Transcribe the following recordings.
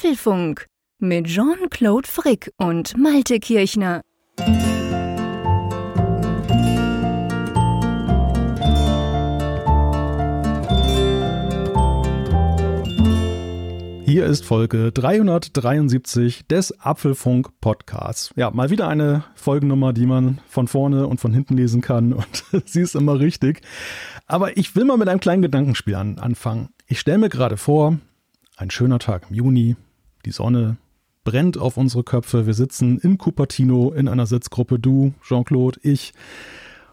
Apfelfunk mit Jean-Claude Frick und Malte Kirchner. Hier ist Folge 373 des Apfelfunk Podcasts. Ja, mal wieder eine Folgennummer, die man von vorne und von hinten lesen kann und sie ist immer richtig. Aber ich will mal mit einem kleinen Gedankenspiel an, anfangen. Ich stelle mir gerade vor, ein schöner Tag im Juni, die Sonne brennt auf unsere Köpfe. Wir sitzen in Cupertino in einer Sitzgruppe. Du, Jean-Claude, ich.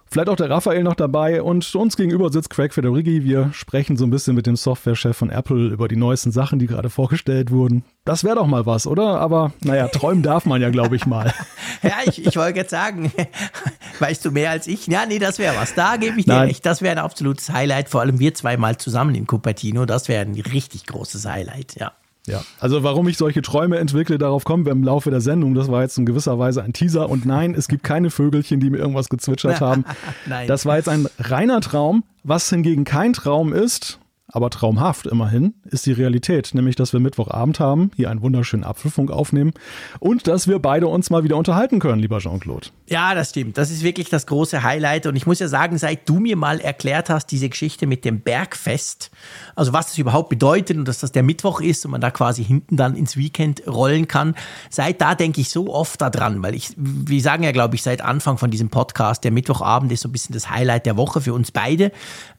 Vielleicht auch der Raphael noch dabei und uns gegenüber sitzt Craig Federighi. Wir sprechen so ein bisschen mit dem Softwarechef von Apple über die neuesten Sachen, die gerade vorgestellt wurden. Das wäre doch mal was, oder? Aber naja, träumen darf man ja, glaube ich mal. ja, ich, ich wollte jetzt sagen, weißt du mehr als ich? Ja, nee, das wäre was. Da gebe ich dir Nein. recht. Das wäre ein absolutes Highlight. Vor allem wir zweimal zusammen in Cupertino. Das wäre ein richtig großes Highlight, ja. Ja, also warum ich solche Träume entwickle, darauf kommen wir im Laufe der Sendung. Das war jetzt in gewisser Weise ein Teaser. Und nein, es gibt keine Vögelchen, die mir irgendwas gezwitschert haben. nein. Das war jetzt ein reiner Traum. Was hingegen kein Traum ist, aber traumhaft immerhin ist die Realität, nämlich dass wir Mittwochabend haben, hier einen wunderschönen Apfelfunk aufnehmen und dass wir beide uns mal wieder unterhalten können, lieber Jean-Claude. Ja, das stimmt. Das ist wirklich das große Highlight und ich muss ja sagen, seit du mir mal erklärt hast, diese Geschichte mit dem Bergfest, also was das überhaupt bedeutet und dass das der Mittwoch ist und man da quasi hinten dann ins Weekend rollen kann, seit da denke ich so oft daran, weil ich, wir sagen ja, glaube ich, seit Anfang von diesem Podcast, der Mittwochabend ist so ein bisschen das Highlight der Woche für uns beide,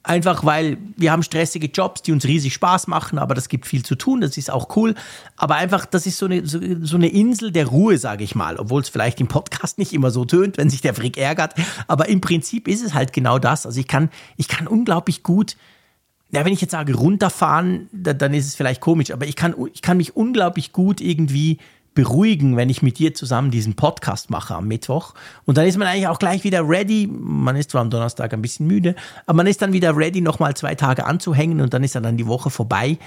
einfach weil wir haben stressige Jobs, die uns riesig Spaß machen, aber das gibt viel zu tun, das ist auch cool. Aber einfach, das ist so eine, so, so eine Insel der Ruhe, sage ich mal, obwohl es vielleicht im Podcast nicht immer so tönt, wenn sich der Frick ärgert. Aber im Prinzip ist es halt genau das. Also ich kann, ich kann unglaublich gut ja, wenn ich jetzt sage runterfahren, dann ist es vielleicht komisch, aber ich kann, ich kann mich unglaublich gut irgendwie beruhigen, wenn ich mit dir zusammen diesen Podcast mache am Mittwoch. Und dann ist man eigentlich auch gleich wieder ready. Man ist zwar am Donnerstag ein bisschen müde, aber man ist dann wieder ready, nochmal zwei Tage anzuhängen und dann ist dann die Woche vorbei.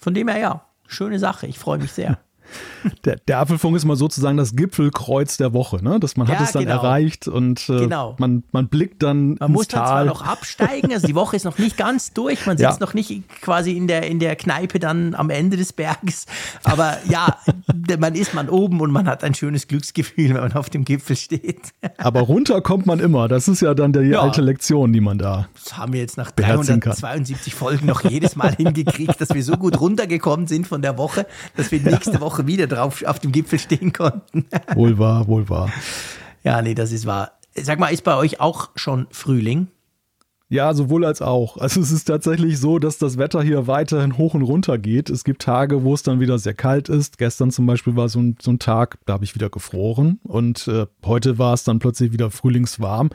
Von dem her, ja, schöne Sache. Ich freue mich sehr. Der, der, Apfelfunk ist mal sozusagen das Gipfelkreuz der Woche, ne? Dass man ja, hat es dann genau. erreicht und äh, genau. man, man blickt dann Man muss dann zwar noch absteigen, also die Woche ist noch nicht ganz durch, man sitzt ja. noch nicht quasi in der, in der Kneipe dann am Ende des Berges, aber ja, man ist man oben und man hat ein schönes Glücksgefühl, wenn man auf dem Gipfel steht. Aber runter kommt man immer, das ist ja dann die ja. alte Lektion, die man da Das haben wir jetzt nach 372 Folgen noch jedes Mal hingekriegt, dass wir so gut runtergekommen sind von der Woche, dass wir nächste Woche wieder drauf auf dem Gipfel stehen konnten. wohl wahr, wohl wahr. Ja, nee, das ist wahr. Sag mal, ist bei euch auch schon Frühling? Ja, sowohl als auch. Also es ist tatsächlich so, dass das Wetter hier weiterhin hoch und runter geht. Es gibt Tage, wo es dann wieder sehr kalt ist. Gestern zum Beispiel war so ein, so ein Tag, da habe ich wieder gefroren und äh, heute war es dann plötzlich wieder frühlingswarm.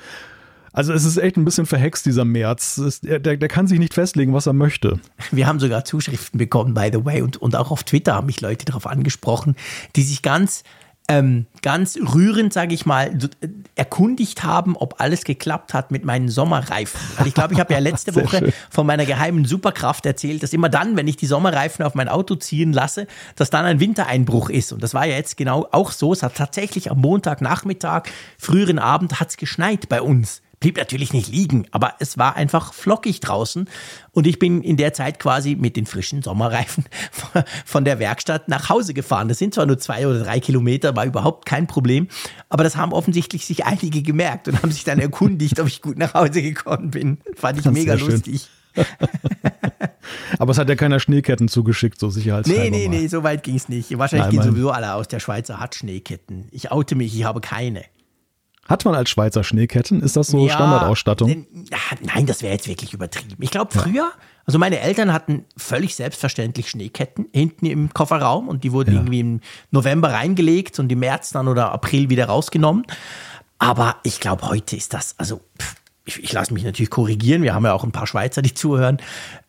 Also es ist echt ein bisschen verhext, dieser März. Ist, der, der kann sich nicht festlegen, was er möchte. Wir haben sogar Zuschriften bekommen, by the way, und, und auch auf Twitter haben mich Leute darauf angesprochen, die sich ganz ähm, ganz rührend, sage ich mal, erkundigt haben, ob alles geklappt hat mit meinen Sommerreifen. Weil ich glaube, ich habe ja letzte Woche schön. von meiner geheimen Superkraft erzählt, dass immer dann, wenn ich die Sommerreifen auf mein Auto ziehen lasse, dass dann ein Wintereinbruch ist. Und das war ja jetzt genau auch so. Es hat tatsächlich am Montagnachmittag, früheren Abend, hat es geschneit bei uns blieb natürlich nicht liegen, aber es war einfach flockig draußen und ich bin in der Zeit quasi mit den frischen Sommerreifen von der Werkstatt nach Hause gefahren. Das sind zwar nur zwei oder drei Kilometer, war überhaupt kein Problem, aber das haben offensichtlich sich einige gemerkt und haben sich dann erkundigt, ob ich gut nach Hause gekommen bin. Fand ich mega lustig. Aber es hat ja keiner Schneeketten zugeschickt, so sicherheitshalber. Nee, nee, nee, so weit ging es nicht. Wahrscheinlich Nein, gehen sowieso alle aus. Der Schweizer hat Schneeketten. Ich oute mich, ich habe keine. Hat man als Schweizer Schneeketten? Ist das so ja, Standardausstattung? Nein, das wäre jetzt wirklich übertrieben. Ich glaube, früher, also meine Eltern hatten völlig selbstverständlich Schneeketten hinten im Kofferraum und die wurden ja. irgendwie im November reingelegt und im März dann oder April wieder rausgenommen. Aber ich glaube, heute ist das, also pff, ich, ich lasse mich natürlich korrigieren, wir haben ja auch ein paar Schweizer, die zuhören,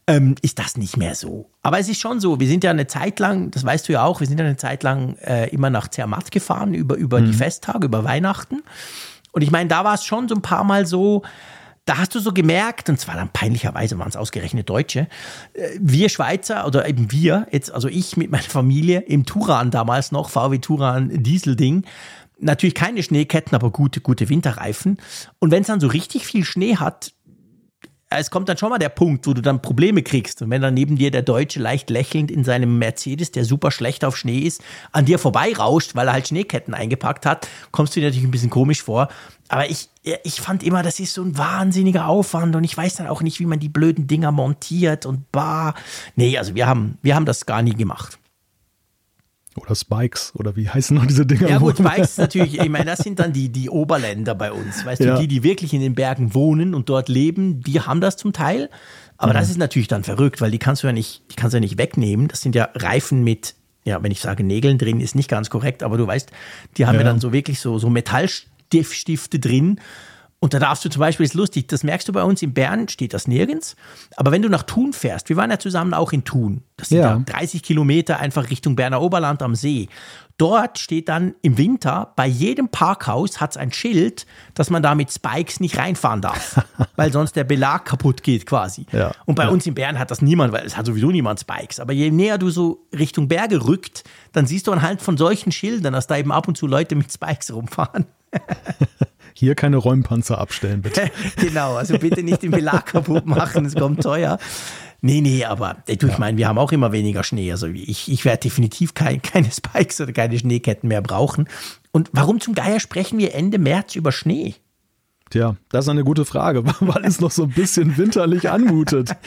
ähm, ist das nicht mehr so. Aber es ist schon so, wir sind ja eine Zeit lang, das weißt du ja auch, wir sind ja eine Zeit lang äh, immer nach Zermatt gefahren, über, über mhm. die Festtage, über Weihnachten. Und ich meine, da war es schon so ein paar Mal so, da hast du so gemerkt, und zwar dann peinlicherweise waren es ausgerechnet Deutsche, äh, wir Schweizer oder eben wir, jetzt, also ich mit meiner Familie im Turan damals noch, VW Turan Dieselding, natürlich keine Schneeketten, aber gute, gute Winterreifen. Und wenn es dann so richtig viel Schnee hat, es kommt dann schon mal der Punkt, wo du dann Probleme kriegst. Und wenn dann neben dir der Deutsche leicht lächelnd in seinem Mercedes, der super schlecht auf Schnee ist, an dir vorbeirauscht, weil er halt Schneeketten eingepackt hat, kommst du dir natürlich ein bisschen komisch vor. Aber ich, ich fand immer, das ist so ein wahnsinniger Aufwand und ich weiß dann auch nicht, wie man die blöden Dinger montiert und bah. Nee, also wir haben, wir haben das gar nie gemacht. Oder Spikes, oder wie heißen noch diese Dinger? Ja gut, Spikes natürlich, ich meine, das sind dann die, die Oberländer bei uns. Weißt ja. du, die, die wirklich in den Bergen wohnen und dort leben, die haben das zum Teil. Aber mhm. das ist natürlich dann verrückt, weil die kannst du ja nicht, die kannst du ja nicht wegnehmen. Das sind ja Reifen mit, ja, wenn ich sage Nägeln drin, ist nicht ganz korrekt, aber du weißt, die haben ja, ja dann so wirklich so, so Metallstifte drin. Und da darfst du zum Beispiel, ist lustig, das merkst du bei uns in Bern, steht das nirgends. Aber wenn du nach Thun fährst, wir waren ja zusammen auch in Thun, das sind ja. 30 Kilometer einfach Richtung Berner Oberland am See. Dort steht dann im Winter, bei jedem Parkhaus hat es ein Schild, dass man da mit Spikes nicht reinfahren darf, weil sonst der Belag kaputt geht quasi. Ja. Und bei ja. uns in Bern hat das niemand, weil es hat sowieso niemand Spikes. Aber je näher du so Richtung Berge rückt, dann siehst du anhand von solchen Schildern, dass da eben ab und zu Leute mit Spikes rumfahren. Hier keine Räumpanzer abstellen, bitte. genau, also bitte nicht den Belag kaputt machen, es kommt teuer. Nee, nee, aber du, ich meine, wir haben auch immer weniger Schnee. Also ich, ich werde definitiv kein, keine Spikes oder keine Schneeketten mehr brauchen. Und warum zum Geier sprechen wir Ende März über Schnee? Tja, das ist eine gute Frage, weil es noch so ein bisschen winterlich anmutet.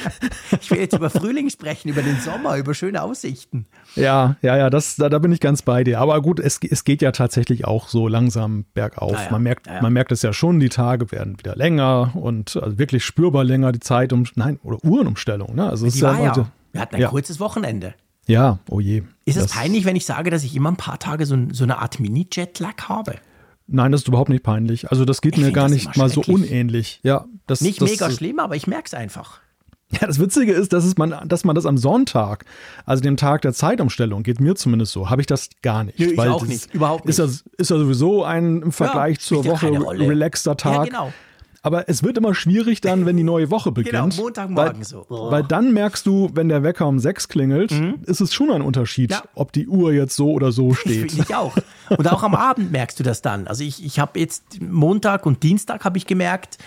Ich will jetzt über Frühling sprechen, über den Sommer, über schöne Aussichten. Ja, ja, ja, das, da, da bin ich ganz bei dir. Aber gut, es, es geht ja tatsächlich auch so langsam bergauf. Ja, man, merkt, ja, man merkt es ja schon, die Tage werden wieder länger und also wirklich spürbar länger die Zeit um, nein, oder Uhrenumstellung. Ne? Also die war ja, wir hatten ein kurzes Wochenende. Ja, oh je. Ist es peinlich, wenn ich sage, dass ich immer ein paar Tage so, so eine Art Mini-Jetlag habe? Nein, das ist überhaupt nicht peinlich. Also das geht ich mir gar nicht mal so unähnlich. Ja, das, nicht das, mega schlimm, aber ich merke es einfach. Ja, das Witzige ist, dass, es man, dass man das am Sonntag, also dem Tag der Zeitumstellung, geht mir zumindest so, habe ich das gar nicht. Nö, ich auch nicht, überhaupt nicht. Ist ja, ist ja sowieso ein im Vergleich ja, zur Woche relaxter Tag. Ja, genau. Aber es wird immer schwierig dann, wenn die neue Woche genau, beginnt. Genau, Montagmorgen weil, so. Oh. Weil dann merkst du, wenn der Wecker um sechs klingelt, mhm. ist es schon ein Unterschied, ja. ob die Uhr jetzt so oder so steht. Finde ich auch. Und auch am Abend merkst du das dann. Also ich, ich habe jetzt Montag und Dienstag habe ich gemerkt,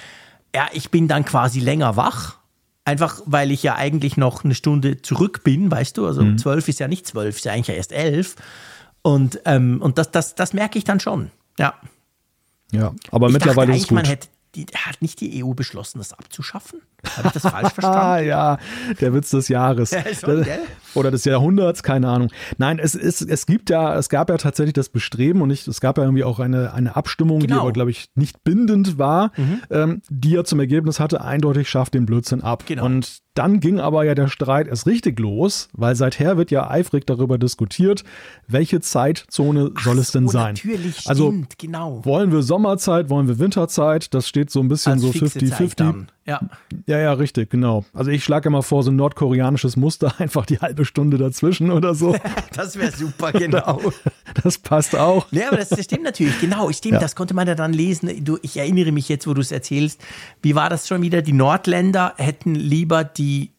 ja, ich bin dann quasi länger wach. Einfach weil ich ja eigentlich noch eine Stunde zurück bin, weißt du? Also mhm. zwölf ist ja nicht zwölf, ist ja eigentlich erst elf. Und, ähm, und das, das, das merke ich dann schon. Ja. Ja, aber ich mittlerweile ist es gut. Man hätte, die, hat nicht die EU beschlossen, das abzuschaffen? Habe ich das falsch verstanden? Ah, ja, der Witz des Jahres. Ja, schon, Oder des Jahrhunderts, keine Ahnung. Nein, es, es, es gibt ja, es gab ja tatsächlich das Bestreben und ich, es gab ja irgendwie auch eine, eine Abstimmung, genau. die aber, glaube ich, nicht bindend war, mhm. ähm, die ja zum Ergebnis hatte, eindeutig schafft den Blödsinn ab. Genau. Und dann ging aber ja der Streit erst richtig los, weil seither wird ja eifrig darüber diskutiert, welche Zeitzone Ach soll es denn so, sein? Natürlich, also stimmt, genau. Wollen wir Sommerzeit, wollen wir Winterzeit? Das steht so ein bisschen Als so 50-50. Ja. Ja, ja, richtig, genau. Also ich schlage immer vor, so ein nordkoreanisches Muster, einfach die halbe Stunde dazwischen oder so. das wäre super, genau. Das passt auch. Ja, aber das, stimmt natürlich, genau. Stimmt, ja. das konnte man ja dann lesen. Du, ich erinnere mich jetzt, wo du es erzählst. Wie war das schon wieder? Die Nordländer hätten lieber die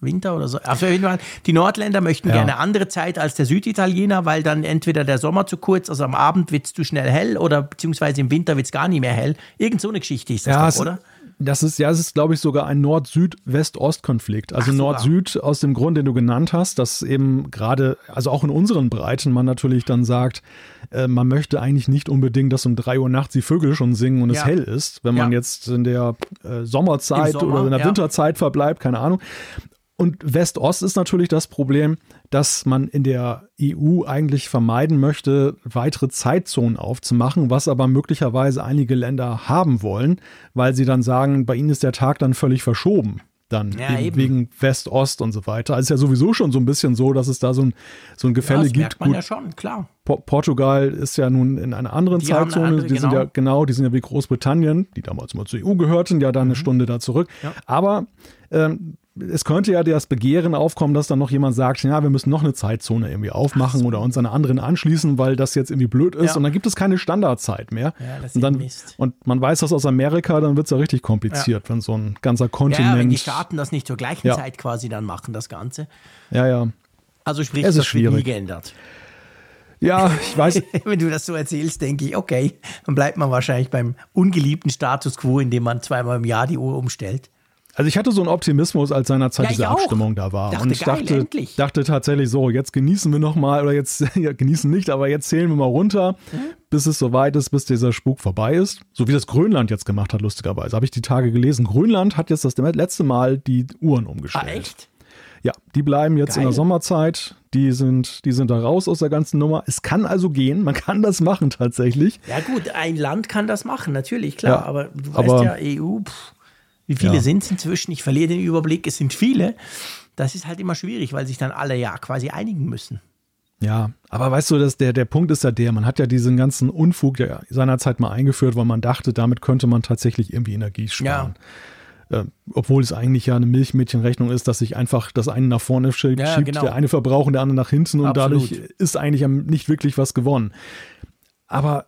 Winter oder so. Auf jeden Fall, die Nordländer möchten ja. gerne andere Zeit als der Süditaliener, weil dann entweder der Sommer zu kurz, also am Abend wird es zu schnell hell oder beziehungsweise im Winter wird es gar nicht mehr hell. Irgend so eine Geschichte ist das ja, doch, oder? Das ist, ja, es ist, glaube ich, sogar ein Nord-Süd-West-Ost-Konflikt. Also Nord-Süd aus dem Grund, den du genannt hast, dass eben gerade, also auch in unseren Breiten man natürlich dann sagt, äh, man möchte eigentlich nicht unbedingt, dass um drei Uhr nachts die Vögel schon singen und ja. es hell ist, wenn man ja. jetzt in der äh, Sommerzeit Sommer, oder in der. Winterzeit verbleibt, keine Ahnung. Und West-Ost ist natürlich das Problem, dass man in der EU eigentlich vermeiden möchte, weitere Zeitzonen aufzumachen, was aber möglicherweise einige Länder haben wollen, weil sie dann sagen, bei ihnen ist der Tag dann völlig verschoben. Dann ja, eben, wegen West-Ost und so weiter. Also ist ja sowieso schon so ein bisschen so, dass es da so ein, so ein Gefälle ja, das gibt. Merkt man Gut, ja schon, klar. Portugal ist ja nun in einer anderen die Zeitzone. Andere, die genau. sind ja genau, die sind ja wie Großbritannien, die damals mal zur EU gehörten, ja dann eine mhm. Stunde da zurück. Ja. Aber ähm, es könnte ja das Begehren aufkommen, dass dann noch jemand sagt, ja, wir müssen noch eine Zeitzone irgendwie aufmachen so. oder uns an eine anderen anschließen, weil das jetzt irgendwie blöd ist. Ja. Und dann gibt es keine Standardzeit mehr. Ja, das und, dann, und man weiß das aus Amerika, dann wird es ja richtig kompliziert, ja. wenn so ein ganzer Kontinent. Ja, wenn die Staaten das nicht zur gleichen Zeit quasi dann machen, das Ganze. Ja, ja. Also sprich, es ist das schwierig. wird nie geändert. Ja, ich weiß. Wenn du das so erzählst, denke ich, okay, dann bleibt man wahrscheinlich beim ungeliebten Status quo, indem man zweimal im Jahr die Uhr umstellt. Also ich hatte so einen Optimismus, als seinerzeit Ja, diese auch. Abstimmung da war. Dachte, und ich geil, dachte, endlich. dachte tatsächlich so, jetzt genießen wir noch mal, oder jetzt ja, genießen nicht, aber jetzt zählen wir mal runter, Mhm. bis es soweit ist, bis dieser Spuk vorbei ist. So wie das Grönland jetzt gemacht hat, lustigerweise. Habe ich die Tage gelesen. Grönland hat jetzt das letzte Mal die Uhren umgestellt. Ah, echt? Ja, die bleiben jetzt in der Geil. Sommerzeit. Die sind, die sind da raus aus der ganzen Nummer. Es kann also gehen. Man kann das machen tatsächlich. Ja gut, ein Land kann das machen, natürlich, klar. Ja, aber du aber- weißt ja, EU, pff, wie viele Ja. sind es inzwischen? Ich verliere den Überblick, es sind viele. Das ist halt immer schwierig, weil sich dann alle ja quasi einigen müssen. Ja, aber weißt du, dass der, der Punkt ist ja der, man hat ja diesen ganzen Unfug ja seinerzeit mal eingeführt, weil man dachte, damit könnte man tatsächlich irgendwie Energie sparen. Äh, obwohl es eigentlich ja eine Milchmädchenrechnung ist, dass sich einfach das eine nach vorne schiebt, Ja, genau. der eine verbrauchen, der andere nach hinten und Absolut. dadurch ist eigentlich nicht wirklich was gewonnen. Aber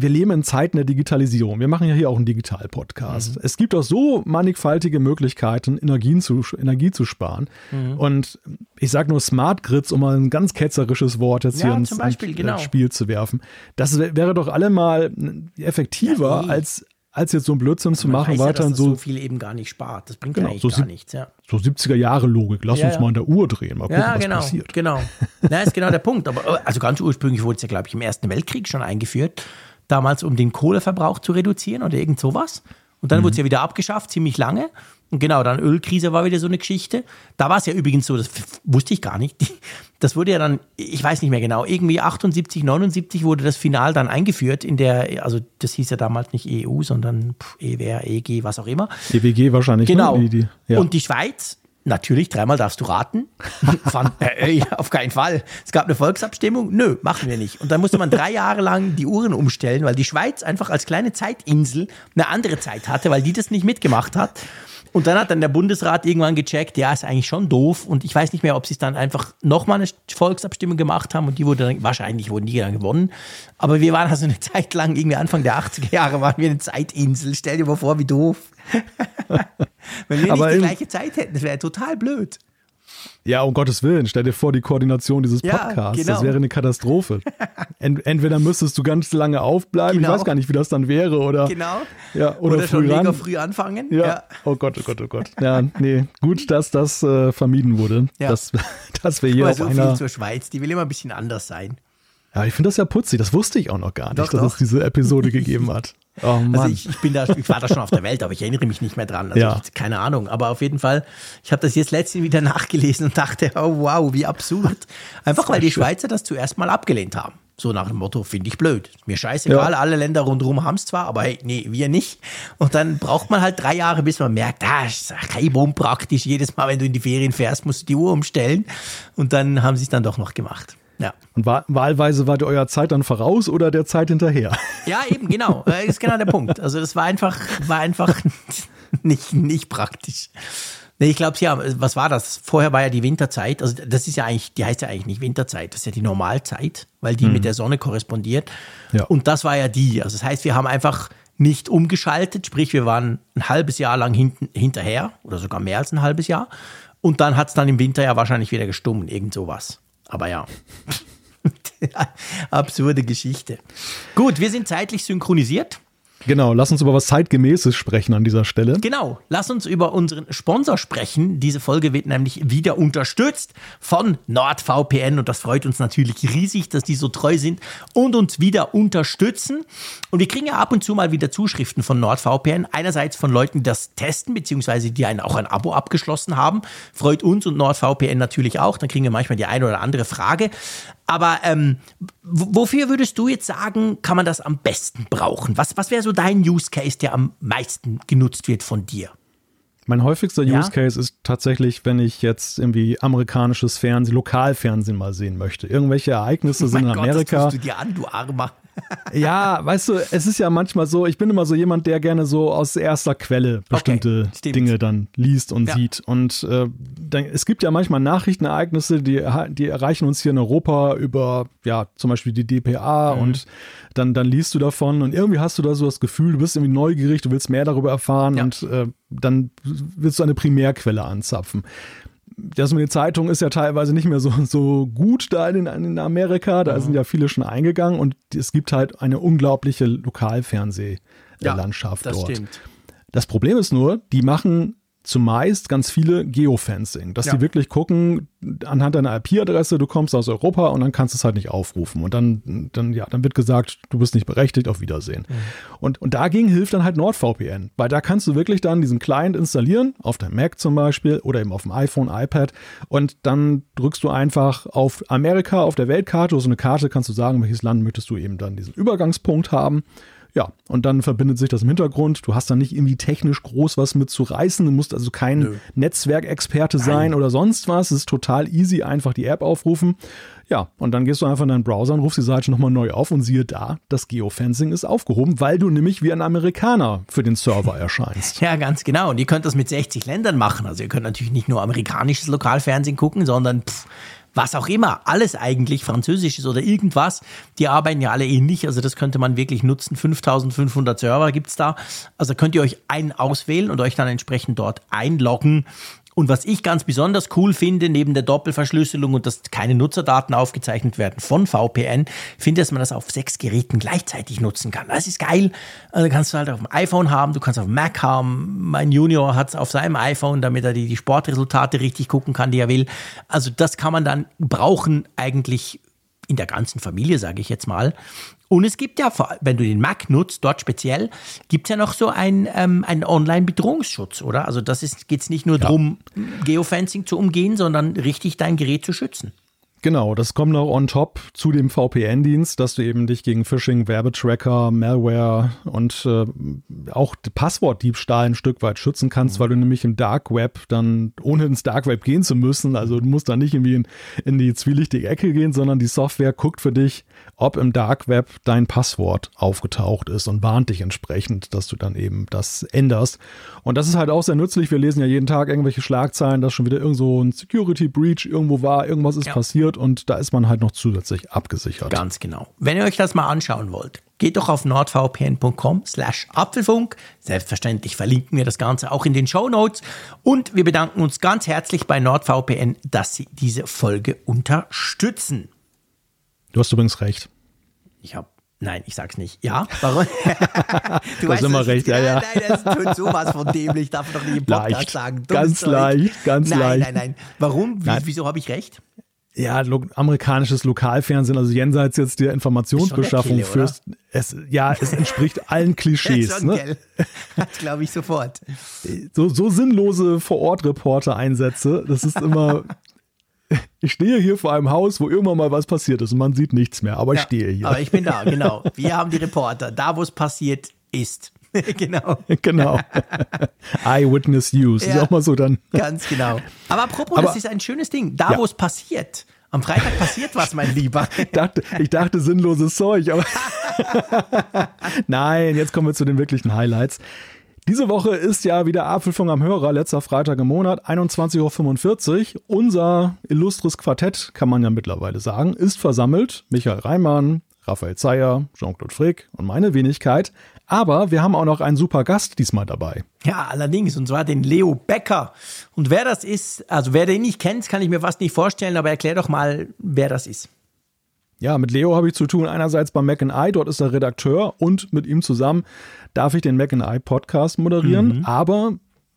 wir leben in Zeiten der Digitalisierung. Wir machen ja hier auch einen Digital-Podcast. Mhm. Es gibt auch so mannigfaltige Möglichkeiten, Energien zu, Energie zu sparen. Mhm. Und ich sage nur Smart Grids, um mal ein ganz ketzerisches Wort jetzt Ja, hier ins, Beispiel, ins genau. Spiel zu werfen. Das wär- wäre doch allemal effektiver, Ja, nee. als, als jetzt so einen Blödsinn zu Man machen, ja, weiterhin das so, so viel eben gar nicht spart. Das bringt Genau, ja eigentlich so gar nichts, ja. so 70er-Jahre-Logik. Lass Ja, uns mal an der Uhr drehen, mal gucken, Ja, was genau, passiert. genau. Na, ist genau der Punkt. Aber äh, also ganz ursprünglich wurde es ja, glaube ich, im Ersten Weltkrieg schon eingeführt. Damals, um den Kohleverbrauch zu reduzieren oder irgend sowas. Und dann wurde es ja wieder abgeschafft, ziemlich lange. Und genau, dann Ölkrise war wieder so eine Geschichte. Da war es ja übrigens so, das wusste ich gar nicht. Das wurde ja dann, ich weiß nicht mehr genau, irgendwie 78, 79 wurde das Final dann eingeführt in der, also das hieß ja damals nicht EU, sondern EWR, EG, was auch immer. EWG wahrscheinlich. Genau. Ne? Die, die, ja. Und die Schweiz, natürlich, dreimal darfst du raten. Äh, äh, auf keinen Fall. Es gab eine Volksabstimmung. Nö, machen wir nicht. Und dann musste man drei Jahre lang die Uhren umstellen, weil die Schweiz einfach als kleine Zeitinsel eine andere Zeit hatte, weil die das nicht mitgemacht hat. Und dann hat dann der Bundesrat irgendwann gecheckt, ja, ist eigentlich schon doof. Und ich weiß nicht mehr, ob sie es dann einfach nochmal eine Volksabstimmung gemacht haben und die wurde dann, wahrscheinlich wurden die dann gewonnen. Aber wir waren also eine Zeit lang, irgendwie Anfang der 80er Jahre, waren wir eine Zeitinsel. Stell dir mal vor, wie doof. Wenn wir Aber nicht die im- gleiche Zeit hätten, das wäre total blöd. Ja, um Gottes Willen, stell dir vor, die Koordination dieses Ja, Podcasts, genau. das wäre eine Katastrophe. Ent, entweder müsstest du ganz lange aufbleiben, Genau. ich weiß gar nicht, wie das dann wäre, oder, Genau. ja, oder, Oder, schon früh mega ran. früh anfangen. Ja. Oh Gott, oh Gott, oh Gott. Ja, nee, gut, dass das äh, vermieden wurde, Ja. dass, dass wir hier auf so viel einer. zur Schweiz, die will immer ein bisschen anders sein. Ja, ich finde das ja putzig, das wusste ich auch noch gar nicht, Doch, dass doch. es diese Episode gegeben hat. Oh. Also ich, ich bin da, ich war da schon auf der Welt, aber ich erinnere mich nicht mehr dran. Also Ja. ich, keine Ahnung. Aber auf jeden Fall, ich habe das jetzt letztens wieder nachgelesen und dachte, oh wow, wie absurd. Einfach weil die Schweizer das zuerst mal abgelehnt haben. So nach dem Motto, finde ich blöd. Mir scheißegal, Ja. alle Länder rundherum haben es zwar, aber hey, nee, wir nicht. Und dann braucht man halt drei Jahre, bis man merkt, ah, ist kein unpraktisch. Jedes Mal, wenn du in die Ferien fährst, musst du die Uhr umstellen. Und dann haben sie es dann doch noch gemacht. Ja. Und wahl wahlweise wart ihr eurer Zeit dann voraus oder der Zeit hinterher? Ja, eben, genau. Das ist genau der Punkt. Also das war einfach, war einfach nicht, nicht praktisch. Nee, ich glaube, ja, was war das? Vorher war ja die Winterzeit. Also das ist ja eigentlich, die heißt ja eigentlich nicht Winterzeit, das ist ja die Normalzeit, weil die mit der Sonne korrespondiert. Ja. Und das war ja die. Also das heißt, wir haben einfach nicht umgeschaltet, sprich, wir waren ein halbes Jahr lang hinten, hinterher oder sogar mehr als ein halbes Jahr. Und dann hat es dann im Winter ja wahrscheinlich wieder gestummen, irgend sowas. Aber ja. Absurde Geschichte. Gut, wir sind zeitlich synchronisiert. Genau, lass uns über was Zeitgemäßes sprechen an dieser Stelle. Genau, lass uns über unseren Sponsor sprechen. Diese Folge wird nämlich wieder unterstützt von NordVPN und das freut uns natürlich riesig, dass die so treu sind und uns wieder unterstützen. Und wir kriegen ja ab und zu mal wieder Zuschriften von NordVPN. Einerseits von Leuten, die das testen, beziehungsweise die einen auch ein Abo abgeschlossen haben. Freut uns und NordVPN natürlich auch. Dann kriegen wir manchmal die eine oder andere Frage. Aber ähm, wofür würdest du jetzt sagen, kann man das am besten brauchen? Was, was wäre so dein Use Case, der am meisten genutzt wird von dir? Mein häufigster Ja? Use Case ist tatsächlich, wenn ich jetzt irgendwie amerikanisches Fernsehen, Lokalfernsehen mal sehen möchte. Irgendwelche Ereignisse sind in mein Gott, Amerika. das tust du dir an, du Armer. Ja, weißt du, es ist ja manchmal so, ich bin immer so jemand, der gerne so aus erster Quelle bestimmte stimmt. Dinge dann liest und Ja. sieht. Und äh, dann, es gibt ja manchmal Nachrichtenereignisse, die, die erreichen uns hier in Europa über, ja, zum Beispiel die DPA Mhm. und dann, dann liest du davon und irgendwie hast du da so das Gefühl, du bist irgendwie neugierig, du willst mehr darüber erfahren Ja. und äh, dann willst du eine Primärquelle anzapfen das mit den Zeitungen ist ja teilweise nicht mehr so, so gut da in, in Amerika. Da mhm. sind ja viele schon eingegangen und es gibt halt eine unglaubliche Lokalfernsehlandschaft ja, dort. Stimmt. Das Problem ist nur, die machen zumeist ganz viele Geofencing, dass ja. die wirklich gucken, anhand deiner IP-Adresse, du kommst aus Europa und dann kannst du es halt nicht aufrufen. Und dann, dann, ja, dann wird gesagt, du bist nicht berechtigt, auf Wiedersehen. Mhm. Und, und dagegen hilft dann halt NordVPN, weil da kannst du wirklich dann diesen Client installieren, auf deinem Mac zum Beispiel oder eben auf dem iPhone, iPad und dann drückst du einfach auf Amerika auf der Weltkarte, so eine Karte kannst du sagen, welches Land möchtest du eben dann diesen Übergangspunkt haben ja, und dann verbindet sich das im Hintergrund. Du hast dann nicht irgendwie technisch groß was mit zu reißen. Du musst also kein Nö. Netzwerkexperte sein Nein. oder sonst was. Es ist total easy, einfach die App aufrufen. Ja, und dann gehst du einfach in deinen Browser und rufst die Seite nochmal neu auf und siehe da, das Geofencing ist aufgehoben, weil du nämlich wie ein Amerikaner für den Server erscheinst. ja, ganz genau. Und ihr könnt das mit 60 Ländern machen. Also ihr könnt natürlich nicht nur amerikanisches Lokalfernsehen gucken, sondern pff, was auch immer, alles eigentlich französisches oder irgendwas, die arbeiten ja alle ähnlich, also das könnte man wirklich nutzen. 5500 Server gibt's da. Also könnt ihr euch einen auswählen und euch dann entsprechend dort einloggen und was ich ganz besonders cool finde, neben der Doppelverschlüsselung und dass keine Nutzerdaten aufgezeichnet werden von VPN, finde, dass man das auf sechs Geräten gleichzeitig nutzen kann. Das ist geil. Also kannst du halt auf dem iPhone haben, du kannst auf dem Mac haben. Mein Junior hat es auf seinem iPhone, damit er die, die Sportresultate richtig gucken kann, die er will. Also das kann man dann brauchen eigentlich in der ganzen Familie, sage ich jetzt mal. Und es gibt ja, wenn du den Mac nutzt, dort speziell, gibt es ja noch so einen, ähm, einen Online-Bedrohungsschutz, oder? Also das geht es nicht nur ja. darum, Geofencing zu umgehen, sondern richtig dein Gerät zu schützen. Genau, das kommt noch on top zu dem VPN-Dienst, dass du eben dich gegen Phishing, Werbetracker, Malware und äh, auch Passwortdiebstahl ein Stück weit schützen kannst, mhm. weil du nämlich im Dark Web dann, ohne ins Dark Web gehen zu müssen, also du musst da nicht irgendwie in, in die zwielichtige Ecke gehen, sondern die Software guckt für dich, ob im Dark Web dein Passwort aufgetaucht ist und warnt dich entsprechend, dass du dann eben das änderst. Und das ist halt auch sehr nützlich. Wir lesen ja jeden Tag irgendwelche Schlagzeilen, dass schon wieder irgend so ein Security Breach irgendwo war, irgendwas ist ja. passiert wird und da ist man halt noch zusätzlich abgesichert. Ganz genau. Wenn ihr euch das mal anschauen wollt, geht doch auf nordvpn.com slash Apfelfunk. Selbstverständlich verlinken wir das Ganze auch in den Show Notes und wir bedanken uns ganz herzlich bei NordVPN, dass sie diese Folge unterstützen. Du hast übrigens recht. Ich habe Nein, ich sag's nicht. Ja, warum? du hast immer recht, ja, ja. Nein, das tut sowas von dämlich, darf doch nicht im Podcast leicht, sagen. Ganz Zeug. leicht, ganz nein, leicht. Nein, nein, nein. Warum? Wie, nein. Wieso habe ich recht? Ja, lo amerikanisches Lokalfernsehen, also jenseits jetzt der Informationsbeschaffung Kille, fürs, es, ja, es entspricht allen Klischees. ne? Das glaube ich sofort. So, so sinnlose Vor-Ort-Reporter-Einsätze, das ist immer, ich stehe hier vor einem Haus, wo irgendwann mal was passiert ist und man sieht nichts mehr, aber ja, ich stehe hier. Aber ich bin da, genau. Wir haben die Reporter, da wo es passiert ist. genau. genau. Eyewitness News. Ja, ist auch mal so dann. Ganz genau. Aber apropos, Aber, das ist ein schönes Ding. Da, ja. wo es passiert. Am Freitag passiert was, mein Lieber. ich, dachte, ich dachte sinnloses Zeug, aber. Nein, jetzt kommen wir zu den wirklichen Highlights. Diese Woche ist ja wieder Apfelfunk am Hörer, letzter Freitag im Monat, 21.45 Uhr. Unser illustres Quartett, kann man ja mittlerweile sagen, ist versammelt. Michael Reimann, Raphael Zeyer, Jean-Claude Frick und meine Wenigkeit. Aber wir haben auch noch einen super Gast diesmal dabei. Ja, allerdings, und zwar den Leo Becker. Und wer das ist, also wer den nicht kennt, kann ich mir fast nicht vorstellen, aber erklär doch mal, wer das ist. Ja, mit Leo habe ich zu tun, einerseits beim Mac I, dort ist er Redakteur und mit ihm zusammen darf ich den Mac I Podcast moderieren. Mhm. Aber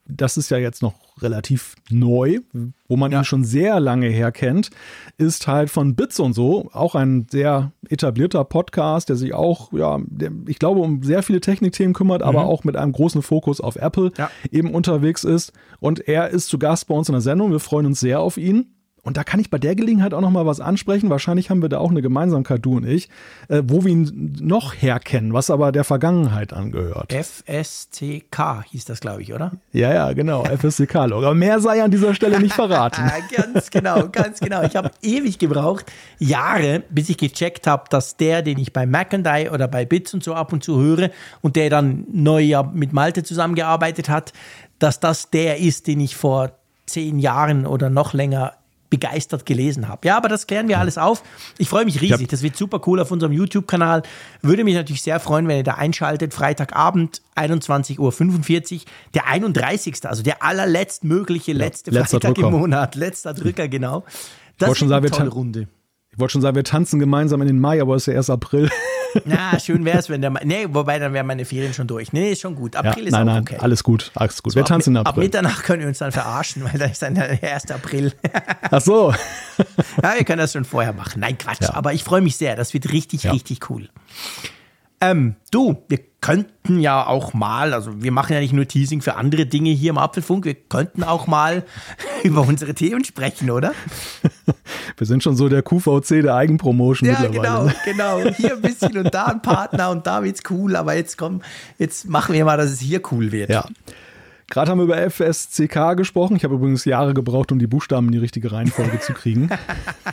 das ist ja jetzt noch relativ neu, wo man ja. ihn schon sehr lange her kennt, ist halt von Bits und so, auch ein sehr etablierter Podcast, der sich auch, ja, der, ich glaube, um sehr viele Technikthemen kümmert, mhm. aber auch mit einem großen Fokus auf Apple ja. eben unterwegs ist. Und er ist zu Gast bei uns in der Sendung. Wir freuen uns sehr auf ihn. Und da kann ich bei der Gelegenheit auch noch mal was ansprechen. Wahrscheinlich haben wir da auch eine Gemeinsamkeit, du und ich, äh, wo wir ihn noch herkennen, was aber der Vergangenheit angehört. FSCK hieß das, glaube ich, oder? Ja, ja, genau, FSCK-Log. Aber mehr sei an dieser Stelle nicht verraten. ganz genau, ganz genau. Ich habe ewig gebraucht, Jahre, bis ich gecheckt habe, dass der, den ich bei Mac oder bei Bits und so ab und zu höre und der dann neu ja mit Malte zusammengearbeitet hat, dass das der ist, den ich vor zehn Jahren oder noch länger begeistert gelesen habe. Ja, aber das klären wir alles auf. Ich freue mich riesig. Das wird super cool auf unserem YouTube-Kanal. Würde mich natürlich sehr freuen, wenn ihr da einschaltet. Freitagabend, 21.45 Uhr. Der 31. Also der allerletztmögliche letzte Ja, Freitag Drücker. im Monat. Letzter Drücker, genau. Das sagen, eine wir tolle Runde. Ich wollte schon sagen, wir tanzen gemeinsam in den Mai, aber es ist ja erst April. Na, schön wäre es, wenn der. Nee, wobei dann wären meine Ferien schon durch. Nee, ist schon gut. Ja, April ist nein, auch nein, okay. alles gut, alles gut. So, wir ab tanzen Ab April. Mitternacht können wir uns dann verarschen, weil dann ist dann der 1. April. Ach so. ja, wir können das schon vorher machen. Nein, Quatsch. Ja. Aber ich freue mich sehr. Das wird richtig, Ja. richtig cool. Ähm, du, wir könnten ja auch mal, also wir machen ja nicht nur Teasing für andere Dinge hier im Apfelfunk, wir könnten auch mal über unsere Themen sprechen, oder? Wir sind schon so der QVC der Eigenpromotion Ja, mittlerweile. genau, ne? genau. Hier ein bisschen und da ein Partner und da wird's cool, aber jetzt komm, jetzt machen wir mal, dass es hier cool wird. Ja. Gerade haben wir über FSCK gesprochen. Ich habe übrigens Jahre gebraucht, um die Buchstaben in die richtige Reihenfolge zu kriegen.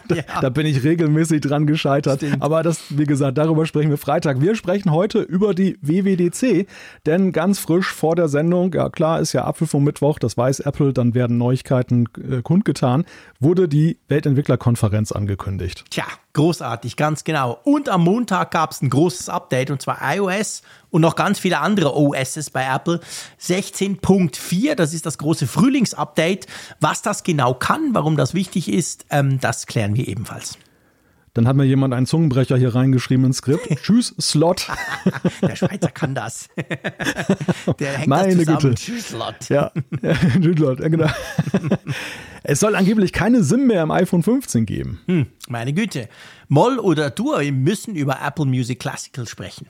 Da, da bin ich regelmäßig dran gescheitert. Aber das, wie gesagt, darüber sprechen wir Freitag. Wir sprechen heute über die WWDC, denn ganz frisch vor der Sendung, ja klar, ist ja Apfel vom Mittwoch, das weiß Apple, dann werden Neuigkeiten äh, kundgetan, wurde die Weltentwicklerkonferenz angekündigt. Tja, großartig, ganz genau. Und am Montag gab es ein großes Update und zwar iOS und noch ganz viele andere OSs bei Apple. 16.4, das ist das große Frühlingsupdate. Was das genau kann, warum das wichtig ist, ähm, das klären wir ebenfalls. Dann hat mir jemand einen Zungenbrecher hier reingeschrieben ins Skript. Tschüss, Slot. Der Schweizer kann das. Der hängt Meine das zusammen. Güte. Tschüss, Lot. Ja, ja, Slot, ja genau. Es soll angeblich keine SIM mehr im iPhone 15 geben. Hm, meine Güte. Moll oder Dur, müssen über Apple Music Classical sprechen.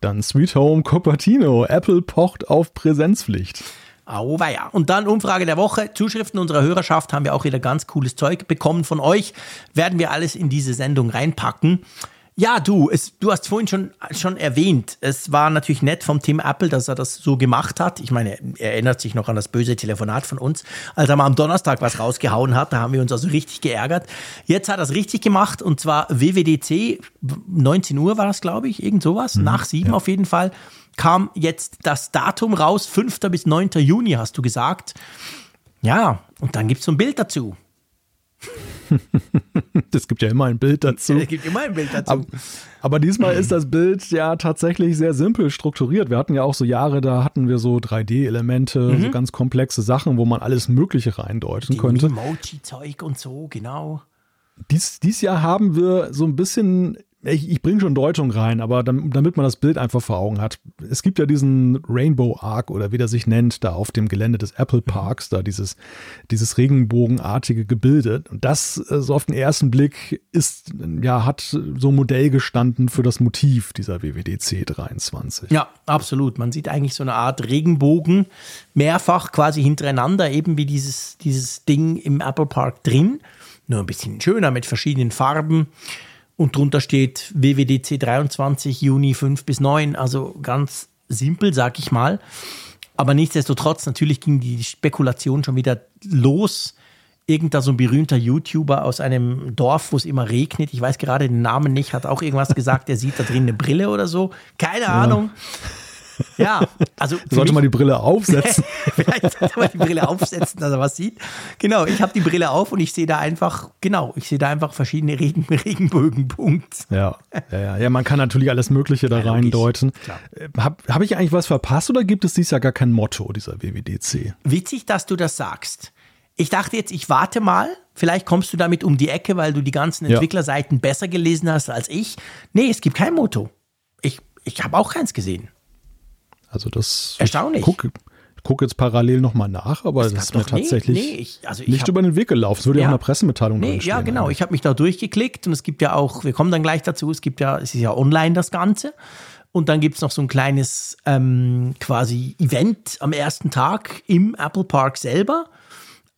Dann Sweet Home Cupertino. Apple pocht auf Präsenzpflicht. Auweia. Und dann Umfrage der Woche. Zuschriften unserer Hörerschaft haben wir auch wieder ganz cooles Zeug bekommen von euch. Werden wir alles in diese Sendung reinpacken. Ja, du, es, du hast vorhin schon, schon erwähnt, es war natürlich nett vom Tim Apple, dass er das so gemacht hat. Ich meine, er erinnert sich noch an das böse Telefonat von uns, als er mal am Donnerstag was rausgehauen hat. Da haben wir uns also richtig geärgert. Jetzt hat er es richtig gemacht und zwar WWDC, 19 Uhr war das, glaube ich, irgend sowas, nach sieben auf jeden Fall, kam jetzt das Datum raus, 5. bis 9. Juni, hast du gesagt. Ja, und dann gibt's so ein Bild dazu. Es gibt ja immer ein Bild dazu. Es gibt immer ein Bild dazu. Aber, aber diesmal ist das Bild ja tatsächlich sehr simpel strukturiert. Wir hatten ja auch so Jahre, da hatten wir so 3D-Elemente, so ganz komplexe Sachen, wo man alles Mögliche reindeuten Die könnte. Emoji-Zeug und so, genau. Dies, dies Jahr haben wir so ein bisschen, ich, ich bringe schon Deutung rein, aber dam- damit man das Bild einfach vor Augen hat. Es gibt ja diesen Rainbow Arc oder wie der sich nennt, da auf dem Gelände des Apple Parks, da dieses, dieses regenbogenartige Gebilde. Und das, äh, so auf den ersten Blick, ist, ja, hat so Modell gestanden für das Motiv dieser WWDC 23. Ja, absolut. Man sieht eigentlich so eine Art Regenbogen mehrfach quasi hintereinander, eben wie dieses, dieses Ding im Apple Park drin. Nur ein bisschen schöner mit verschiedenen Farben. Und drunter steht WWDC 23, Juni 5 bis 9. Also ganz simpel, sag ich mal. Aber nichtsdestotrotz, natürlich ging die Spekulation schon wieder los. Irgendein so ein berühmter YouTuber aus einem Dorf, wo es immer regnet, ich weiß gerade den Namen nicht, hat auch irgendwas gesagt, der sieht da drin eine Brille oder so. Keine Ahnung. Ja, also Sollte man die Brille aufsetzen. Vielleicht sollte man die Brille aufsetzen, dass er was sieht. Genau, ich habe die Brille auf und ich sehe da einfach, genau, ich sehe da einfach verschiedene Regen, Regenbögenpunkte. Ja, ja, ja, ja, man kann natürlich alles Mögliche da Ja, reindeuten. Klar. Habe hab ich eigentlich was verpasst oder gibt es dies Jahr gar kein Motto dieser WWDC? Witzig, dass du das sagst. Ich dachte jetzt, ich warte mal. Vielleicht kommst du damit um die Ecke, weil du die ganzen Ja. Entwicklerseiten besser gelesen hast als ich. Nee, es gibt kein Motto. Ich, ich habe auch keins gesehen. Also das Erstaunlich. Ich gucke guck jetzt parallel nochmal nach, aber das, gab ist mir doch- nee, tatsächlich nee, ich- also ich nicht hab- über den Weg gelaufen. Es würde ja, auch in der Pressemitteilung Nee, ja, genau. eigentlich. Ich habe mich da durchgeklickt und es gibt ja auch, wir kommen dann gleich dazu, es gibt ja, es ist ja online das Ganze. Und dann gibt es noch so ein kleines ähm, quasi Event am ersten Tag im Apple Park selber.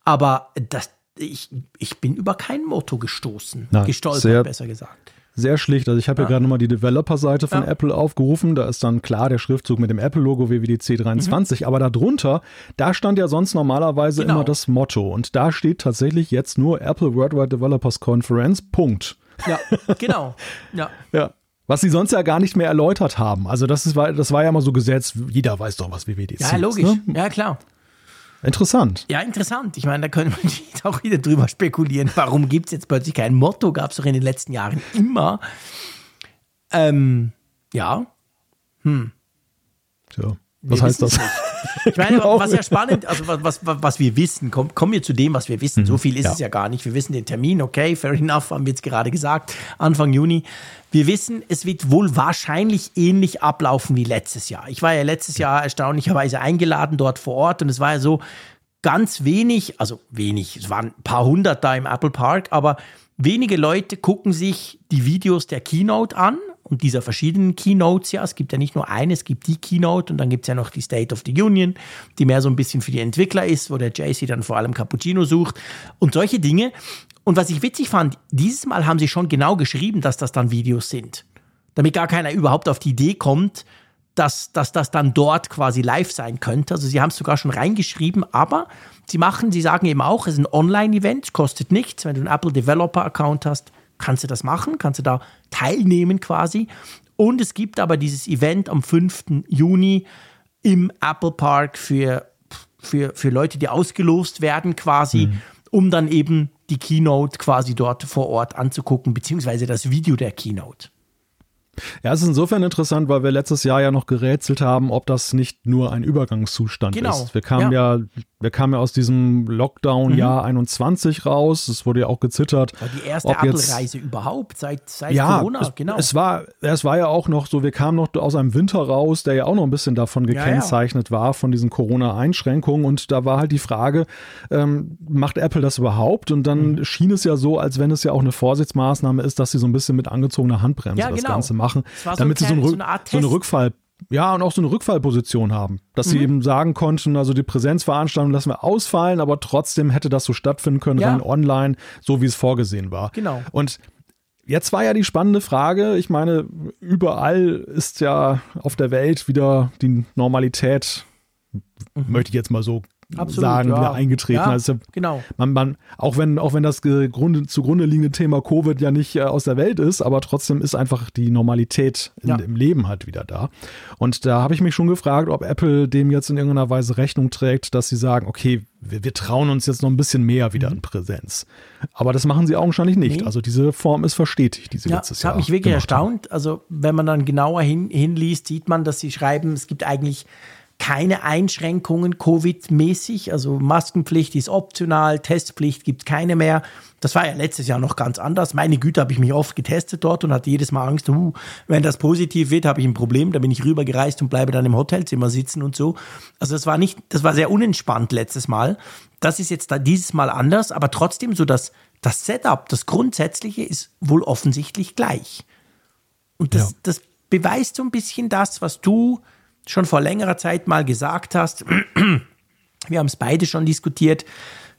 Aber das, ich, ich bin über kein Motto gestoßen. Nein, Gestolpert, besser gesagt. Sehr schlicht. Also ich habe ja gerade nochmal die Developer-Seite von Ja. Apple aufgerufen. Da ist dann klar der Schriftzug mit dem Apple-Logo WWDC 23. Aber darunter, da stand ja sonst normalerweise Mhm. Genau. immer das Motto. Und da steht tatsächlich jetzt nur Apple Worldwide Developers Conference. Punkt. Ja, genau. Ja. Ja. Was sie sonst ja gar nicht mehr erläutert haben. Also das, ist, war- das war ja mal so gesetzt, jeder weiß doch, was WWDC Ja, ist. logisch. Ne? Ja, klar. Interessant. Ja, interessant. Ich meine, da können wir auch wieder drüber spekulieren. Warum gibt es jetzt plötzlich kein Motto? Gab es doch in den letzten Jahren immer. Ähm, ja. Hm. Tja, was wir heißt das? Ich meine, was ja spannend, also was, was, was wir wissen, komm, kommen wir zu dem, was wir wissen. So mhm. viel ist ja. es ja gar nicht. Wir wissen den Termin, okay, fair enough, haben wir jetzt gerade gesagt, Anfang Juni. Wir wissen, es wird wohl wahrscheinlich ähnlich ablaufen wie letztes Jahr. Ich war ja letztes Jahr erstaunlicherweise eingeladen dort vor Ort und es war ja so ganz wenig, also wenig, es waren ein paar hundert da im Apple Park, aber wenige Leute gucken sich die Videos der Keynote an und dieser verschiedenen Keynotes ja. Es gibt ja nicht nur eine, es gibt die Keynote und dann gibt es ja noch die State of the Union, die mehr so ein bisschen für die Entwickler ist, wo der JC dann vor allem Cappuccino sucht und solche Dinge. Und was ich witzig fand, dieses Mal haben sie schon genau geschrieben, dass das dann Videos sind. Damit gar keiner überhaupt auf die Idee kommt, dass, dass das dann dort quasi live sein könnte. Also sie haben es sogar schon reingeschrieben, aber sie machen, sie sagen eben auch, es ist ein Online-Event, kostet nichts. Wenn du einen Apple Developer-Account hast, kannst du das machen, kannst du da teilnehmen quasi. Und es gibt aber dieses Event am 5. Juni im Apple Park für, für, für Leute, die ausgelost werden quasi, mhm. um dann eben die Keynote quasi dort vor Ort anzugucken, beziehungsweise das Video der Keynote. Ja, es ist insofern interessant, weil wir letztes Jahr ja noch gerätselt haben, ob das nicht nur ein Übergangszustand genau. ist. Wir kamen ja. ja. wir kamen ja aus diesem Lockdown-Jahr mhm. 21 raus. Es wurde ja auch gezittert. War die erste Apple-Reise überhaupt seit, seit ja, Corona, es, genau. Es war, es war ja auch noch so, wir kamen noch aus einem Winter raus, der ja auch noch ein bisschen davon gekennzeichnet ja, war, von diesen Corona-Einschränkungen. Und da war halt die Frage, ähm, macht Apple das überhaupt? Und dann mhm. schien es ja so, als wenn es ja auch eine Vorsichtsmaßnahme ist, dass sie so ein bisschen mit angezogener Handbremse das genau. Ganze machen machen, damit so sie so, ein, so, eine so, eine Rückfall, ja, und auch so eine Rückfallposition haben, dass mhm. sie eben sagen konnten, also die Präsenzveranstaltung lassen wir ausfallen, aber trotzdem hätte das so stattfinden können, ja. rein online, so wie es vorgesehen war. Genau. Und Jetzt war ja die spannende Frage, ich meine, überall ist ja auf der Welt wieder die Normalität, mhm. möchte ich jetzt mal so Absolut, sagen, ja. wieder eingetreten. Ja, also genau. Man, man, auch wenn, auch wenn das Grunde, zugrunde liegende Thema Covid ja nicht äh, aus der Welt ist, aber trotzdem ist einfach die Normalität in, ja. im Leben halt wieder da. Und da habe ich mich schon gefragt, ob Apple dem jetzt in irgendeiner Weise Rechnung trägt, dass sie sagen, okay, wir, wir trauen uns jetzt noch ein bisschen mehr wieder mhm. in Präsenz. Aber das machen sie augenscheinlich nicht. Nee. Also diese Form ist verstetigt, diese ja, letztes Jahr. Das hat mich wirklich erstaunt. Haben. Also wenn man dann genauer hin, hinliest, sieht man, dass sie schreiben, es gibt eigentlich keine Einschränkungen Covid-mäßig. Also Maskenpflicht ist optional, Testpflicht gibt es keine mehr. Das war ja letztes Jahr noch ganz anders. Meine Güte, habe ich mich oft getestet dort und hatte jedes Mal Angst, uh, wenn das positiv wird, habe ich ein Problem. Da bin ich rübergereist und bleibe dann im Hotelzimmer sitzen und so. Also das war nicht, das war sehr unentspannt letztes Mal. Das ist jetzt da dieses Mal anders, aber trotzdem so das, das Setup, das Grundsätzliche ist wohl offensichtlich gleich. Und das, ja. das beweist so ein bisschen das, was du schon vor längerer Zeit mal gesagt hast, wir haben es beide schon diskutiert,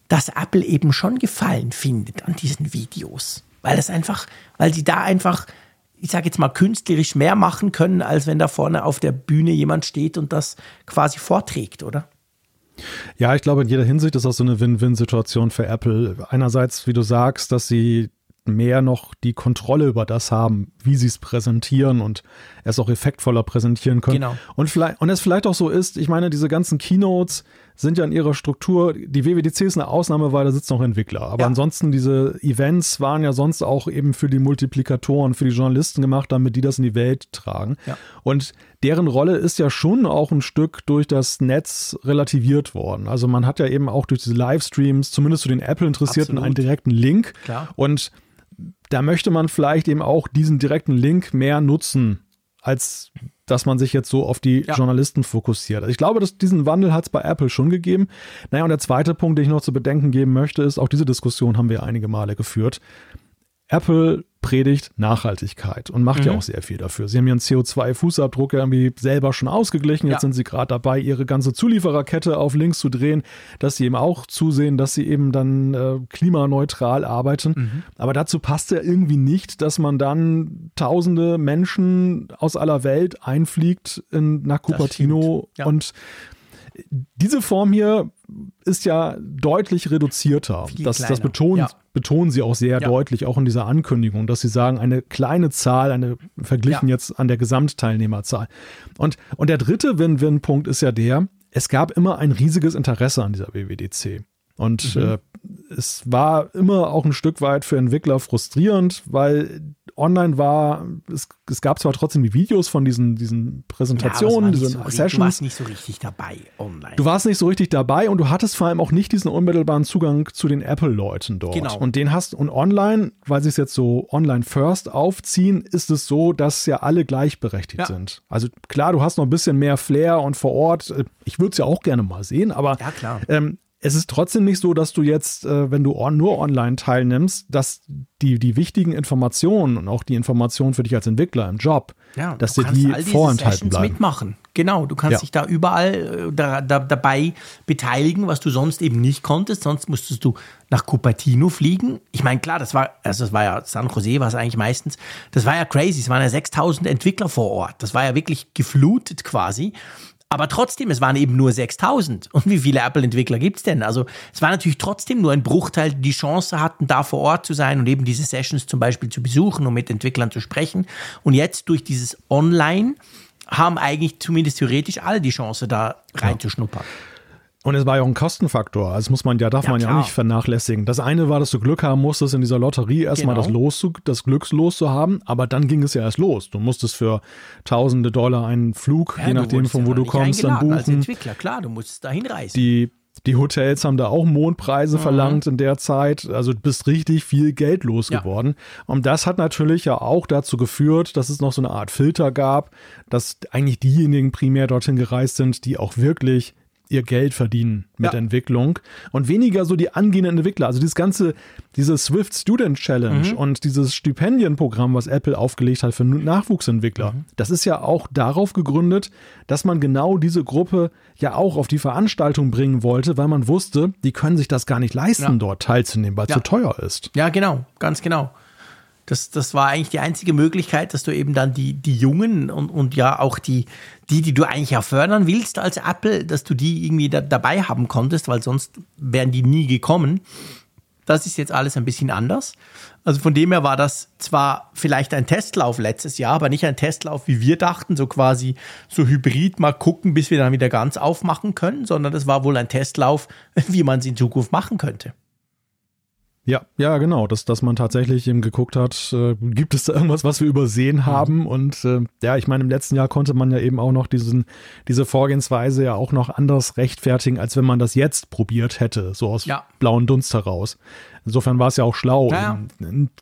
dass Apple eben schon Gefallen findet an diesen Videos. Weil das einfach, weil sie da einfach, ich sage jetzt mal, künstlerisch mehr machen können, als wenn da vorne auf der Bühne jemand steht und das quasi vorträgt, oder? Ja, ich glaube, in jeder Hinsicht ist das so eine Win-Win-Situation für Apple. Einerseits, wie du sagst, dass sie mehr noch die Kontrolle über das haben, wie sie es präsentieren und es auch effektvoller präsentieren können. Genau. Und vielleicht, und es vielleicht auch so ist, ich meine, diese ganzen Keynotes sind ja in ihrer Struktur, die WWDC ist eine Ausnahme, weil da sitzen auch Entwickler. Aber ja. ansonsten, diese Events waren ja sonst auch eben für die Multiplikatoren, für die Journalisten gemacht, damit die das in die Welt tragen. Ja. Und deren Rolle ist ja schon auch ein Stück durch das Netz relativiert worden. Also man hat ja eben auch durch diese Livestreams, zumindest zu den Apple-Interessierten, einen direkten Link. Klar. Und da möchte man vielleicht eben auch diesen direkten Link mehr nutzen, als dass man sich jetzt so auf die ja. Journalisten fokussiert. Also ich glaube, dass diesen Wandel hat es bei Apple schon gegeben. Naja, und der zweite Punkt, den ich noch zu bedenken geben möchte, ist, auch diese Diskussion haben wir einige Male geführt. Apple predigt Nachhaltigkeit und macht mhm. ja auch sehr viel dafür. Sie haben ihren CO2-Fußabdruck irgendwie selber schon ausgeglichen. Jetzt ja. sind sie gerade dabei, ihre ganze Zuliefererkette auf links zu drehen, dass sie eben auch zusehen, dass sie eben dann äh, klimaneutral arbeiten. Mhm. Aber dazu passt ja irgendwie nicht, dass man dann tausende Menschen aus aller Welt einfliegt in, nach Cupertino ja. und diese Form hier ist ja deutlich reduzierter. das, das betonen, ja. betonen sie auch sehr ja. deutlich, auch in dieser Ankündigung, dass sie sagen, eine kleine Zahl, eine verglichen ja. jetzt an der Gesamtteilnehmerzahl. Und, und der dritte Win-Win-Punkt ist ja der, es gab immer ein riesiges Interesse an dieser WWDC. Und mhm. äh, es war immer auch ein Stück weit für Entwickler frustrierend, weil online war, es, es gab zwar trotzdem die Videos von diesen, diesen Präsentationen, ja, diesen so Sessions. Du warst nicht so richtig dabei online. Du warst nicht so richtig dabei und du hattest vor allem auch nicht diesen unmittelbaren Zugang zu den Apple-Leuten dort. Genau. Und den hast und online, weil sie es jetzt so online first aufziehen, ist es so, dass ja alle gleichberechtigt ja. sind. Also klar, du hast noch ein bisschen mehr Flair und vor Ort, ich würde es ja auch gerne mal sehen, aber ja, klar. Ähm, es ist trotzdem nicht so, dass du jetzt, äh, wenn du nur online teilnimmst, dass die, die wichtigen Informationen und auch die Informationen für dich als Entwickler im Job, ja, dass dir die vorenthalten bleiben. mitmachen. Genau, du kannst ja. dich da überall äh, da, da, dabei beteiligen, was du sonst eben nicht konntest. Sonst musstest du nach Cupertino fliegen. Ich meine, klar, das war, also das war ja San Jose, war es eigentlich meistens. Das war ja crazy. Es waren ja 6000 Entwickler vor Ort. Das war ja wirklich geflutet quasi. Aber trotzdem, es waren eben nur 6000. Und wie viele Apple-Entwickler gibt es denn? Also es war natürlich trotzdem nur ein Bruchteil, die die Chance hatten, da vor Ort zu sein und eben diese Sessions zum Beispiel zu besuchen und mit Entwicklern zu sprechen. Und jetzt durch dieses Online haben eigentlich zumindest theoretisch alle die Chance, da reinzuschnuppern. Ja. Und es war ja auch ein Kostenfaktor. Also muss man ja, darf ja, man klar. ja auch nicht vernachlässigen. Das eine war, dass du Glück haben musstest, in dieser Lotterie erstmal genau. das, Los zu, das Glückslos zu haben, aber dann ging es ja erst los. Du musstest für tausende Dollar einen Flug, ja, je nachdem von wo du kommst, dann buchen. Als Entwickler, klar, du musstest da hinreisen. Die die Hotels haben da auch Mondpreise mhm. verlangt in der Zeit. Also du bist richtig viel Geld losgeworden. Ja. Und das hat natürlich ja auch dazu geführt, dass es noch so eine Art Filter gab, dass eigentlich diejenigen primär dorthin gereist sind, die auch wirklich ihr Geld verdienen mit ja. Entwicklung und weniger so die angehenden Entwickler. Also dieses ganze, diese Swift Student Challenge mhm. und dieses Stipendienprogramm, was Apple aufgelegt hat für Nachwuchsentwickler, mhm. das ist ja auch darauf gegründet, dass man genau diese Gruppe ja auch auf die Veranstaltung bringen wollte, weil man wusste, die können sich das gar nicht leisten, ja. dort teilzunehmen, weil es ja. zu teuer ist. Ja, genau, ganz genau. Das, das war eigentlich die einzige Möglichkeit, dass du eben dann die, die Jungen und, und ja auch die, die, die du eigentlich ja fördern willst als Apple, dass du die irgendwie da, dabei haben konntest, weil sonst wären die nie gekommen. Das ist jetzt alles ein bisschen anders. Also von dem her war das zwar vielleicht ein Testlauf letztes Jahr, aber nicht ein Testlauf, wie wir dachten, so quasi so hybrid mal gucken, bis wir dann wieder ganz aufmachen können, sondern das war wohl ein Testlauf, wie man es in Zukunft machen könnte. Ja, ja, genau, dass, dass man tatsächlich eben geguckt hat, äh, gibt es da irgendwas, was wir übersehen mhm. haben? Und äh, ja, ich meine, im letzten Jahr konnte man ja eben auch noch diesen, diese Vorgehensweise ja auch noch anders rechtfertigen, als wenn man das jetzt probiert hätte, so aus ja. blauen Dunst heraus. Insofern war es ja auch schlau, ja.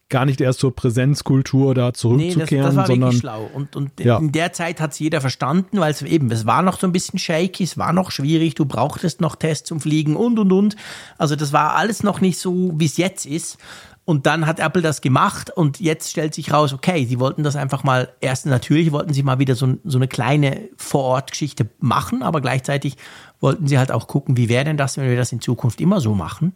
gar nicht erst zur Präsenzkultur da zurückzukehren, nee, das, das war sondern schlau. Und, und ja. in der Zeit hat es jeder verstanden, weil es eben, es war noch so ein bisschen shaky, es war noch schwierig, du brauchtest noch Tests zum Fliegen und und und. Also das war alles noch nicht so, wie es jetzt ist. Und dann hat Apple das gemacht und jetzt stellt sich raus, okay, sie wollten das einfach mal, erst natürlich wollten sie mal wieder so, so eine kleine Vorortgeschichte machen, aber gleichzeitig wollten sie halt auch gucken, wie wäre denn das, wenn wir das in Zukunft immer so machen.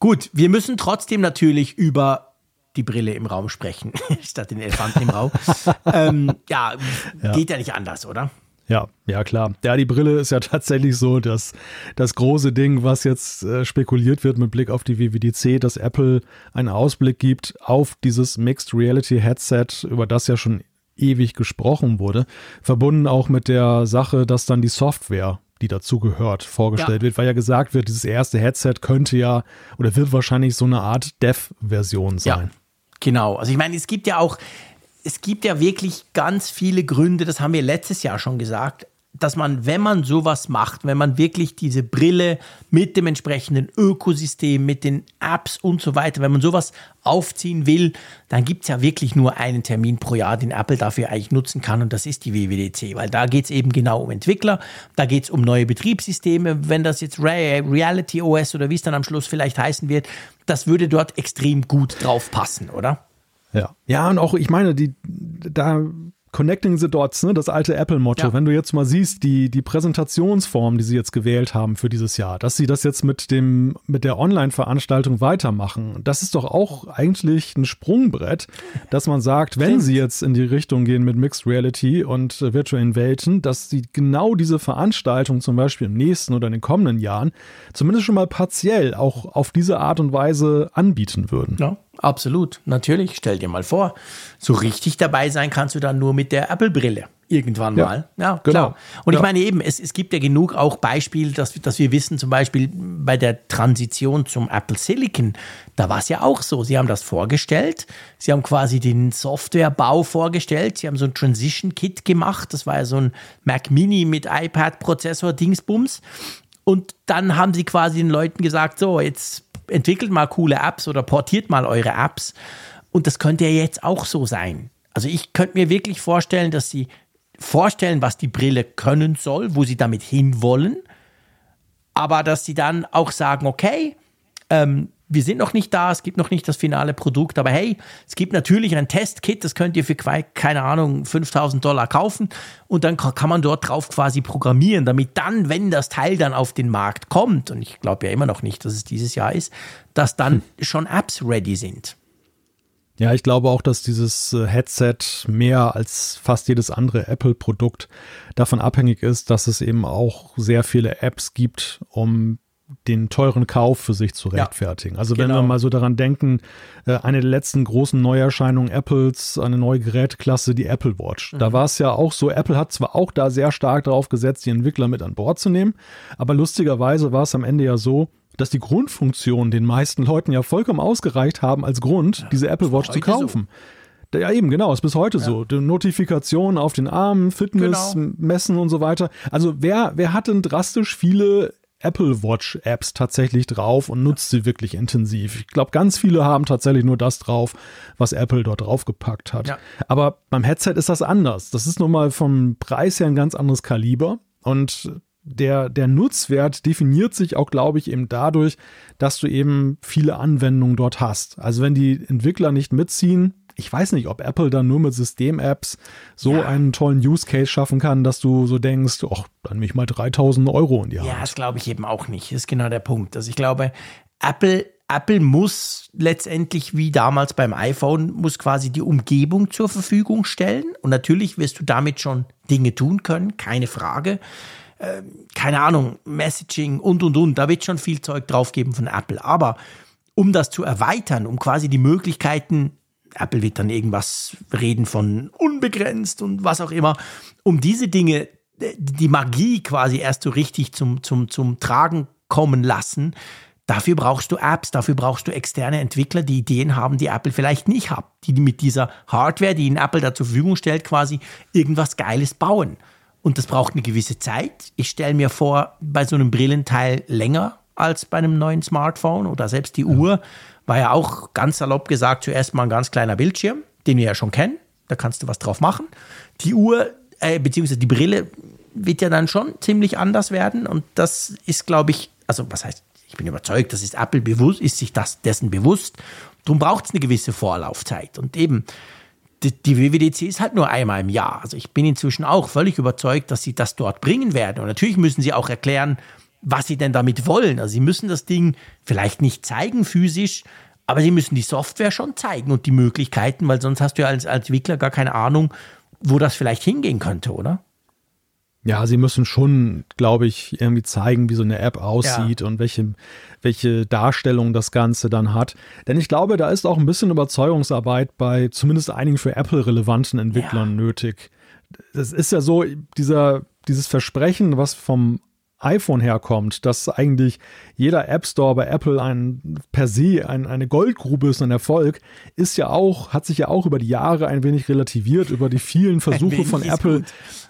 Gut, wir müssen trotzdem natürlich über die Brille im Raum sprechen, statt den Elefanten im Raum. ähm, ja, ja, geht ja nicht anders, oder? Ja, ja klar. Ja, die Brille ist ja tatsächlich so, dass das große Ding, was jetzt äh, spekuliert wird mit Blick auf die WWDC, dass Apple einen Ausblick gibt auf dieses Mixed Reality Headset, über das ja schon ewig gesprochen wurde, verbunden auch mit der Sache, dass dann die Software die dazugehört, vorgestellt ja. wird, weil ja gesagt wird, dieses erste Headset könnte ja oder wird wahrscheinlich so eine Art Dev-Version sein. Ja, genau. Also ich meine, es gibt ja auch, es gibt ja wirklich ganz viele Gründe, das haben wir letztes Jahr schon gesagt, dass man, wenn man sowas macht, wenn man wirklich diese Brille mit dem entsprechenden Ökosystem, mit den Apps und so weiter, wenn man sowas aufziehen will, dann gibt es ja wirklich nur einen Termin pro Jahr, den Apple dafür eigentlich nutzen kann und das ist die WWDC, weil da geht es eben genau um Entwickler, da geht es um neue Betriebssysteme, wenn das jetzt Reality OS oder wie es dann am Schluss vielleicht heißen wird, das würde dort extrem gut drauf passen, oder? Ja. Ja, und auch, ich meine, die, da Connecting the Dots, ne, das alte Apple-Motto. Ja. Wenn du jetzt mal siehst, die, die Präsentationsform, die sie jetzt gewählt haben für dieses Jahr, dass sie das jetzt mit dem, mit der Online-Veranstaltung weitermachen, das ist doch auch eigentlich ein Sprungbrett, dass man sagt, wenn sie jetzt in die Richtung gehen mit Mixed Reality und äh, virtuellen Welten, dass sie genau diese Veranstaltung zum Beispiel im nächsten oder in den kommenden Jahren zumindest schon mal partiell auch auf diese Art und Weise anbieten würden. Ja. Absolut, natürlich. Stell dir mal vor, so richtig dabei sein kannst du dann nur mit der Apple-Brille. irgendwann Ja, mal. Ja, genau. klar. Und ich Ja. meine eben, es, es gibt ja genug auch Beispiele, dass, dass wir wissen, zum Beispiel bei der Transition zum Apple Silicon, da war es ja auch so. Sie haben das vorgestellt, sie haben quasi den Softwarebau vorgestellt, sie haben so ein Transition Kit gemacht, das war ja so ein Mac Mini mit iPad-Prozessor, Dingsbums. Und dann haben sie quasi den Leuten gesagt, so, jetzt entwickelt mal coole Apps oder portiert mal eure Apps. Und das könnte ja jetzt auch so sein. Also ich könnte mir wirklich vorstellen, dass sie vorstellen, was die Brille können soll, wo sie damit hinwollen, aber dass sie dann auch sagen, okay, ähm, wir sind noch nicht da, es gibt noch nicht das finale Produkt, aber hey, es gibt natürlich ein Testkit, das könnt ihr für, quai- keine Ahnung, 5000 Dollar kaufen und dann ka- kann man dort drauf quasi programmieren, damit dann, wenn das Teil dann auf den Markt kommt, und ich glaube ja immer noch nicht, dass es dieses Jahr ist, dass dann schon Apps ready sind. Ja, ich glaube auch, dass dieses äh, Headset mehr als fast jedes andere Apple-Produkt davon abhängig ist, dass es eben auch sehr viele Apps gibt, um den teuren Kauf für sich zu Ja, rechtfertigen. also wenn genau. wir mal so daran denken, äh, eine der letzten großen Neuerscheinungen Apples, eine neue Gerätklasse, die Apple Watch. Mhm. Da war es ja auch so, Apple hat zwar auch da sehr stark darauf gesetzt, die Entwickler mit an Bord zu nehmen, aber lustigerweise war es am Ende ja so, dass die Grundfunktionen den meisten Leuten ja vollkommen ausgereicht haben als Grund, diese Apple Watch zu heute so. kaufen. Ja, eben, genau, ist bis heute so. Die Notifikationen auf den Armen, Fitness, Genau. Messen und so weiter. Also wer, wer hat denn drastisch viele Apple Watch Apps tatsächlich drauf und nutzt sie wirklich intensiv? Ich glaube, ganz viele haben tatsächlich nur das drauf, was Apple dort draufgepackt hat. Ja. Aber beim Headset ist das anders. Das ist nun mal vom Preis her ein ganz anderes Kaliber und der, der Nutzwert definiert sich auch, glaube ich, eben dadurch, dass du eben viele Anwendungen dort hast. Also wenn die Entwickler nicht mitziehen, ich weiß nicht, ob Apple dann nur mit System-Apps so einen tollen Use Case schaffen kann, dass du so denkst, ach, dann nehme ich mal 3000 Euro in die Hand. Ja, das glaube ich eben auch nicht. Das ist genau der Punkt. Also ich glaube, Apple, Apple muss letztendlich wie damals beim iPhone, muss quasi die Umgebung zur Verfügung stellen. Und natürlich wirst du damit schon Dinge tun können, keine Frage. Ähm, keine Ahnung, Messaging und, und, und. Da wird schon viel Zeug drauf geben von Apple. Aber um das zu erweitern, um quasi die Möglichkeiten, Apple wird dann irgendwas reden von unbegrenzt und was auch immer, um diese Dinge, die Magie quasi erst so richtig zum, zum, zum Tragen kommen lassen, dafür brauchst du Apps, dafür brauchst du externe Entwickler, die Ideen haben, die Apple vielleicht nicht hat, die mit dieser Hardware, die ihnen Apple da zur Verfügung stellt, quasi irgendwas Geiles bauen. Und das braucht eine gewisse Zeit. Ich stelle mir vor, bei so einem Brillenteil länger als bei einem neuen Smartphone oder selbst die Uhr war ja auch ganz salopp gesagt zuerst mal ein ganz kleiner Bildschirm, den wir ja schon kennen. Da kannst du was drauf machen. Die Uhr, äh, beziehungsweise die Brille wird ja dann schon ziemlich anders werden. Und das ist, glaube ich, also was heißt, ich bin überzeugt, das ist Apple bewusst, ist sich das dessen bewusst. Darum braucht es eine gewisse Vorlaufzeit. Und eben, die, die WWDC ist halt nur einmal im Jahr. Also ich bin inzwischen auch völlig überzeugt, dass sie das dort bringen werden. Und natürlich müssen sie auch erklären, was sie denn damit wollen. Also sie müssen das Ding vielleicht nicht zeigen physisch, aber sie müssen die Software schon zeigen und die Möglichkeiten, weil sonst hast du ja als, als Entwickler gar keine Ahnung, wo das vielleicht hingehen könnte, oder? Ja, sie müssen schon, glaube ich, irgendwie zeigen, wie so eine App aussieht und welche, welche Darstellung das Ganze dann hat. Denn ich glaube, da ist auch ein bisschen Überzeugungsarbeit bei zumindest einigen für Apple relevanten Entwicklern nötig. Das ist ja so, dieser, dieses Versprechen, was vom iPhone herkommt, dass eigentlich jeder App Store bei Apple ein per se ein, eine Goldgrube ist, ein Erfolg, ist ja auch, hat sich ja auch über die Jahre ein wenig relativiert, über die vielen Versuche von Apple.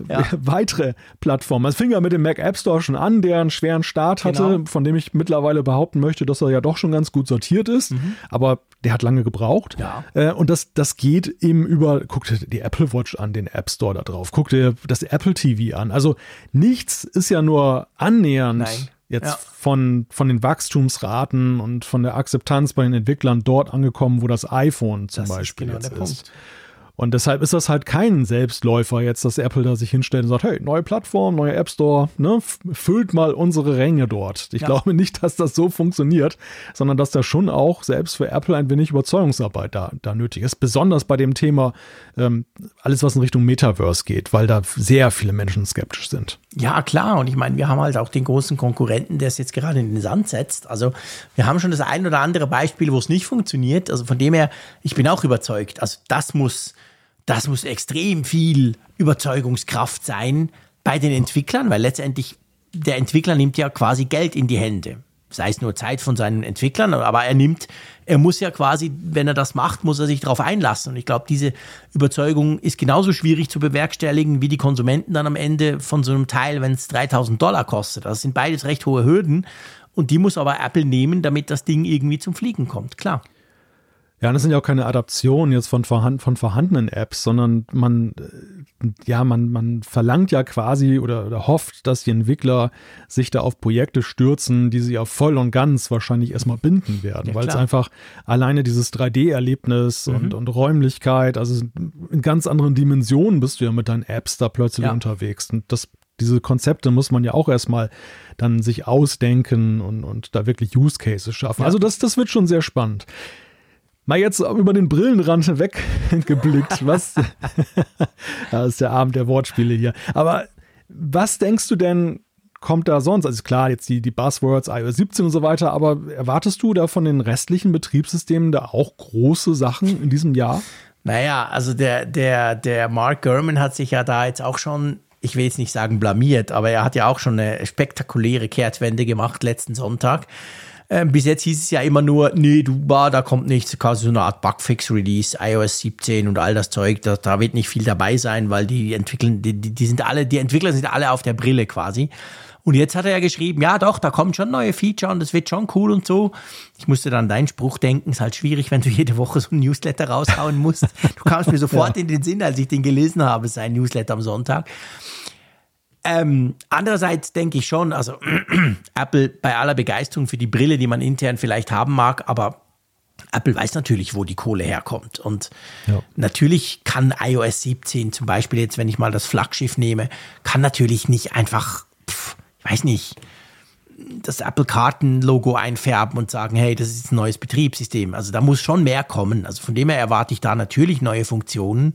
Ja. weitere Plattformen. Es fing ja mit dem Mac App Store schon an, der einen schweren Start hatte, Genau. von dem ich mittlerweile behaupten möchte, dass er ja doch schon ganz gut sortiert ist, aber der hat lange gebraucht. Mhm. Ja. Äh, und das, das geht eben über, guck dir die Apple Watch an, den App Store da drauf, guck dir das Apple TV an. Also nichts ist ja nur annähernd Nein. jetzt Ja. von, von den Wachstumsraten und von der Akzeptanz bei den Entwicklern dort angekommen, wo das iPhone zum Das ist Beispiel genau jetzt ist. Punkt. Und deshalb ist das halt kein Selbstläufer jetzt, dass Apple da sich hinstellt und sagt, hey, neue Plattform, neuer App Store, ne, füllt mal unsere Ränge dort. Ich Ja. glaube nicht, dass das so funktioniert, sondern dass da schon auch selbst für Apple ein wenig Überzeugungsarbeit da, da nötig ist. Besonders bei dem Thema ähm, alles, was in Richtung Metaverse geht, weil da sehr viele Menschen skeptisch sind. Ja, klar. Und ich meine, wir haben halt auch den großen Konkurrenten, der es jetzt gerade in den Sand setzt. Also wir haben schon das ein oder andere Beispiel, wo es nicht funktioniert. Also von dem her, ich bin auch überzeugt. Also das muss, das muss extrem viel Überzeugungskraft sein bei den Entwicklern, weil letztendlich der Entwickler nimmt ja quasi Geld in die Hände. Sei es nur Zeit von seinen Entwicklern, aber er nimmt, er muss ja quasi, wenn er das macht, muss er sich darauf einlassen. Und ich glaube, diese Überzeugung ist genauso schwierig zu bewerkstelligen wie die Konsumenten dann am Ende von so einem Teil, wenn es 3000 Dollar kostet. Das sind beides recht hohe Hürden. Und die muss aber Apple nehmen, damit das Ding irgendwie zum Fliegen kommt, klar. Ja, und das sind ja auch keine Adaptionen jetzt von, vorhand, von vorhandenen Apps, sondern man, äh, ja, man, man verlangt ja quasi oder, oder hofft, dass die Entwickler sich da auf Projekte stürzen, die sie ja voll und ganz wahrscheinlich erstmal binden werden, ja, weil es einfach alleine dieses 3D-Erlebnis mhm. und, und Räumlichkeit, also in ganz anderen Dimensionen bist du ja mit deinen Apps da plötzlich ja. unterwegs. Und das diese Konzepte muss man ja auch erstmal dann sich ausdenken und, und da wirklich Use Cases schaffen. Ja. Also das, das wird schon sehr spannend. Mal jetzt über den Brillenrand weggeblickt. Was? das ist der Abend der Wortspiele hier. Aber was denkst du denn, kommt da sonst? Also klar, jetzt die, die Buzzwords, iOS 17 und so weiter, aber erwartest du da von den restlichen Betriebssystemen da auch große Sachen in diesem Jahr? Naja, also der, der, der Mark Gurman hat sich ja da jetzt auch schon, ich will jetzt nicht sagen blamiert, aber er hat ja auch schon eine spektakuläre Kehrtwende gemacht letzten Sonntag. Ähm, bis jetzt hieß es ja immer nur, nee, du, bah, da kommt nichts, quasi so eine Art Bugfix-Release, iOS 17 und all das Zeug, da, da wird nicht viel dabei sein, weil die entwickeln, die, die sind alle, die Entwickler sind alle auf der Brille quasi. Und jetzt hat er ja geschrieben, ja doch, da kommen schon neue Feature und das wird schon cool und so. Ich musste dann deinen Spruch denken, ist halt schwierig, wenn du jede Woche so ein Newsletter raushauen musst. Du kamst mir sofort ja. in den Sinn, als ich den gelesen habe, sein Newsletter am Sonntag. Ähm, andererseits denke ich schon, also Apple bei aller Begeisterung für die Brille, die man intern vielleicht haben mag, aber Apple weiß natürlich, wo die Kohle herkommt. Und ja. natürlich kann iOS 17 zum Beispiel jetzt, wenn ich mal das Flaggschiff nehme, kann natürlich nicht einfach, pff, weiß nicht, das Apple-Karten-Logo einfärben und sagen, hey, das ist ein neues Betriebssystem. Also da muss schon mehr kommen. Also von dem her erwarte ich da natürlich neue Funktionen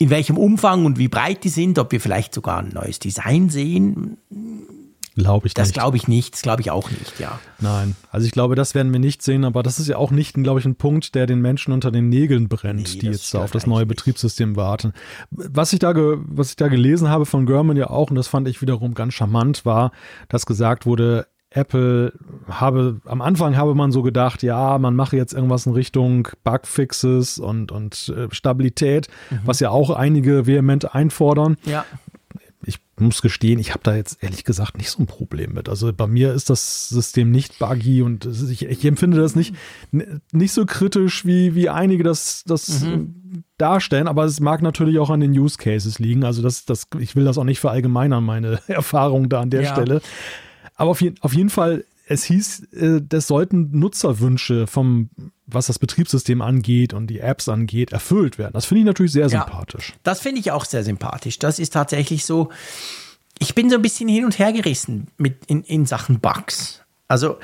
in welchem Umfang und wie breit die sind, ob wir vielleicht sogar ein neues Design sehen. Glaube ich das nicht. Das glaube ich nicht, das glaube ich auch nicht, ja. Nein, also ich glaube, das werden wir nicht sehen, aber das ist ja auch nicht, glaube ich, ein Punkt, der den Menschen unter den Nägeln brennt, nee, die jetzt auf das neue Betriebssystem warten. Was ich, da was ich da gelesen habe von German ja auch, und das fand ich wiederum ganz charmant, war, dass gesagt wurde, Apple habe, am Anfang habe man so gedacht, ja, man mache jetzt irgendwas in Richtung Bugfixes und, und äh, Stabilität, mhm. was ja auch einige vehement einfordern. Ja. Ich muss gestehen, ich habe da jetzt ehrlich gesagt nicht so ein Problem mit. Also bei mir ist das System nicht buggy und ich, ich empfinde das nicht, nicht so kritisch, wie, wie einige das, das mhm. darstellen, aber es mag natürlich auch an den Use Cases liegen. Also das, das, ich will das auch nicht verallgemeinern, meine Erfahrung da an der ja. Stelle. Aber auf, je, auf jeden Fall, es hieß, äh, das sollten Nutzerwünsche vom, was das Betriebssystem angeht und die Apps angeht, erfüllt werden. Das finde ich natürlich sehr ja, sympathisch. Das finde ich auch sehr sympathisch. Das ist tatsächlich so. Ich bin so ein bisschen hin und her gerissen mit in, in Sachen Bugs. Also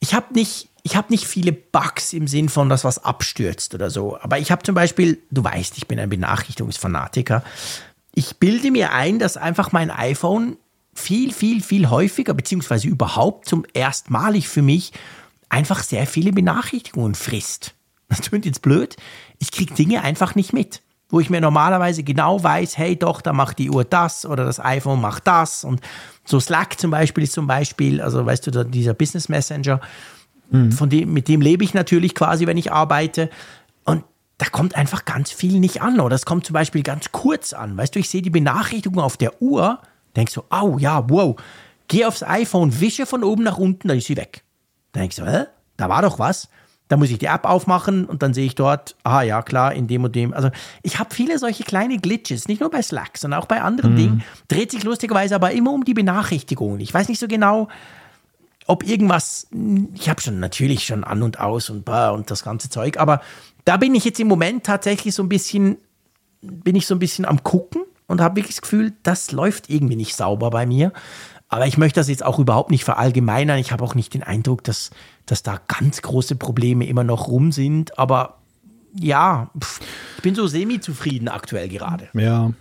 ich habe nicht, ich habe nicht viele Bugs im Sinn von, dass was abstürzt oder so. Aber ich habe zum Beispiel, du weißt, ich bin ein Benachrichtigungsfanatiker. Ich bilde mir ein, dass einfach mein iPhone viel, viel, viel häufiger, beziehungsweise überhaupt zum erstmalig für mich einfach sehr viele Benachrichtigungen frisst. Das klingt jetzt blöd. Ich kriege Dinge einfach nicht mit, wo ich mir normalerweise genau weiß, hey doch, da macht die Uhr das oder das iPhone macht das und so Slack zum Beispiel ist zum Beispiel, also weißt du, dieser Business Messenger, mhm. von dem, mit dem lebe ich natürlich quasi, wenn ich arbeite und da kommt einfach ganz viel nicht an oder es kommt zum Beispiel ganz kurz an. Weißt du, ich sehe die Benachrichtigung auf der Uhr Denkst du, au, ja, wow. Geh aufs iPhone, wische von oben nach unten, dann ist sie weg. Dann denkst du, hä? Da war doch was. Dann muss ich die App aufmachen und dann sehe ich dort, ah ja, klar, in dem und dem. Also ich habe viele solche kleine Glitches, nicht nur bei Slack, sondern auch bei anderen mhm. Dingen. Dreht sich lustigerweise aber immer um die Benachrichtigungen. Ich weiß nicht so genau, ob irgendwas, ich habe schon natürlich schon an und aus und und das ganze Zeug, aber da bin ich jetzt im Moment tatsächlich so ein bisschen, bin ich so ein bisschen am gucken und habe wirklich das Gefühl, das läuft irgendwie nicht sauber bei mir. Aber ich möchte das jetzt auch überhaupt nicht verallgemeinern. Ich habe auch nicht den Eindruck, dass, dass da ganz große Probleme immer noch rum sind. Aber ja, pff, ich bin so semi-zufrieden aktuell gerade. Ja.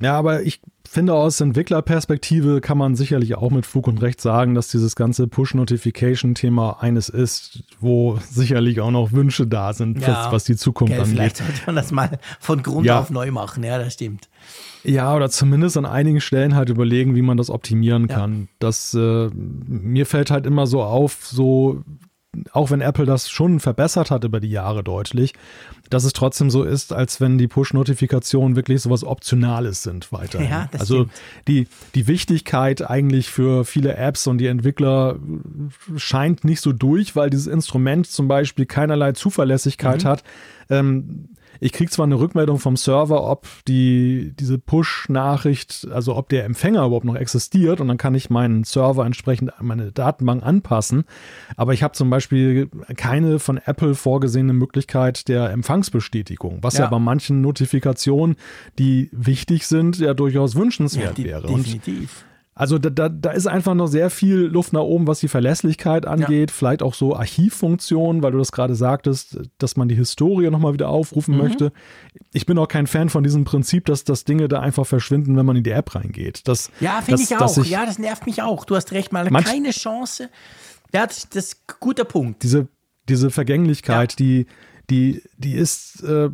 Ja, aber ich finde, aus Entwicklerperspektive kann man sicherlich auch mit Fug und Recht sagen, dass dieses ganze Push-Notification-Thema eines ist, wo sicherlich auch noch Wünsche da sind, ja, was die Zukunft okay, angeht. Vielleicht sollte man das mal von Grund ja. auf neu machen, ja, das stimmt. Ja, oder zumindest an einigen Stellen halt überlegen, wie man das optimieren kann. Ja. Das äh, mir fällt halt immer so auf, so auch wenn Apple das schon verbessert hat über die Jahre deutlich, dass es trotzdem so ist, als wenn die Push-Notifikationen wirklich sowas Optionales sind weiter. Ja, also die, die Wichtigkeit eigentlich für viele Apps und die Entwickler scheint nicht so durch, weil dieses Instrument zum Beispiel keinerlei Zuverlässigkeit mhm. hat. Ähm, ich kriege zwar eine Rückmeldung vom Server, ob die, diese Push-Nachricht, also ob der Empfänger überhaupt noch existiert und dann kann ich meinen Server entsprechend meine Datenbank anpassen. Aber ich habe zum Beispiel keine von Apple vorgesehene Möglichkeit der Empfangsbestätigung, was ja, ja bei manchen Notifikationen, die wichtig sind, ja durchaus wünschenswert ja, die, wäre. Definitiv. Und also da, da, da ist einfach noch sehr viel Luft nach oben, was die Verlässlichkeit angeht. Ja. Vielleicht auch so Archivfunktionen, weil du das gerade sagtest, dass man die Historie nochmal wieder aufrufen mhm. möchte. Ich bin auch kein Fan von diesem Prinzip, dass, dass Dinge da einfach verschwinden, wenn man in die App reingeht. Das, ja, finde ich auch. Ich, ja, das nervt mich auch. Du hast recht, mal keine Chance. Ja, das, das ist ein guter Punkt. Diese, diese Vergänglichkeit, ja. die, die, die ist. Äh,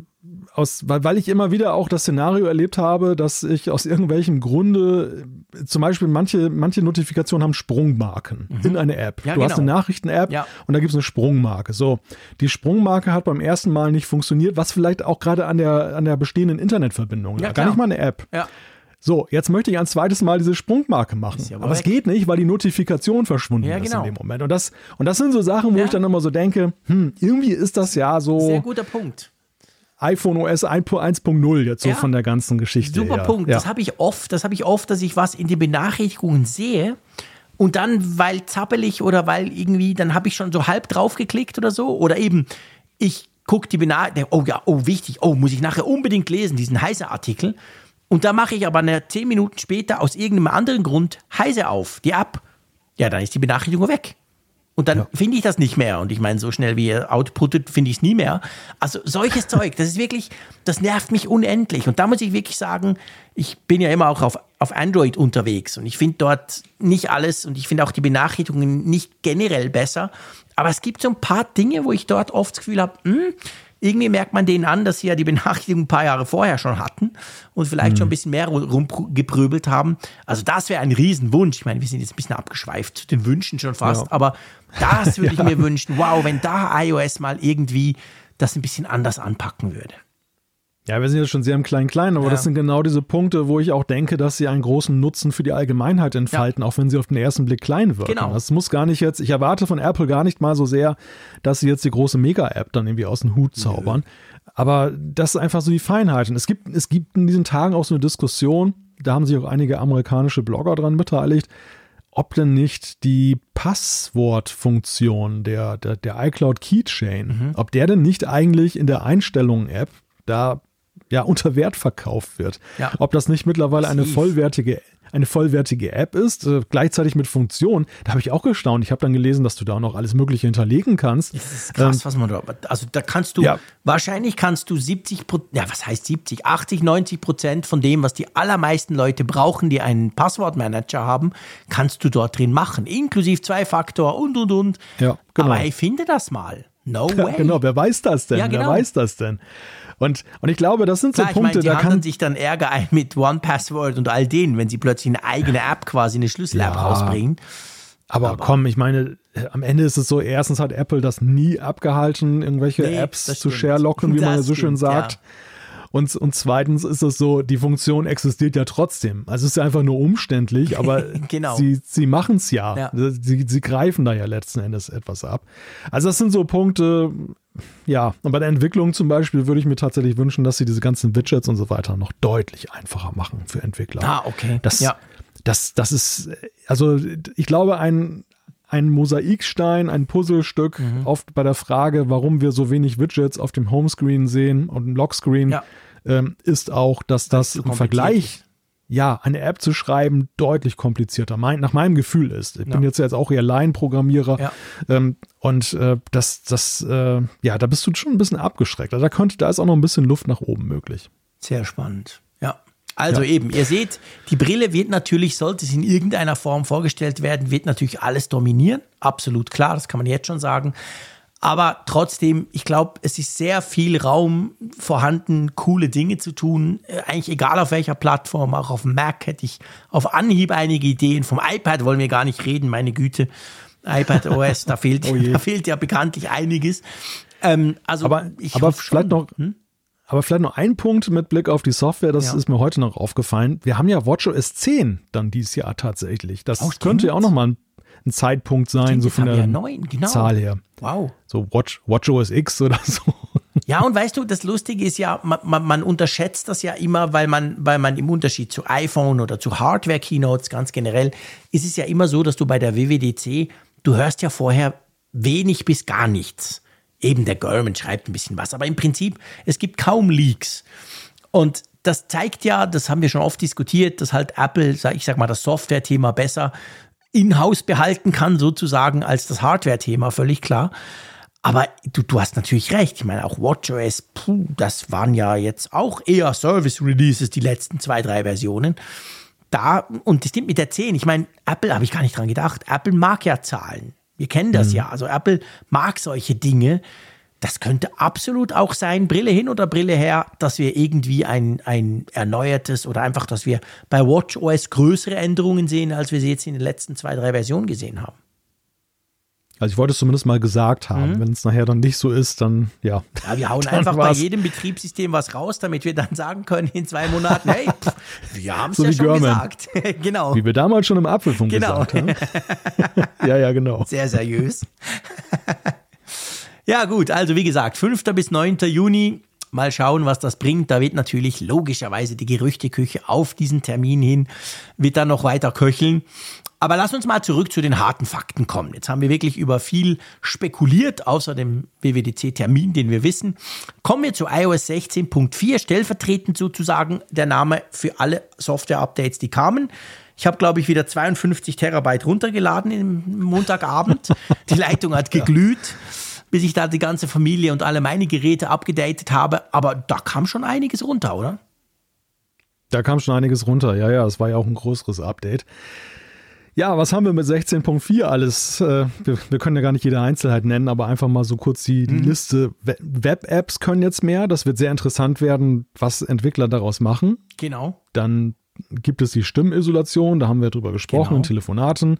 aus, weil, weil ich immer wieder auch das Szenario erlebt habe, dass ich aus irgendwelchem Grunde, zum Beispiel manche, manche Notifikationen haben Sprungmarken mhm. in eine App. Ja, du genau. hast eine Nachrichten-App ja. und da gibt es eine Sprungmarke. So, die Sprungmarke hat beim ersten Mal nicht funktioniert, was vielleicht auch gerade an der, an der bestehenden Internetverbindung ja, Gar nicht mal eine App. Ja. So, jetzt möchte ich ein zweites Mal diese Sprungmarke machen. Ja aber, es geht nicht, weil die Notifikation verschwunden ja, genau. ist in dem Moment. Und das, und das sind so Sachen, wo ja. ich dann immer so denke, hm, irgendwie ist das ja so. Sehr guter Punkt iPhone OS 1.0 jetzt so ja. von der ganzen Geschichte. Super her. Punkt. Ja. Das habe ich oft, das habe ich oft, dass ich was in den Benachrichtigungen sehe und dann, weil zappelig oder weil irgendwie, dann habe ich schon so halb drauf geklickt oder so. Oder eben, ich gucke die Benachrichtigung, oh ja, oh wichtig, oh, muss ich nachher unbedingt lesen, diesen heiße Artikel. Und da mache ich aber eine, zehn Minuten später aus irgendeinem anderen Grund heiße auf, die App. Ja, dann ist die Benachrichtigung weg. Und dann ja. finde ich das nicht mehr. Und ich meine, so schnell wie ihr outputtet, finde ich es nie mehr. Also solches Zeug, das ist wirklich, das nervt mich unendlich. Und da muss ich wirklich sagen, ich bin ja immer auch auf, auf Android unterwegs und ich finde dort nicht alles und ich finde auch die Benachrichtigungen nicht generell besser. Aber es gibt so ein paar Dinge, wo ich dort oft das Gefühl habe, hm, irgendwie merkt man denen an, dass sie ja die Benachrichtigung ein paar Jahre vorher schon hatten und vielleicht mhm. schon ein bisschen mehr rumgeprübelt haben. Also das wäre ein Riesenwunsch. Ich meine, wir sind jetzt ein bisschen abgeschweift zu den Wünschen schon fast, ja. aber das würde ich mir wünschen. Wow, wenn da iOS mal irgendwie das ein bisschen anders anpacken würde. Ja, wir sind jetzt schon sehr im Klein-Klein, aber ja. das sind genau diese Punkte, wo ich auch denke, dass sie einen großen Nutzen für die Allgemeinheit entfalten, ja. auch wenn sie auf den ersten Blick klein wirken. Genau. Das muss gar nicht jetzt, ich erwarte von Apple gar nicht mal so sehr, dass sie jetzt die große Mega-App dann irgendwie aus dem Hut zaubern. Nö. Aber das ist einfach so die Feinheiten. Es gibt, es gibt in diesen Tagen auch so eine Diskussion, da haben sich auch einige amerikanische Blogger dran beteiligt, ob denn nicht die Passwortfunktion der, der, der iCloud Keychain, mhm. ob der denn nicht eigentlich in der Einstellungen-App da ja, unter Wert verkauft wird. Ja. Ob das nicht mittlerweile eine vollwertige, eine vollwertige App ist, äh, gleichzeitig mit Funktion, da habe ich auch gestaunt. Ich habe dann gelesen, dass du da auch noch alles Mögliche hinterlegen kannst. Das ist krass, ähm, was man da, also da kannst du, ja. wahrscheinlich kannst du 70, ja, was heißt 70, 80, 90 Prozent von dem, was die allermeisten Leute brauchen, die einen Passwortmanager haben, kannst du dort drin machen, inklusive Zwei-Faktor und, und, und. Ja, genau. Aber ich finde das mal. No way. Ja, genau, wer weiß das denn? Ja, genau. Wer weiß das denn? Und, und ich glaube, das sind Klar, so Punkte, ich meine, die da kann sich dann Ärger ein mit One Password und all denen, wenn sie plötzlich eine eigene App quasi eine Schlüssel-App ja, rausbringen. Aber, aber, komm, ich meine, am Ende ist es so, erstens hat Apple das nie abgehalten, irgendwelche nee, Apps zu sharelocken, wie das man ja so schön sagt. Ja. Und, und zweitens ist es so, die Funktion existiert ja trotzdem. Also es ist ja einfach nur umständlich, aber genau. sie, sie machen es ja. ja. Sie, sie greifen da ja letzten Endes etwas ab. Also das sind so Punkte, ja, und bei der Entwicklung zum Beispiel würde ich mir tatsächlich wünschen, dass sie diese ganzen Widgets und so weiter noch deutlich einfacher machen für Entwickler. Ah, okay. Das, ja. das, das ist, also ich glaube, ein, ein Mosaikstein, ein Puzzlestück mhm. oft bei der Frage, warum wir so wenig Widgets auf dem Homescreen sehen und im Lockscreen, ja. ähm, ist auch, dass das im Vergleich ja, eine App zu schreiben deutlich komplizierter, mein, nach meinem Gefühl ist. Ich ja. bin jetzt jetzt auch eher Line-Programmierer ja. ähm, und äh, das, das, äh, ja, da bist du schon ein bisschen abgeschreckt. Also da könnte, da ist auch noch ein bisschen Luft nach oben möglich. Sehr spannend, ja. Also Ja. eben, ihr seht, die Brille wird natürlich, sollte sie in irgendeiner Form vorgestellt werden, wird natürlich alles dominieren. Absolut klar, das kann man jetzt schon sagen. Aber trotzdem, ich glaube, es ist sehr viel Raum vorhanden, coole Dinge zu tun. Äh, Eigentlich egal auf welcher Plattform, auch auf dem Mac hätte ich auf Anhieb einige Ideen. Vom iPad wollen wir gar nicht reden, meine Güte. iPad OS, da fehlt, Oh da fehlt ja bekanntlich einiges. Ähm, also Aber, ich aber hoffe schon. vielleicht noch. Aber vielleicht noch ein Punkt mit Blick auf die Software, das Ja. ist mir heute noch aufgefallen. Wir haben ja WatchOS 10 dann dieses Jahr tatsächlich. Das Oh, könnte ja auch nochmal ein, ein Zeitpunkt sein, so Jetzt von der ja neun, genau. Zahl her. Wow. So Watch, WatchOS X oder so. Ja, und weißt du, das Lustige ist ja, man, man, man unterschätzt das ja immer, weil man, weil man im Unterschied zu iPhone oder zu Hardware-Keynotes ganz generell, ist es ja immer so, dass du bei der WWDC, du hörst ja vorher wenig bis gar nichts. Eben der Gurman schreibt ein bisschen was, aber im Prinzip, es gibt kaum Leaks. Und das zeigt ja, das haben wir schon oft diskutiert, dass halt Apple, ich sag mal, das Software-Thema besser in-house behalten kann, sozusagen, als das Hardware-Thema, völlig klar. Aber du, du hast natürlich recht. Ich meine, auch WatchOS, puh, das waren ja jetzt auch eher Service-Releases, die letzten zwei, drei Versionen. Da, und das stimmt mit der 10. Ich meine, Apple habe ich gar nicht dran gedacht. Apple mag ja Zahlen. Wir kennen das ja. Also Apple mag solche Dinge. Das könnte absolut auch sein, Brille hin oder Brille her, dass wir irgendwie ein, ein erneuertes oder einfach, dass wir bei WatchOS größere Änderungen sehen, als wir sie jetzt in den letzten zwei, drei Versionen gesehen haben. Also ich wollte es zumindest mal gesagt haben. Mhm. Wenn es nachher dann nicht so ist, dann ja. Ja, wir hauen einfach bei war's. jedem Betriebssystem was raus, damit wir dann sagen können in zwei Monaten, hey, pff, wir haben es So ja schon Görman. gesagt. genau. Wie wir damals schon im Apfelfunk Genau. gesagt haben. ja, ja, genau. Sehr seriös. Ja, gut, also wie gesagt, 5. bis 9. Juni. Mal schauen, was das bringt. Da wird natürlich logischerweise die Gerüchteküche auf diesen Termin hin, wird dann noch weiter köcheln. Aber lass uns mal zurück zu den harten Fakten kommen. Jetzt haben wir wirklich über viel spekuliert, außer dem WWDC-Termin, den wir wissen. Kommen wir zu iOS 16.4, stellvertretend sozusagen der Name für alle Software-Updates, die kamen. Ich habe, glaube ich, wieder 52 Terabyte runtergeladen im Montagabend. Die Leitung hat geglüht, bis ich da die ganze Familie und alle meine Geräte abgedatet habe. Aber da kam schon einiges runter, oder? Da kam schon einiges runter. Ja, ja, es war ja auch ein größeres Update. Ja, was haben wir mit 16.4 alles? Äh, Wir, wir können ja gar nicht jede Einzelheit nennen, aber einfach mal so kurz die, die Liste. We- Web-Apps können jetzt mehr. Das wird sehr interessant werden, was Entwickler daraus machen. Genau. Dann gibt es die Stimmisolation, da haben wir drüber gesprochen Genau. in Telefonaten.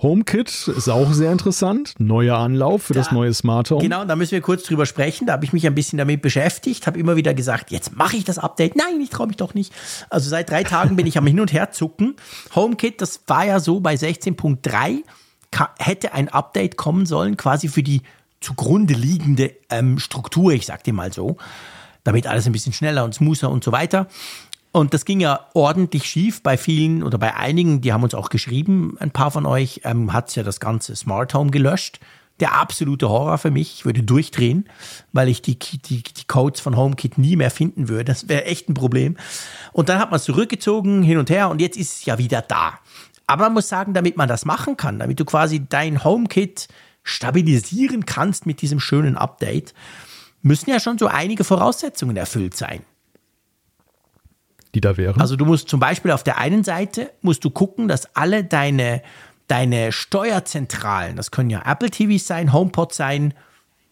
HomeKit ist auch sehr interessant. Neuer Anlauf für das Da- neue Smart Home. Genau, da müssen wir kurz drüber sprechen. Da habe ich mich ein bisschen damit beschäftigt, habe immer wieder gesagt, jetzt mache ich das Update. Nein, ich traue mich doch nicht. Also seit drei Tagen bin ich am Hin und Her zucken. HomeKit, das war ja so bei 16.3, ka- hätte ein Update kommen sollen, quasi für die zugrunde liegende ähm, Struktur, ich sag dir mal so, damit alles ein bisschen schneller und smoother und so weiter. Und das ging ja ordentlich schief bei vielen oder bei einigen, die haben uns auch geschrieben, ein paar von euch, ähm, hat ja das ganze Smart Home gelöscht. Der absolute Horror für mich. Ich würde durchdrehen, weil ich die, die, die Codes von HomeKit nie mehr finden würde. Das wäre echt ein Problem. Und dann hat man es zurückgezogen, hin und her, und jetzt ist es ja wieder da. Aber man muss sagen, damit man das machen kann, damit du quasi dein HomeKit stabilisieren kannst mit diesem schönen Update, müssen ja schon so einige Voraussetzungen erfüllt sein. Die da wären. Also du musst zum Beispiel auf der einen Seite musst du gucken, dass alle deine, deine Steuerzentralen, das können ja Apple TVs sein, HomePod sein,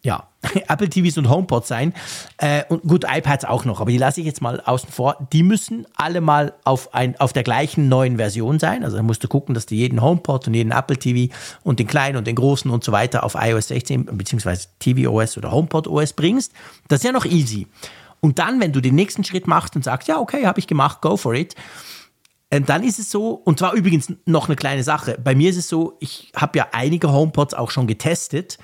ja, Apple TVs und HomePod sein. Äh, und gut, iPads auch noch, aber die lasse ich jetzt mal außen vor. Die müssen alle mal auf, ein, auf der gleichen neuen Version sein. Also da musst du gucken, dass du jeden HomePod und jeden Apple TV und den kleinen und den großen und so weiter auf iOS 16 bzw. tvOS oder HomePod OS bringst. Das ist ja noch easy. Und dann, wenn du den nächsten Schritt machst und sagst, ja, okay, habe ich gemacht, go for it, ähm, dann ist es so, und zwar übrigens noch eine kleine Sache. Bei mir ist es so, ich habe ja einige HomePods auch schon getestet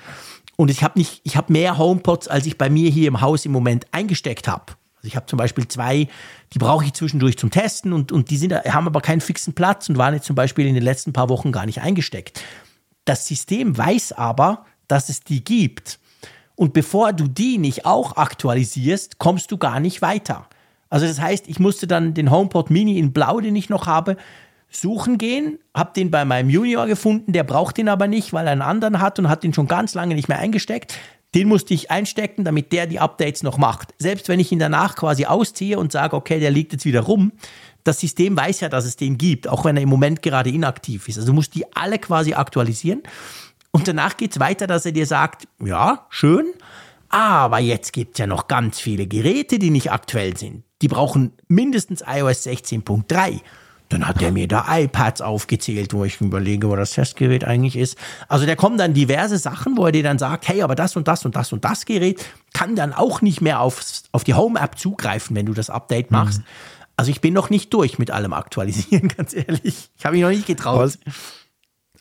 und ich habe nicht, ich habe mehr HomePods, als ich bei mir hier im Haus im Moment eingesteckt habe. Also ich habe zum Beispiel zwei, die brauche ich zwischendurch zum Testen und, und die sind, haben aber keinen fixen Platz und waren jetzt zum Beispiel in den letzten paar Wochen gar nicht eingesteckt. Das System weiß aber, dass es die gibt. Und bevor du die nicht auch aktualisierst, kommst du gar nicht weiter. Also das heißt, ich musste dann den HomePod Mini in Blau, den ich noch habe, suchen gehen, habe den bei meinem Junior gefunden, der braucht den aber nicht, weil er einen anderen hat und hat den schon ganz lange nicht mehr eingesteckt. den musste ich einstecken, damit der die Updates noch macht. Selbst wenn ich ihn danach quasi ausziehe und sage, okay, der liegt jetzt wieder rum, das System weiß ja, dass es den gibt, auch wenn er im Moment gerade inaktiv ist. Also du musst die alle quasi aktualisieren. Und danach geht's weiter, dass er dir sagt, ja, schön, aber jetzt gibt's ja noch ganz viele Geräte, die nicht aktuell sind. Die brauchen mindestens iOS 16.3. Dann hat er mir da iPads aufgezählt, wo ich überlege, wo das Testgerät eigentlich ist. Also da kommen dann diverse Sachen, wo er dir dann sagt, hey, aber das und das und das und das Gerät kann dann auch nicht mehr auf, auf die Home-App zugreifen, wenn du das Update machst. Mhm. Also ich bin noch nicht durch mit allem Aktualisieren, ganz ehrlich. Ich habe mich noch nicht getraut. Aber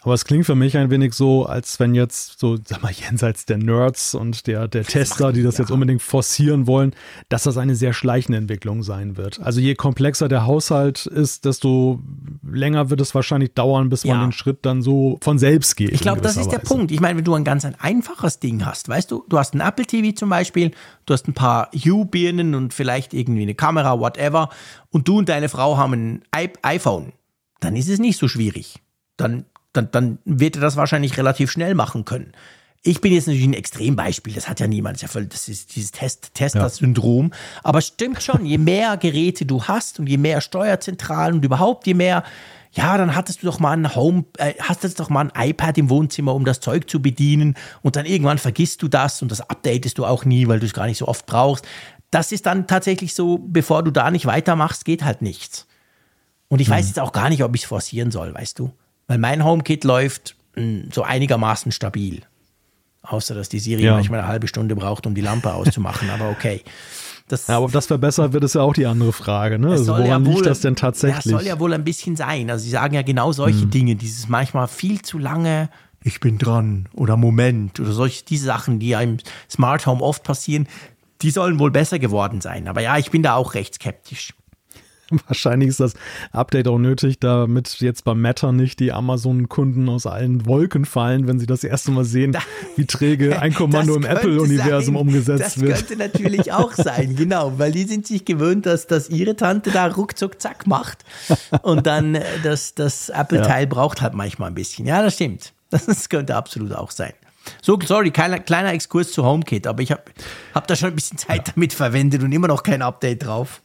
aber es klingt für mich ein wenig so, als wenn jetzt so, sag mal, jenseits der Nerds und der, der Tester, die das jetzt unbedingt forcieren wollen, dass das eine sehr schleichende Entwicklung sein wird. Also je komplexer der Haushalt ist, desto länger wird es wahrscheinlich dauern, bis man den Schritt dann so von selbst geht. Ich glaube, das ist der Punkt. Ich meine, wenn du ein ganz ein einfaches Ding hast, weißt du, du hast ein Apple TV zum Beispiel, du hast ein paar Hue-Birnen und vielleicht irgendwie eine Kamera, whatever, und du und deine Frau haben ein iPhone, dann ist es nicht so schwierig. Dann dann, dann wird er das wahrscheinlich relativ schnell machen können. Ich bin jetzt natürlich ein Extrembeispiel, das hat ja niemand, das ist, ja voll, das ist dieses Test, Tester-Syndrom. Ja. Aber stimmt schon, je mehr Geräte du hast und je mehr Steuerzentralen und überhaupt je mehr, ja, dann hattest du doch mal ein Home, äh, hast jetzt doch mal ein iPad im Wohnzimmer, um das Zeug zu bedienen und dann irgendwann vergisst du das und das updatest du auch nie, weil du es gar nicht so oft brauchst. Das ist dann tatsächlich so, bevor du da nicht weitermachst, geht halt nichts. Und ich mhm. weiß jetzt auch gar nicht, ob ich es forcieren soll, weißt du? Weil mein HomeKit läuft mh, hm, so einigermaßen stabil. Außer, dass die Siri ja. manchmal eine halbe Stunde braucht, um die Lampe auszumachen, aber okay. Das, ja, aber ob das verbessert wird, ist ja auch die andere Frage. Ne? Also woran ja wohl, liegt das denn tatsächlich? Das soll ja wohl ein bisschen sein. Also sie sagen ja genau solche hm. Dinge, dieses manchmal viel zu lange, ich bin dran oder Moment oder solche, diese Sachen, die ja im Smart Home oft passieren, die sollen wohl besser geworden sein. Aber ja, ich bin da auch recht skeptisch. Wahrscheinlich ist das Update auch nötig, damit jetzt beim Meta nicht die Amazon-Kunden aus allen Wolken fallen, wenn sie das erste Mal sehen, wie träge ein Kommando im Apple-Universum umgesetzt wird. Das könnte natürlich auch sein, genau, weil die sind sich gewöhnt, dass, dass ihre Tante da ruckzuck zack macht und dann äh, das, das Apple-Teil ja. braucht halt manchmal ein bisschen. Ja, das stimmt. Das könnte absolut auch sein. So, sorry, kleiner, kleiner Exkurs zu HomeKit, aber ich habe hab da schon ein bisschen Zeit damit verwendet und immer noch kein Update drauf.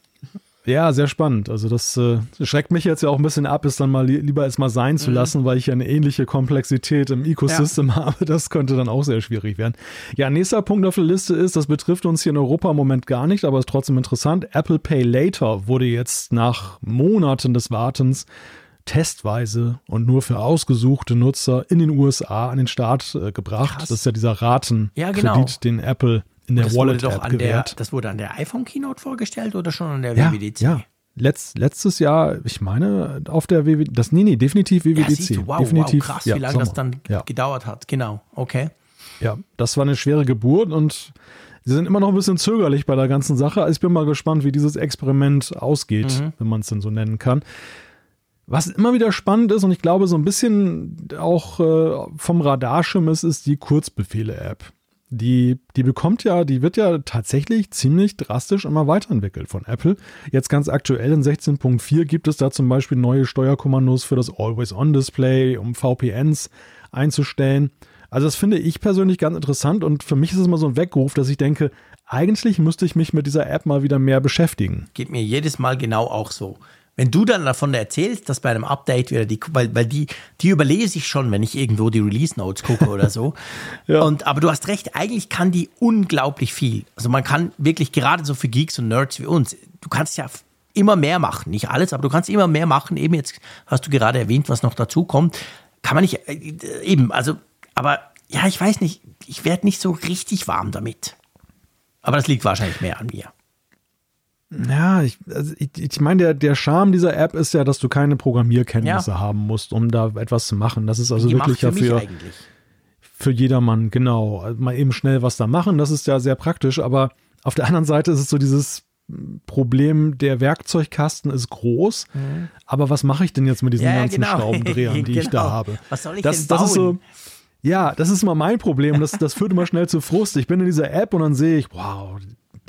Ja, sehr spannend. Also das äh, schreckt mich jetzt ja auch ein bisschen ab, es dann mal li lieber erstmal sein zu mhm. lassen, weil ich ja eine ähnliche Komplexität im Ecosystem ja. habe. Das könnte dann auch sehr schwierig werden. Ja, nächster Punkt auf der Liste ist, das betrifft uns hier in Europa im Moment gar nicht, aber ist trotzdem interessant. Apple Pay Later wurde jetzt nach Monaten des Wartens testweise und nur für ausgesuchte Nutzer in den USA an den Start äh, gebracht. Krass. Das ist ja dieser Ratenkredit, ja, genau. den Apple in der Wallet-App gewährt. Der, das wurde an der iPhone-Keynote vorgestellt oder schon an der ja, WWDC? Ja, Letzt, letztes Jahr, ich meine, auf der WWDC, das, nee, nee, definitiv WWDC. Ja, wow, definitiv, wow, krass, ja, wie lange das dann ja. gedauert hat. Genau, okay. Ja, das war eine schwere Geburt und sie sind immer noch ein bisschen zögerlich bei der ganzen Sache. Also ich bin mal gespannt, wie dieses Experiment ausgeht, mhm. wenn man es denn so nennen kann. Was immer wieder spannend ist und ich glaube so ein bisschen auch äh, vom Radarschirm ist, ist die Kurzbefehle-App die, die bekommt ja, die wird ja tatsächlich ziemlich drastisch immer weiterentwickelt von Apple. Jetzt ganz aktuell in 16.4 gibt es da zum Beispiel neue Steuerkommandos für das Always-On-Display, um VPNs einzustellen. Also das finde ich persönlich ganz interessant und für mich ist es immer so ein Weckruf, dass ich denke, eigentlich müsste ich mich mit dieser App mal wieder mehr beschäftigen. Geht mir jedes Mal genau auch so. Wenn du dann davon erzählst, dass bei einem Update wieder die, weil, weil die, die überlese ich schon, wenn ich irgendwo die Release Notes gucke oder so. ja. Und, aber du hast recht, eigentlich kann die unglaublich viel. Also man kann wirklich gerade so für Geeks und Nerds wie uns, du kannst ja immer mehr machen. Nicht alles, aber du kannst immer mehr machen. Eben jetzt hast du gerade erwähnt, was noch dazu kommt. Kann man nicht, äh, eben, also, aber ja, ich weiß nicht, ich werde nicht so richtig warm damit. Aber das liegt wahrscheinlich mehr an mir. Ja, ich, also ich, ich meine, der, der Charme dieser App ist ja, dass du keine Programmierkenntnisse ja. haben musst, um da etwas zu machen. Das ist also Die wirklich ja für, für jedermann, genau. Mal eben schnell was da machen, das ist ja sehr praktisch, aber auf der anderen Seite ist es so dieses Problem, der Werkzeugkasten ist groß, mhm. aber was mache ich denn jetzt mit diesen ja, ganzen genau. Schraubendrehern, die genau. ich da genau. habe? Was soll ich das, denn bauen? Das ist so, ja, das ist mal mein Problem. Das, das führt immer schnell zu Frust. Ich bin in dieser App und dann sehe ich, wow,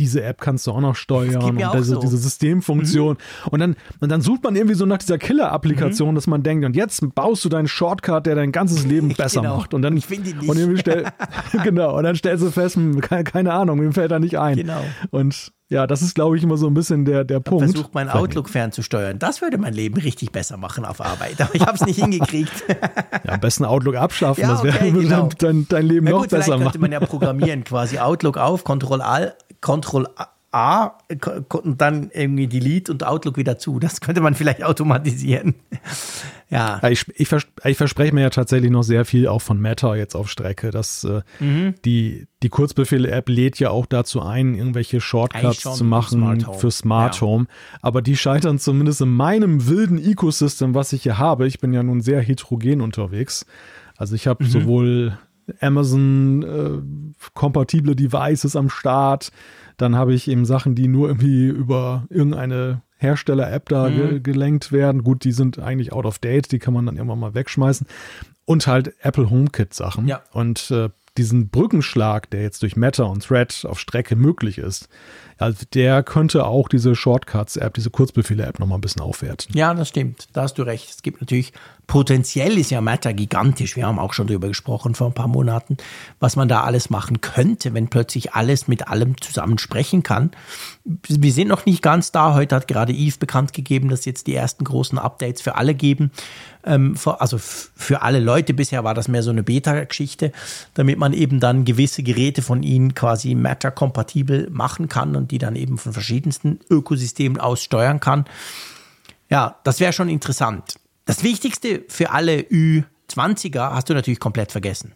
diese App kannst du auch noch steuern und diese, so. diese Systemfunktion. Mhm. Und, dann, und dann sucht man irgendwie so nach dieser Killer-Applikation, Mhm. dass man denkt, und jetzt baust du deinen Shortcut, der dein ganzes Leben besser Genau. macht. Und dann, Ich finde ihn nicht. Und irgendwie stell, genau, und dann stellst du fest, hm, keine, keine Ahnung, mir fällt da nicht ein. Genau. Und ja, das ist, glaube ich, immer so ein bisschen der, der Punkt. Versucht mein Outlook fernzusteuern. Das würde mein Leben richtig besser machen auf Arbeit. Aber ich habe es nicht hingekriegt. Ja, am besten Outlook abschaffen, Ja, das wäre okay, genau. dein, dein Leben Na noch gut, vielleicht besser könnte machen. man ja programmieren, quasi Outlook auf, Ctrl A, Ctrl A und dann irgendwie Delete und Outlook wieder zu. Das könnte man vielleicht automatisieren. Ja, Ich, ich, vers ich verspreche mir ja tatsächlich noch sehr viel auch von Meta jetzt auf Strecke. Dass, äh, Mhm. die, die Kurzbefehle-App lädt ja auch dazu ein, irgendwelche Shortcuts zu machen Smart für Smart Ja. Home. Aber die scheitern zumindest in meinem wilden Ecosystem, was ich hier habe. Ich bin ja nun sehr heterogen unterwegs. Also ich Mhm. habe sowohl Amazon-kompatible Devices am Start, dann habe ich eben Sachen, die nur irgendwie über irgendeine Hersteller-App da Mhm. ge gelenkt werden. Gut, die sind eigentlich out of date, die kann man dann irgendwann mal wegschmeißen. Und halt Apple HomeKit-Sachen. Ja. Und äh, diesen Brückenschlag, der jetzt durch Meta und Thread auf Strecke möglich ist, also der könnte auch diese Shortcuts-App, diese Kurzbefehle-App nochmal ein bisschen aufwerten. ja, das stimmt. Da hast du recht. Es gibt natürlich, potenziell ist ja Meta gigantisch. Wir haben auch schon darüber gesprochen vor ein paar Monaten, was man da alles machen könnte, wenn plötzlich alles mit allem zusammen sprechen kann. Wir sind noch nicht ganz da. Heute hat gerade Eve bekannt gegeben, dass jetzt die ersten großen Updates für alle geben. Ähm, also für alle Leute. Bisher war das mehr so eine Beta-Geschichte, damit man eben dann gewisse Geräte von ihnen quasi Meta-kompatibel machen kann und die dann eben von verschiedensten Ökosystemen aus steuern kann. Ja, das wäre schon interessant. Das Wichtigste für alle Ü20er hast du natürlich komplett vergessen.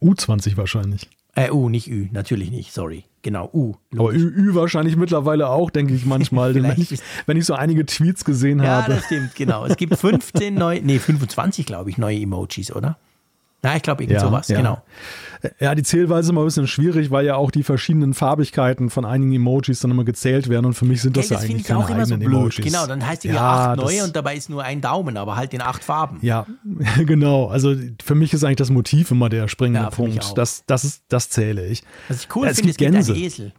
U20 wahrscheinlich. Äh, U, nicht Ü, natürlich nicht, sorry. Genau, U. Aber Ü, Ü wahrscheinlich mittlerweile auch, denke ich manchmal, wenn, ich, wenn ich so einige Tweets gesehen Ja, habe. das stimmt, genau. Es gibt 15 neue, nee, 25, glaube ich, neue Emojis, oder? Na, ich glaube, irgend sowas, ja. genau. Ja, die Zählweise ist immer ein bisschen schwierig, weil ja auch die verschiedenen Farbigkeiten von einigen Emojis dann immer gezählt werden und für mich sind das ja das finde eigentlich ich auch keine immer so eigenen blöd. Emojis. Genau, dann heißt die ja, ja acht neue und dabei ist nur ein Daumen, aber halt in acht Farben. Ja, genau. Also für mich ist eigentlich das Motiv immer der springende Ja, Punkt. Das, das, ist, das zähle ich. Was ich cool Ja, finde, es gibt gibt Gänse. einen Esel.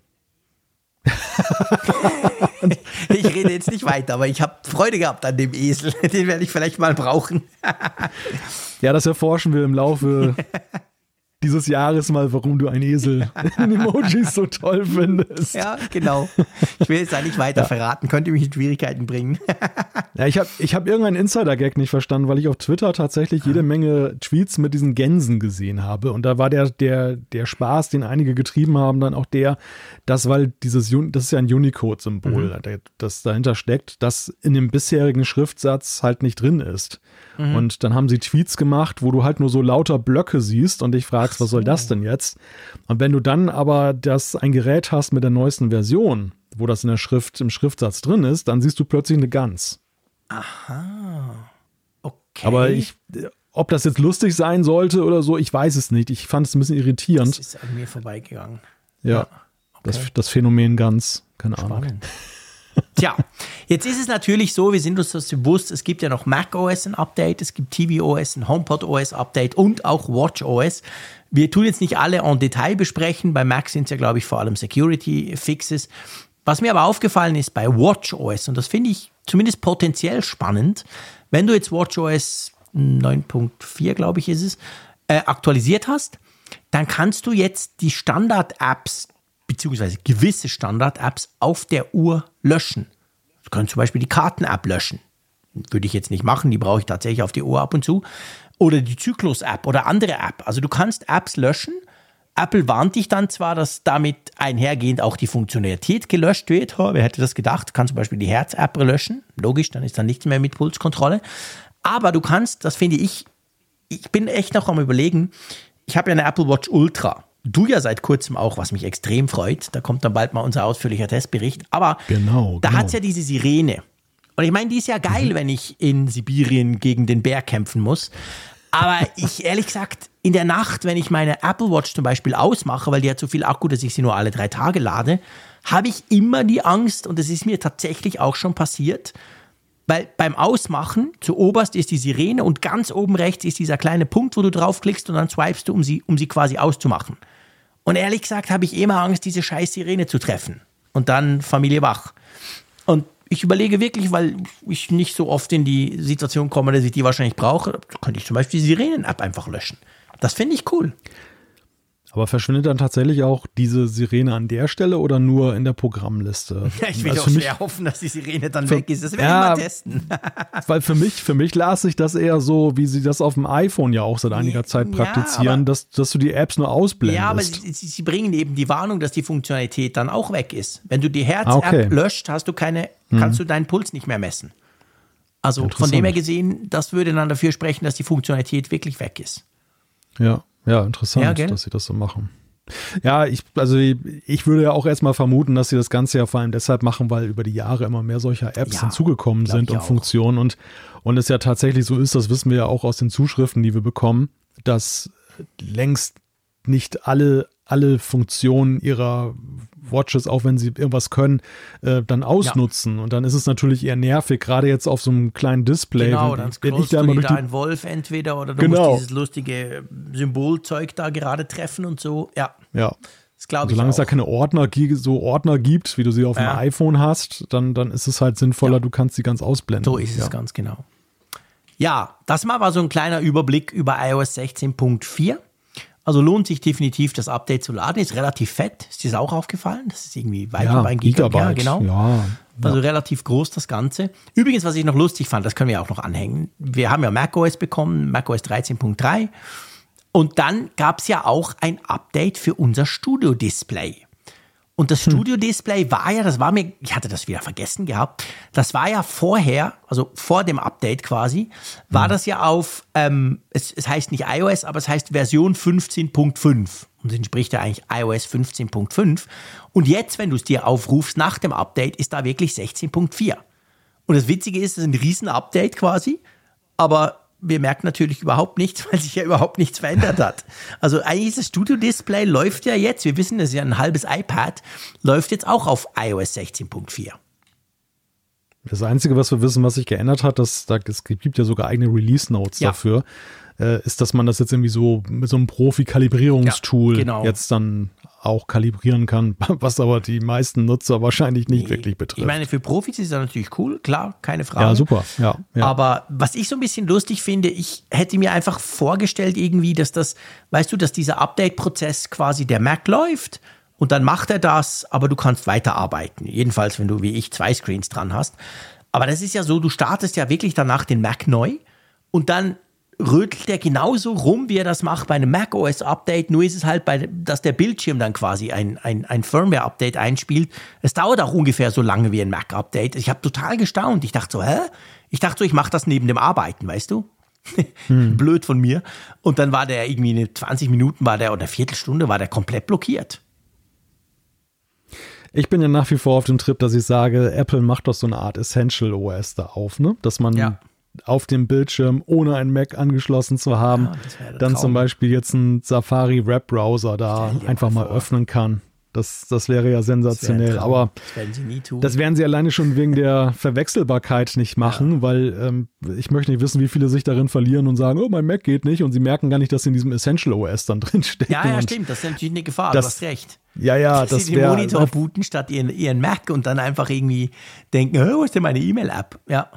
ich rede jetzt nicht weiter, aber ich habe Freude gehabt an dem Esel. Den werde ich vielleicht mal brauchen. Ja, das erforschen wir im Laufe dieses Jahres mal, warum du ein Esel in Emojis so toll findest. Ja, genau. Ich will jetzt da nicht weiter verraten, könnte mich in Schwierigkeiten bringen. Ja, ich habe ich hab irgendeinen Insider-Gag nicht verstanden, weil ich auf Twitter tatsächlich jede Menge Tweets mit diesen Gänsen gesehen habe. Und da war der, der, der Spaß, den einige getrieben haben, dann auch der, dass, weil dieses, das ist ja ein Unicode-Symbol, der- das dahinter steckt, das in dem bisherigen Schriftsatz halt nicht drin ist. Und dann haben sie Tweets gemacht, wo du halt nur so lauter Blöcke siehst und dich fragst, was soll das denn jetzt? Und wenn du dann aber das ein Gerät hast mit der neuesten Version, wo das in der Schrift, im Schriftsatz drin ist, dann siehst du plötzlich eine Gans. Okay. Aber ich, ob das jetzt lustig sein sollte oder so, ich weiß es nicht. Ich fand es ein bisschen Das irritierend. ist an mir vorbeigegangen. Ja. Das, das Phänomen Gans. Keine Ahnung. Tja, jetzt ist es natürlich so, wir sind uns das bewusst, es gibt ja noch macOS ein Update, es gibt tvOS ein HomePod-OS Update und auch WatchOS. Wir tun jetzt nicht alle en Detail besprechen, bei Mac sind es ja, glaube ich, vor allem Security-Fixes. Was mir aber aufgefallen ist bei WatchOS, und das finde ich zumindest potenziell spannend, wenn du jetzt WatchOS 9.4, glaube ich, ist es, äh, aktualisiert hast, dann kannst du jetzt die Standard-Apps beziehungsweise gewisse Standard-Apps auf der Uhr löschen. Du kannst zum Beispiel die Karten-App löschen. Würde ich jetzt nicht machen, die brauche ich tatsächlich auf die Uhr ab und zu. Oder die Zyklus-App oder andere App. Also du kannst Apps löschen. Apple warnt dich dann zwar, dass damit einhergehend auch die Funktionalität gelöscht wird. Ha, wer hätte das gedacht? Du kannst zum Beispiel die Herz-App löschen. Logisch, dann ist dann nichts mehr mit Pulskontrolle. Aber du kannst, das finde ich, ich bin echt noch am überlegen, ich habe ja eine Apple Watch Ultra. Du ja seit kurzem auch, was mich extrem freut. Da kommt dann bald mal unser ausführlicher Testbericht. Aber Genau, da genau. hat's ja diese Sirene. Und ich meine, die ist ja geil, wenn ich in Sibirien gegen den Bär kämpfen muss. Aber ich, ehrlich gesagt, in der Nacht, wenn ich meine Apple Watch zum Beispiel ausmache, weil die hat so viel Akku, dass ich sie nur alle drei Tage lade, habe ich immer die Angst, und das ist mir tatsächlich auch schon passiert, weil beim Ausmachen zu oberst ist die Sirene und ganz oben rechts ist dieser kleine Punkt, wo du draufklickst und dann swipest du, um sie, um sie quasi auszumachen. Und ehrlich gesagt habe ich immer Angst, diese scheiß Sirene zu treffen. Und dann Familie wach. Und ich überlege wirklich, weil ich nicht so oft in die Situation komme, dass ich die wahrscheinlich brauche, könnte ich zum Beispiel die Sirenen-App einfach löschen. Das finde ich cool. Aber verschwindet dann tatsächlich auch diese Sirene an der Stelle oder nur in der Programmliste? Ja, ich will Also mich- schwer hoffen, dass die Sirene dann für- weg ist. Das will Ja. ich mal testen. Weil für mich, für mich las sich das eher so, wie sie das auf dem iPhone ja auch seit einiger Zeit Ja, praktizieren, aber- dass, dass du die Apps nur ausblendest. Ja, aber sie, sie, bringen eben die Warnung, dass die Funktionalität dann auch weg ist. Wenn du die Herz-App Ah, okay. Mhm. löscht, hast du keine, kannst du deinen Puls nicht mehr messen. Also von dem her gesehen, das würde dann dafür sprechen, dass die Funktionalität wirklich weg ist. Ja, ja, interessant, Ja, dass sie das so machen. Ja, ich, also ich, würde ja auch erstmal vermuten, dass sie das Ganze ja vor allem deshalb machen, weil über die Jahre immer mehr solcher Apps Ja, hinzugekommen sind und auch. Funktionen und, und es ja tatsächlich so ist, das wissen wir ja auch aus den Zuschriften, die wir bekommen, dass längst nicht alle, alle Funktionen ihrer Watches, auch wenn sie irgendwas können, äh, dann ausnutzen. Und dann ist es natürlich eher nervig, gerade jetzt auf so einem kleinen Display. Genau, wenn, dann wenn scrollst ich da du da die, ein Wolf entweder oder du Genau. musst dieses lustige Symbolzeug da gerade treffen und so. Ja, ja, das glaube ich Solange es da keine Ordner, so Ordner gibt, wie du sie auf Ja. dem iPhone hast, dann, dann ist es halt sinnvoller, du kannst sie ganz ausblenden. So ist es ja. ganz genau. Ja, das mal war so ein kleiner Überblick über iOS 16.4. Also lohnt sich definitiv, das Update zu laden. Ist relativ fett. Ist dir auch aufgefallen? Das ist irgendwie weit Ja, über ein Gigabyte. Gigabyte. Ja, genau. Ja, Also relativ groß das Ganze. Übrigens, was ich noch lustig fand, das können wir auch noch anhängen. Wir haben ja macOS bekommen, macOS 13.3. Und dann gab es ja auch ein Update für unser Studio-Display. Und das Studio-Display war ja, das war mir, ich hatte das wieder vergessen gehabt, das war ja vorher, also vor dem Update quasi, war das ja auf, ähm, es, es heißt nicht iOS, aber es heißt Version 15.5 und entspricht ja eigentlich iOS 15.5. Und jetzt, wenn du es dir aufrufst nach dem Update, ist da wirklich 16.4. Und das Witzige ist, es ist ein Riesen-Update quasi, aber wir merken natürlich überhaupt nichts, weil sich ja überhaupt nichts verändert hat. Also eigentlich das Studio-Display läuft ja jetzt, wir wissen, das ist ja ein halbes iPad, läuft jetzt auch auf iOS 16.4. Das Einzige, was wir wissen, was sich geändert hat, das, da, es gibt ja sogar eigene Release-Notes Ja. dafür, äh, ist, dass man das jetzt irgendwie so mit so einem Profi-Kalibrierungstool Ja, genau. jetzt dann auch kalibrieren kann, was aber die meisten Nutzer wahrscheinlich nicht wirklich betrifft. Ich meine, für Profis ist das natürlich cool, klar, keine Frage. ja, super. Ja, ja. Aber was ich so ein bisschen lustig finde, ich hätte mir einfach vorgestellt irgendwie, dass das, weißt du, dass dieser Update-Prozess quasi der Mac läuft und dann macht er das, aber du kannst weiterarbeiten. Jedenfalls, wenn du wie ich zwei Screens dran hast. Aber das ist ja so, du startest ja wirklich danach den Mac neu und dann rötelt er genauso rum, wie er das macht bei einem Mac OS Update. Nur ist es halt, bei, dass der Bildschirm dann quasi ein, ein, ein Firmware Update einspielt. Es dauert auch ungefähr so lange wie ein Mac Update. Ich habe total gestaunt. Ich dachte so, hä? Ich dachte so, ich mache das neben dem Arbeiten, weißt du? Blöd von mir. Und dann war der irgendwie eine 20 Minuten war der oder eine Viertelstunde war der komplett blockiert. Ich bin ja nach wie vor auf dem Trip, dass ich sage, Apple macht doch so eine Art Essential OS da auf, ne? Dass man Ja. Auf dem Bildschirm, ohne einen Mac angeschlossen zu haben, Ja, dann Traum. zum Beispiel jetzt einen Safari Webbrowser da Stell dir einfach mal vor. öffnen kann. Das, das wäre ja sensationell. Das wäre ein. Aber das werden das werden sie alleine schon wegen der Verwechselbarkeit nicht machen, weil ähm, ich möchte nicht wissen, wie viele sich darin verlieren und sagen, oh, mein Mac geht nicht und sie merken gar nicht, dass sie in diesem Essential OS dann drinstecken. ja, ja, stimmt. Das ist natürlich eine Gefahr. das- du hast recht. Ja, ja, dass das sie den Monitor booten statt ihren, ihren Mac und dann einfach irgendwie denken, oh, wo ist denn meine E-Mail-App? Ja.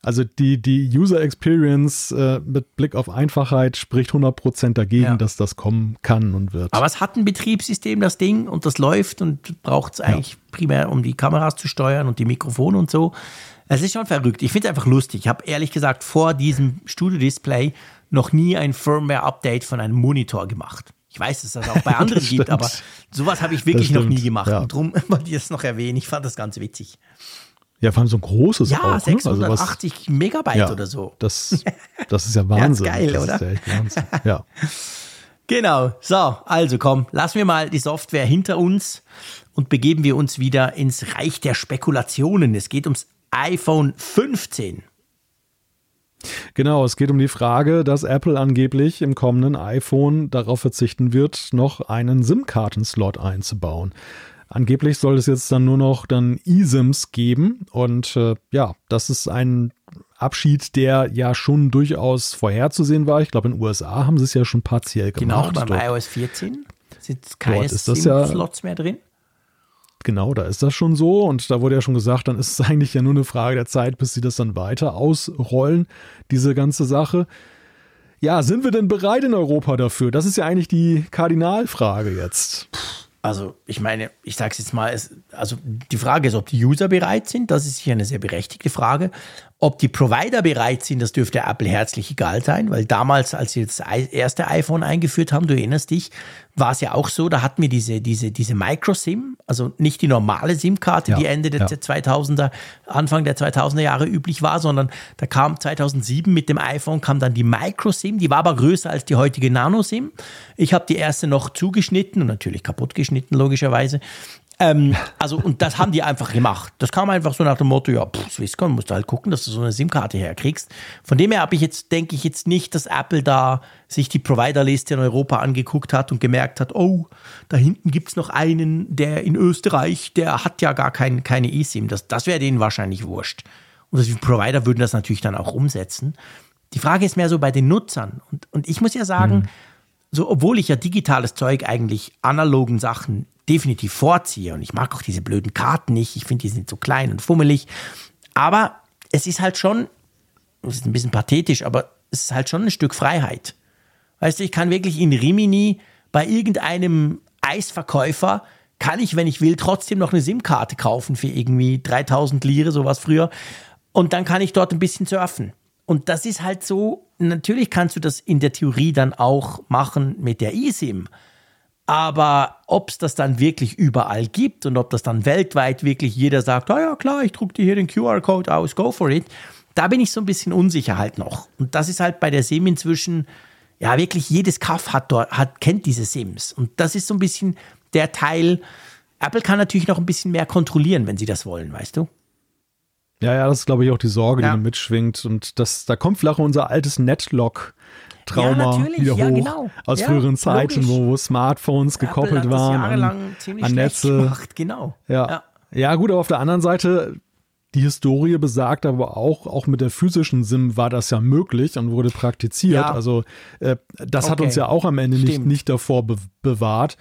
Also die, die User Experience äh, mit Blick auf Einfachheit spricht 100% dagegen, Ja. dass das kommen kann und wird. Aber es hat ein Betriebssystem, das Ding, und das läuft und braucht es eigentlich primär, um die Kameras zu steuern und die Mikrofone und so. Es ist schon verrückt. Ich finde es einfach lustig. Ich habe ehrlich gesagt vor diesem Studio-Display noch nie ein Firmware-Update von einem Monitor gemacht. Ich weiß, dass das auch bei anderen gibt, aber sowas habe ich wirklich noch nie gemacht. ja. Und darum wollte ich das noch erwähnen. Ich fand das ganz witzig. Ja, vor allem so ein großes Ja, auch. Ne? Also was- 680 Megabyte ja, oder so. Das, das ist ja Wahnsinn. geil, das oder? Ist ja, echt Wahnsinn. ja. Genau. So, also komm, lassen wir mal die Software hinter uns und begeben wir uns wieder ins Reich der Spekulationen. Es geht ums iPhone 15. Genau, es geht um die Frage, dass Apple angeblich im kommenden iPhone darauf verzichten wird, noch einen SIM-Kartenslot einzubauen. Angeblich soll es jetzt dann nur noch dann eSIMs geben und äh, ja, das ist ein Abschied, der ja schon durchaus vorherzusehen war. Ich glaube, in den USA haben sie es ja schon partiell Genau, gemacht. beim Dort- iOS 14. Sind keine SIM-Slots ja, mehr drin? Genau, da ist das schon so und da wurde ja schon gesagt, dann ist es eigentlich ja nur eine Frage der Zeit, bis sie das dann weiter ausrollen, diese ganze Sache. Ja, sind wir denn bereit in Europa dafür? Das ist ja eigentlich die Kardinalfrage jetzt. Also, ich meine, ich sage es jetzt mal, es, also die Frage ist, ob die User bereit sind. Das ist sicher eine sehr berechtigte Frage. Ob die Provider bereit sind, das dürfte Apple herzlich egal sein, weil damals, als sie das erste iPhone eingeführt haben, du erinnerst dich, war es ja auch so, da hatten wir diese, diese, diese Micro-SIM, also nicht die normale SIM-Karte, ja, die Ende der ja. 2000er, Anfang der 2000er Jahre üblich war, sondern da kam 2007 mit dem iPhone kam dann die Micro-SIM, die war aber größer als die heutige Nano-SIM. Ich habe die erste noch zugeschnitten und natürlich kaputt geschnitten, logischerweise. Ähm, also, und das haben die einfach gemacht. Das kam einfach so nach dem Motto, ja, pff, Swisscom, musst du halt gucken, dass du so eine SIM-Karte herkriegst. Von dem her habe ich jetzt, denke ich jetzt nicht, dass Apple da sich die Providerliste in Europa angeguckt hat und gemerkt hat, oh, da hinten gibt es noch einen, der in Österreich, der hat ja gar kein, keine eSIM. Das, das wäre denen wahrscheinlich wurscht. Und die Provider würden das natürlich dann auch umsetzen. Die Frage ist mehr so bei den Nutzern. Und, und ich muss ja sagen, mhm. so, obwohl ich ja digitales Zeug eigentlich analogen Sachen definitiv vorziehe. Und ich mag auch diese blöden Karten nicht. Ich finde, die sind so klein und fummelig. Aber es ist halt schon, das ist ein bisschen pathetisch, aber es ist halt schon ein Stück Freiheit. Weißt du, ich kann wirklich in Rimini bei irgendeinem Eisverkäufer, kann ich, wenn ich will, trotzdem noch eine SIM-Karte kaufen für irgendwie 3000 Lire, sowas früher. Und dann kann ich dort ein bisschen surfen. Und das ist halt so, natürlich kannst du das in der Theorie dann auch machen mit der eSIM. Aber ob es das dann wirklich überall gibt und ob das dann weltweit wirklich jeder sagt, ah ja klar, ich druck dir hier den QR-Code aus, go for it, da bin ich so ein bisschen unsicher halt noch. Und das ist halt bei der SIM inzwischen, ja wirklich jedes Kaff hat dort, hat, kennt diese SIMs. Und das ist so ein bisschen der Teil, Apple kann natürlich noch ein bisschen mehr kontrollieren, wenn sie das wollen, weißt du? Ja, ja, das ist, glaube ich, auch die Sorge, ja. die mitschwingt. Und das, da kommt flach unser altes Netlock Trauma ja, wieder hoch ja, genau. aus früheren Zeiten, wo Smartphones gekoppelt Apple waren an, an Netze. Gemacht. Genau. Ja. ja, gut, aber auf der anderen Seite die Historie besagt aber auch, auch mit der physischen SIM war das ja möglich und wurde praktiziert. Ja. Also äh, das okay. hat uns ja auch am Ende nicht, nicht davor be bewahrt.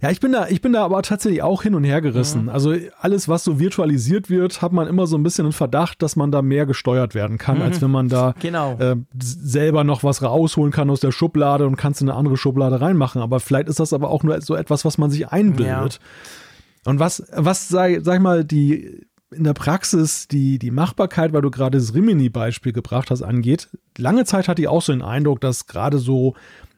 Ja, ich bin da, ich bin da aber tatsächlich auch hin und her gerissen. Mhm. Also alles, was so virtualisiert wird, hat man immer so ein bisschen den Verdacht, dass man da mehr gesteuert werden kann, mhm. als wenn man da genau. äh, selber noch was rausholen kann aus der Schublade und kannst in eine andere Schublade reinmachen. Aber vielleicht ist das aber auch nur so etwas, was man sich einbildet. Ja. Und was, was sag, sag ich mal, die in der Praxis die, die Machbarkeit, weil du gerade das Rimini-Beispiel gebracht hast, angeht. Lange Zeit hatte ich auch so den Eindruck, dass gerade so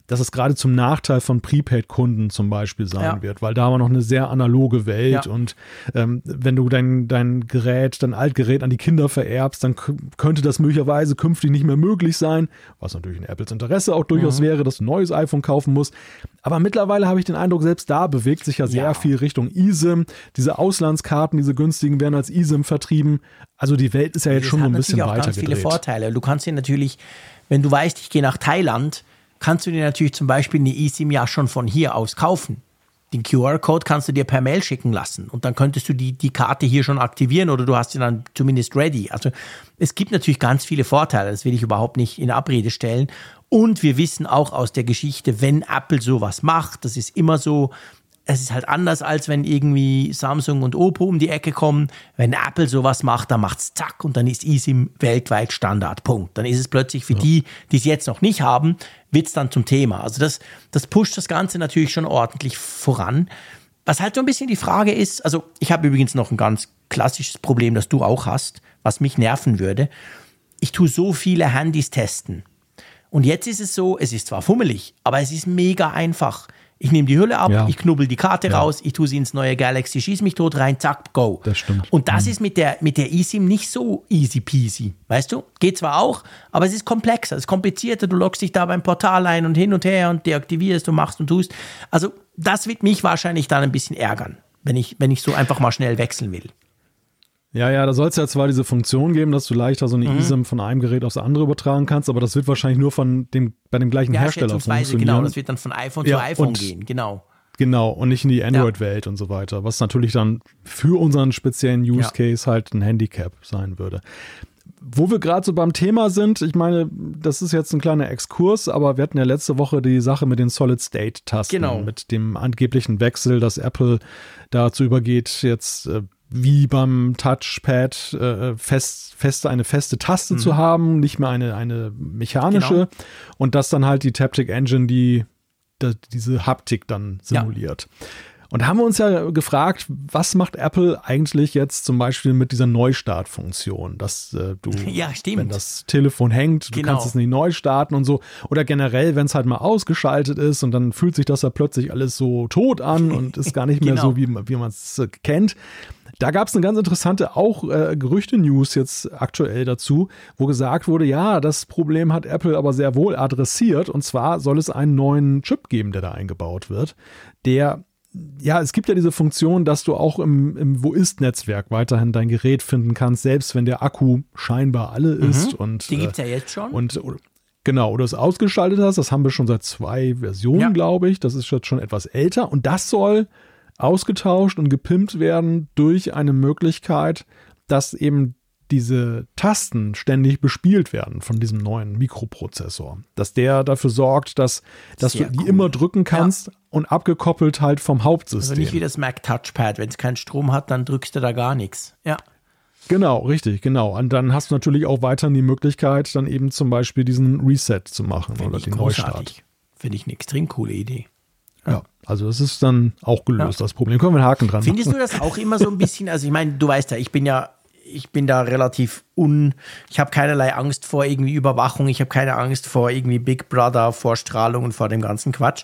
dass es gerade zum Nachteil von Prepaid-Kunden zum Beispiel sein ja. wird, weil da war noch eine sehr analoge Welt ja. und ähm, wenn du dein, dein Gerät, dein Altgerät an die Kinder vererbst, dann könnte das möglicherweise künftig nicht mehr möglich sein, was natürlich in Apples Interesse auch durchaus mhm. wäre, dass du ein neues iPhone kaufen musst. Aber mittlerweile habe ich den Eindruck, selbst da bewegt sich ja sehr ja. viel Richtung eSIM. Diese Auslandskarten, diese günstigen, werden als eSIM vertrieben. Also die Welt ist ja jetzt das schon so ein bisschen weiter. Das hat ganz viele Vorteile. Du kannst dir natürlich, wenn du weißt, ich gehe nach Thailand, kannst du dir natürlich zum Beispiel eine eSIM ja schon von hier aus kaufen. Den QR-Code kannst du dir per Mail schicken lassen und dann könntest du die, die Karte hier schon aktivieren oder du hast sie dann zumindest ready. Also es gibt natürlich ganz viele Vorteile, das will ich überhaupt nicht in Abrede stellen. Und wir wissen auch aus der Geschichte, wenn Apple sowas macht, das ist immer so, es ist halt anders, als wenn irgendwie Samsung und Oppo um die Ecke kommen. Wenn Apple sowas macht, dann macht's zack und dann ist eSIM weltweit Standard. Punkt. Dann ist es plötzlich für ja. die, die es jetzt noch nicht haben, wird's dann zum Thema. Also das, das pusht das Ganze natürlich schon ordentlich voran. Was halt so ein bisschen die Frage ist, also ich habe übrigens noch ein ganz klassisches Problem, das du auch hast, was mich nerven würde. Ich tue so viele Handys testen. Und jetzt ist es so, es ist zwar fummelig, aber es ist mega einfach. Ich nehme die Hülle ab, ja. ich knubbel die Karte ja. raus, ich tue sie ins neue Galaxy, schieß mich tot rein, zack, go. Das stimmt. Und das mhm. ist mit der, mit der eSIM nicht so easy peasy. Weißt du? Geht zwar auch, aber es ist komplexer, es ist komplizierter. Du loggst dich da beim Portal ein und hin und her und deaktivierst und machst und tust. Also, das wird mich wahrscheinlich dann ein bisschen ärgern, wenn ich, wenn ich so einfach mal schnell wechseln will. Ja, ja, da soll es ja zwar diese Funktion geben, dass du leichter so eine mhm. eSIM von einem Gerät aufs andere übertragen kannst, aber das wird wahrscheinlich nur von dem, bei dem gleichen ja, Hersteller funktionieren. Genau, das wird dann von iPhone ja, zu iPhone gehen, genau. Genau, und nicht in die Android-Welt ja. und so weiter, was natürlich dann für unseren speziellen Use Case halt ein Handicap sein würde. wo wir gerade so beim Thema sind, ich meine, das ist jetzt ein kleiner Exkurs, aber wir hatten ja letzte Woche die Sache mit den Solid-State-Tasten, Genau. mit dem angeblichen Wechsel, dass Apple dazu übergeht, jetzt äh, wie beim Touchpad äh, fest, feste, eine feste Taste zu haben, nicht mehr eine, eine mechanische Genau. und dass dann halt die Taptic Engine die, da, diese Haptik dann Ja. Und da haben wir uns ja gefragt, was macht Apple eigentlich jetzt zum Beispiel mit dieser Neustartfunktion, dass äh, du, Ja, wenn das Telefon hängt, du Genau. kannst es nicht neu starten und so. Oder generell, wenn es halt mal ausgeschaltet ist und dann fühlt sich das ja plötzlich alles so tot an und ist gar nicht mehr Genau. so, wie, wie man es äh, kennt. Da gab es eine ganz interessante auch äh, Gerüchte-News jetzt aktuell dazu, wo gesagt wurde, ja, das Problem hat Apple aber sehr wohl adressiert. Und zwar soll es einen neuen Chip geben, der da eingebaut wird, der ja, es gibt ja diese Funktion, dass du auch im, im Wo ist-Netzwerk weiterhin dein Gerät finden kannst, selbst wenn der Akku scheinbar alle ist. Und, Die äh, gibt es ja jetzt schon. und genau, oder es ausgeschaltet hast, das haben wir schon seit zwei Versionen, Ja. glaube ich. Das ist jetzt schon etwas älter. Und das soll ausgetauscht und gepimpt werden durch eine Möglichkeit, dass eben diese Tasten ständig bespielt werden von diesem neuen Mikroprozessor. Dass der dafür sorgt, dass, dass Sehr du die cool. immer drücken kannst und abgekoppelt halt vom also Hauptsystem. nicht wie das Mac Touchpad. Wenn es keinen Strom hat, dann drückst du da gar nichts. Ja. Genau, richtig, genau. Und dann hast du natürlich auch weiterhin die Möglichkeit, dann eben zum Beispiel diesen Reset zu machen Finde oder den Neustart. großartig. Finde ich eine extrem coole Idee. Ja, also das ist dann auch gelöst, das Problem. Können wir einen Haken dran Findest du das auch immer so ein bisschen? Also ich meine, du weißt ja, ich bin ja, ich bin da relativ un, ich habe keinerlei Angst vor irgendwie Überwachung, ich habe keine Angst vor irgendwie Big Brother, Vorstrahlung und vor dem ganzen Quatsch.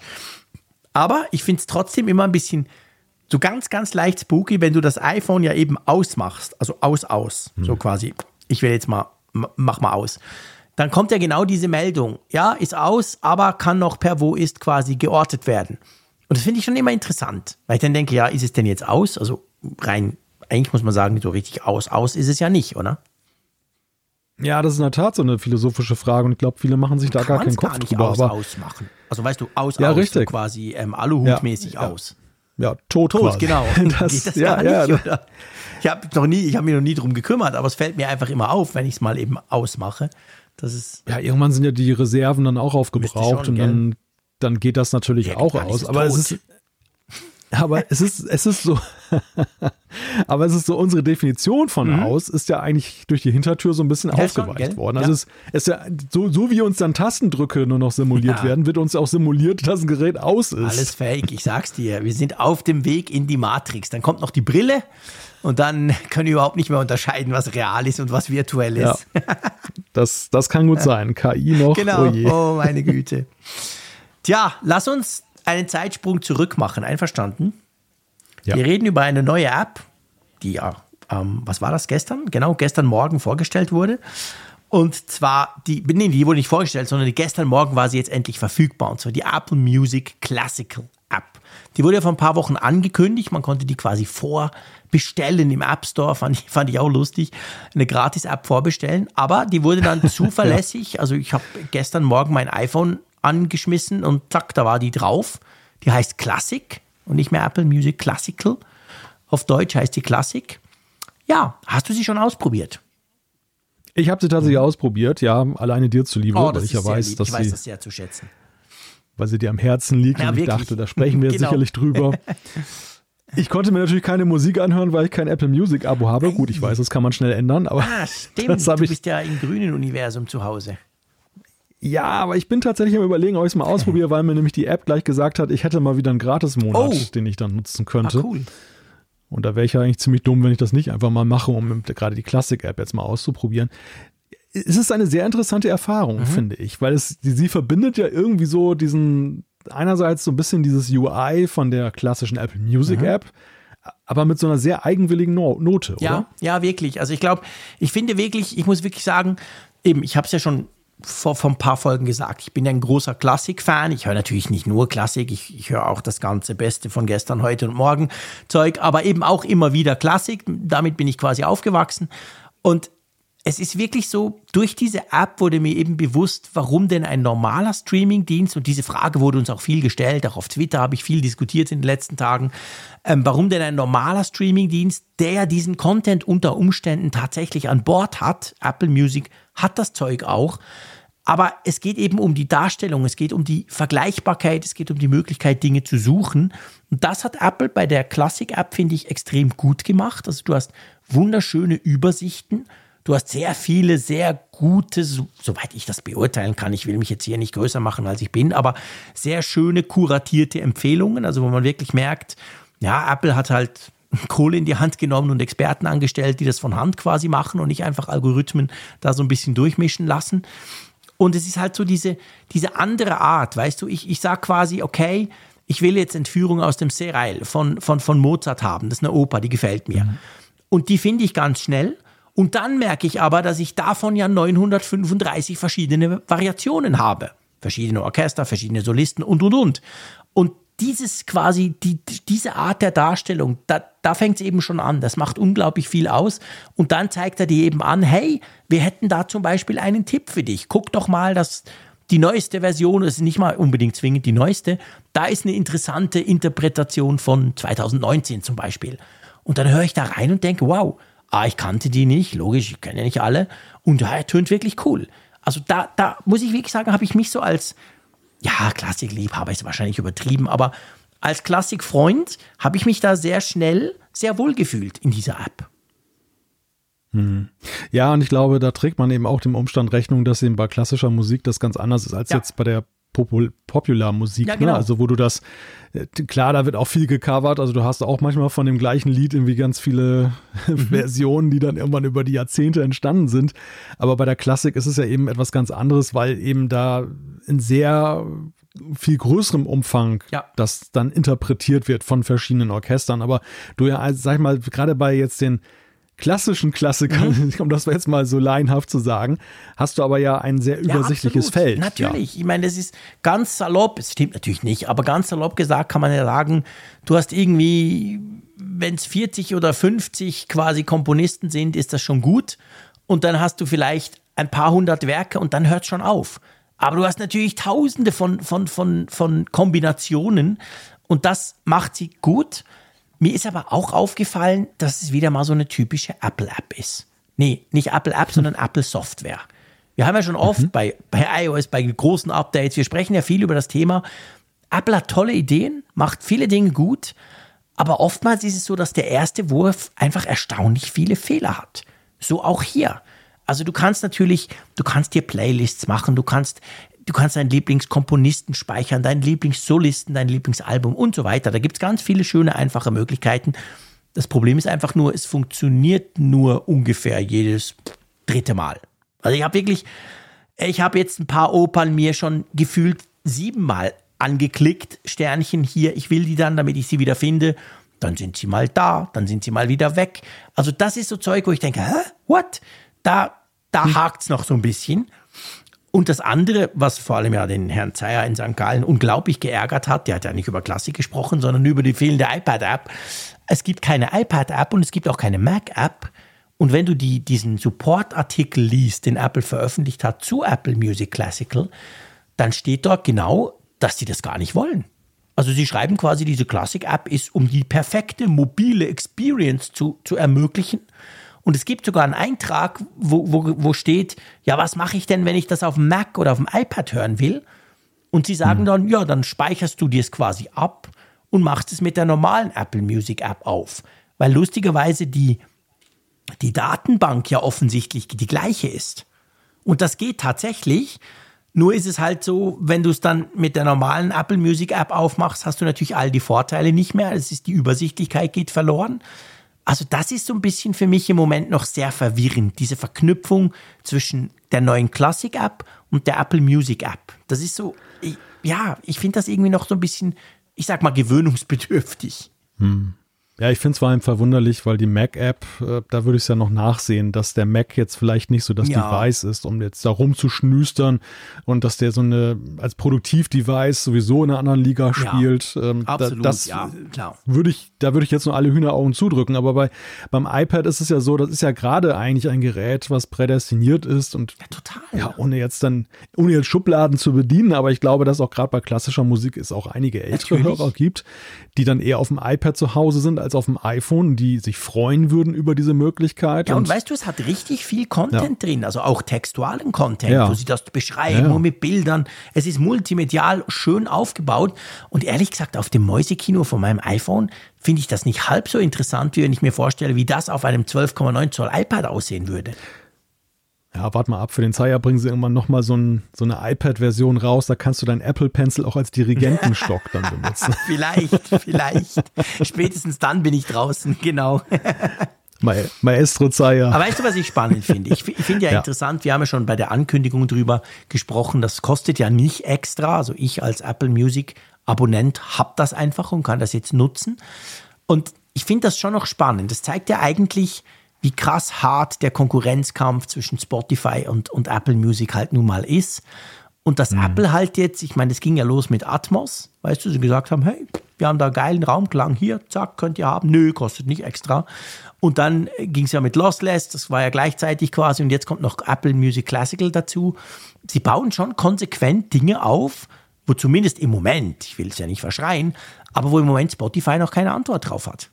Aber ich finde es trotzdem immer ein bisschen so ganz, ganz leicht spooky, wenn du das iPhone ja eben ausmachst, also aus, aus, so quasi. Ich will jetzt mal, mach mal aus. Dann kommt ja genau diese Meldung. Ja, ist aus, aber kann noch per Wo ist quasi geortet werden. Und das finde ich schon immer interessant, weil ich dann denke, ja, ist es denn jetzt aus? Also rein, eigentlich muss man sagen, so richtig aus, aus ist es ja nicht, oder? Ja, das ist in der Tat so eine philosophische Frage und ich glaube, viele machen sich da gar keinen Kopf nicht drüber. aus, aber ausmachen. Also weißt du, aus, Ja, aus, so richtig. quasi ähm, Aluhutmäßig Ja, ja. aus. ja, tot, Tot, quasi. genau. Das, Geht das ja, gar ja, nicht, oder? Ich habe noch nie, ich habe mich noch nie drum gekümmert, aber es fällt mir einfach immer auf, wenn ich es mal eben ausmache. Das ist ja, irgendwann sind ja die Reserven dann auch aufgebraucht schon, und dann, dann geht das natürlich Ja, auch aus. es Aber es tot. ist, aber es ist, es ist so, aber es ist so, unsere Definition von aus ist ja eigentlich durch die Hintertür so ein bisschen Mhm. Ja, aufgeweicht schon, worden. Ja. Also es ist ja, so, so wie uns dann Tastendrücke nur noch simuliert Ja. werden, wird uns auch simuliert, dass ein Gerät aus ist. alles fake, ich sag's dir. Wir sind auf dem Weg in die Matrix. Dann kommt noch die Brille und dann können wir überhaupt nicht mehr unterscheiden, was real ist und was virtuell Ja. ist. Das, das kann gut sein. KI noch. Genau. Oh. Oh, meine Güte. Tja, lass uns einen Zeitsprung zurück machen. Einverstanden? Ja. Wir reden über eine neue App, die ja, ähm, was war das gestern? Genau, gestern Morgen vorgestellt wurde. Und zwar, die, nee, die wurde nicht vorgestellt, sondern gestern Morgen war sie jetzt endlich verfügbar. Und zwar die Apple Music Classical App. Die wurde ja vor ein paar Wochen angekündigt. Man konnte die quasi vorbestellen im App Store. Fand ich, fand ich auch lustig. Eine Gratis-App vorbestellen. Aber die wurde dann zuverlässig. Also ich habe gestern Morgen mein iPhone angeschmissen und zack, da war die drauf. Die heißt Classic und nicht mehr Apple Music Classical. Auf Deutsch heißt die Classic. Ja, hast du sie schon ausprobiert? Ich habe sie tatsächlich ausprobiert, ja, alleine dir zuliebe, weil ich ja weiß, lieb. dass ich weiß sie, das sehr zu schätzen. weil sie dir am Herzen liegt Ja, und ich wirklich. dachte, da sprechen wir Genau. sicherlich drüber. Ich konnte mir natürlich keine Musik anhören, weil ich kein Apple Music Abo habe. Gut, ich weiß, das kann man schnell ändern, aber Ah, stimmt. das habe du ich. bist ja im grünen Universum zu Hause. Ja, aber ich bin tatsächlich am überlegen, ob ich es mal ausprobiere, weil mir nämlich die App gleich gesagt hat, ich hätte mal wieder einen Gratis-Monat, Oh. den ich dann nutzen Ah, könnte. cool. Und da wäre ich ja eigentlich ziemlich dumm, wenn ich das nicht einfach mal mache, um gerade die Classic-App jetzt mal auszuprobieren. Es ist eine sehr interessante Erfahrung, Mhm. finde ich, weil es, sie, sie verbindet ja irgendwie so diesen, einerseits so ein bisschen dieses UI von der klassischen Apple Music Mhm. App, aber mit so einer sehr eigenwilligen no Note, Ja, oder? ja, wirklich. Also ich glaube, ich finde wirklich, ich muss wirklich sagen, eben, ich habe es ja schon vor, vor ein paar Folgen gesagt, ich bin ein großer Klassik-Fan. Ich höre natürlich nicht nur Klassik, ich, ich höre auch das ganze Beste von gestern, heute und morgen Zeug, aber eben auch immer wieder Klassik. Damit bin ich quasi aufgewachsen. Und es ist wirklich so, durch diese App wurde mir eben bewusst, warum denn ein normaler Streamingdienst, und diese Frage wurde uns auch viel gestellt, auch auf Twitter habe ich viel diskutiert in den letzten Tagen, ähm, warum denn ein normaler Streamingdienst, der diesen Content unter Umständen tatsächlich an Bord hat, Apple Music hat das Zeug auch, aber es geht eben um die Darstellung, es geht um die Vergleichbarkeit, es geht um die Möglichkeit, Dinge zu suchen. Und das hat Apple bei der Classic-App, finde ich, extrem gut gemacht. Also du hast wunderschöne Übersichten. Du hast sehr viele, sehr gute, so, soweit ich das beurteilen kann, ich will mich jetzt hier nicht größer machen, als ich bin, aber sehr schöne, kuratierte Empfehlungen, also wo man wirklich merkt, ja, Apple hat halt Kohle in die Hand genommen und Experten angestellt, die das von Hand quasi machen und nicht einfach Algorithmen da so ein bisschen durchmischen lassen. Und es ist halt so diese, diese andere Art, weißt du, ich, ich sage quasi, okay, ich will jetzt Entführung aus dem Serail von, von, von Mozart haben. Das ist eine Oper, die gefällt mir. Mhm. Und die finde ich ganz schnell. Und dann merke ich aber, dass ich davon ja 935 verschiedene Variationen habe. Verschiedene Orchester, verschiedene Solisten und, und, und. Und dieses quasi, die, diese Art der Darstellung, da, da fängt es eben schon an. Das macht unglaublich viel aus. Und dann zeigt er dir eben an, hey, wir hätten da zum Beispiel einen Tipp für dich. Guck doch mal, dass die neueste Version, das ist nicht mal unbedingt zwingend die neueste, da ist eine interessante Interpretation von 2019 zum Beispiel. Und dann höre ich da rein und denke, wow, ah, ich kannte die nicht, logisch, ich kenne ja nicht alle. Und ja, er tönt wirklich cool. Also da, da muss ich wirklich sagen, habe ich mich so als ja, Klassikliebhaber ist wahrscheinlich übertrieben, aber als Klassikfreund habe ich mich da sehr schnell sehr wohl gefühlt in dieser App. Hm. Ja, und ich glaube, da trägt man eben auch dem Umstand Rechnung, dass eben bei klassischer Musik das ganz anders ist als ja. jetzt bei der Popul Popularmusik. Ja, ne? genau. ne? Also wo du das, äh, klar, da wird auch viel gecovert, also du hast auch manchmal von dem gleichen Lied irgendwie ganz viele mhm. Versionen, die dann irgendwann über die Jahrzehnte entstanden sind. Aber bei der Klassik ist es ja eben etwas ganz anderes, weil eben da in sehr viel größerem Umfang ja. das dann interpretiert wird von verschiedenen Orchestern. Aber du ja, sag ich mal, gerade bei jetzt den klassischen Klassikern, mhm. um das jetzt mal so laienhaft zu sagen, hast du aber ja ein sehr übersichtliches ja, Feld. Natürlich, ja. ich meine, das ist ganz salopp, es stimmt natürlich nicht, aber ganz salopp gesagt kann man ja sagen, du hast irgendwie, wenn es 40 oder 50 quasi Komponisten sind, ist das schon gut. Und dann hast du vielleicht ein paar hundert Werke und dann hört es schon auf. Aber du hast natürlich tausende von, von, von, von Kombinationen und das macht sie gut. Mir ist aber auch aufgefallen, dass es wieder mal so eine typische Apple-App ist. Nee, nicht Apple-App, sondern Apple-Software. Wir haben ja schon oft mhm. bei, bei iOS, bei großen Updates, wir sprechen ja viel über das Thema. Apple hat tolle Ideen, macht viele Dinge gut, aber oftmals ist es so, dass der erste Wurf einfach erstaunlich viele Fehler hat. So auch hier. Also du kannst natürlich, du kannst dir Playlists machen, du kannst du kannst deinen Lieblingskomponisten speichern, deinen Lieblingssolisten, dein Lieblingsalbum und so weiter. Da gibt es ganz viele schöne, einfache Möglichkeiten. Das Problem ist einfach nur, es funktioniert nur ungefähr jedes dritte Mal. Also ich habe wirklich, ich habe jetzt ein paar Opern mir schon gefühlt siebenmal angeklickt, Sternchen hier, ich will die dann, damit ich sie wieder finde. Dann sind sie mal da, dann sind sie mal wieder weg. Also das ist so Zeug, wo ich denke, hä, what? Da, da hm. hakt's noch so ein bisschen. Und das andere, was vor allem ja den Herrn Zeyer in St. Gallen unglaublich geärgert hat, der hat ja nicht über Klassik gesprochen, sondern über die fehlende iPad-App. Es gibt keine iPad-App und es gibt auch keine Mac-App. Und wenn du die, diesen Support-Artikel liest, den Apple veröffentlicht hat zu Apple Music Classical, dann steht dort genau, dass sie das gar nicht wollen. Also sie schreiben quasi, diese Classic-App ist, um die perfekte mobile Experience zu, zu ermöglichen. Und es gibt sogar einen Eintrag, wo, wo, wo steht, ja, was mache ich denn, wenn ich das auf dem Mac oder auf dem iPad hören will? Und sie sagen mhm. dann, ja, dann speicherst du dir es quasi ab und machst es mit der normalen Apple Music App auf. Weil lustigerweise die, die Datenbank ja offensichtlich die gleiche ist. Und das geht tatsächlich. Nur ist es halt so, wenn du es dann mit der normalen Apple Music App aufmachst, hast du natürlich all die Vorteile nicht mehr. Es ist die Übersichtlichkeit geht verloren. Also das ist so ein bisschen für mich im Moment noch sehr verwirrend, diese Verknüpfung zwischen der neuen Classic-App und der Apple Music-App. Das ist so, ja, ich finde das irgendwie noch so ein bisschen, ich sag mal, gewöhnungsbedürftig. Hm. Ja, ich finde es vor allem verwunderlich, weil die Mac-App, äh, da würde ich es ja noch nachsehen, dass der Mac jetzt vielleicht nicht so das Ja. Device ist, um jetzt da rumzuschnüstern und dass der so eine als Produktiv-Device sowieso in einer anderen Liga Ja, spielt. Ähm, da- Absolut, das ja, klar. würde ich, da würde ich jetzt nur alle Hühneraugen zudrücken. Aber bei, beim iPad ist es ja so, das ist ja gerade eigentlich ein Gerät, was prädestiniert ist und Ja, total. ja, ohne jetzt dann, ohne jetzt Schubladen zu bedienen, aber ich glaube, dass auch gerade bei klassischer Musik es auch einige ältere Natürlich. Hörer gibt, die dann eher auf dem iPad zu Hause sind als auf dem iPhone, die sich freuen würden über diese Möglichkeit. Ja, und, weißt du, es hat richtig viel Content drin, also auch textualen Content, Ja. wo sie das beschreiben Ja, ja. und mit Bildern. Es ist multimedial schön aufgebaut. Und ehrlich gesagt, auf dem Mäusekino von meinem iPhone finde ich das nicht halb so interessant, wie wenn ich mir vorstelle, wie das auf einem 12,9 Zoll iPad aussehen würde. Ja, warte mal ab, für den Zeiger bringen sie irgendwann nochmal so, ein, so eine iPad-Version raus, da kannst du deinen Apple Pencil auch als Dirigentenstock dann benutzen. Vielleicht, vielleicht. Spätestens dann bin ich draußen, genau. Ma Maestro Zeiger. Aber weißt du, was ich spannend finde? Ich, fi- ich finde ja, Ja. interessant, wir haben ja schon bei der Ankündigung drüber gesprochen, das kostet ja nicht extra. Also ich als Apple Music Abonnent habe das einfach und kann das jetzt nutzen. Und ich finde das schon noch spannend. Das zeigt ja eigentlich, wie krass hart der Konkurrenzkampf zwischen Spotify und, und Apple Music halt nun mal ist. Und dass Apple halt jetzt, ich meine, das ging ja los mit Atmos, weißt du, sie gesagt haben, hey, wir haben da geilen Raumklang hier, zack, könnt ihr haben. Nö, kostet nicht extra. Und dann ging es ja mit Lossless, das war ja gleichzeitig quasi, und jetzt kommt noch Apple Music Classical dazu. Sie bauen schon konsequent Dinge auf, wo zumindest im Moment, ich will es ja nicht verschreien, aber wo im Moment Spotify noch keine Antwort drauf hat.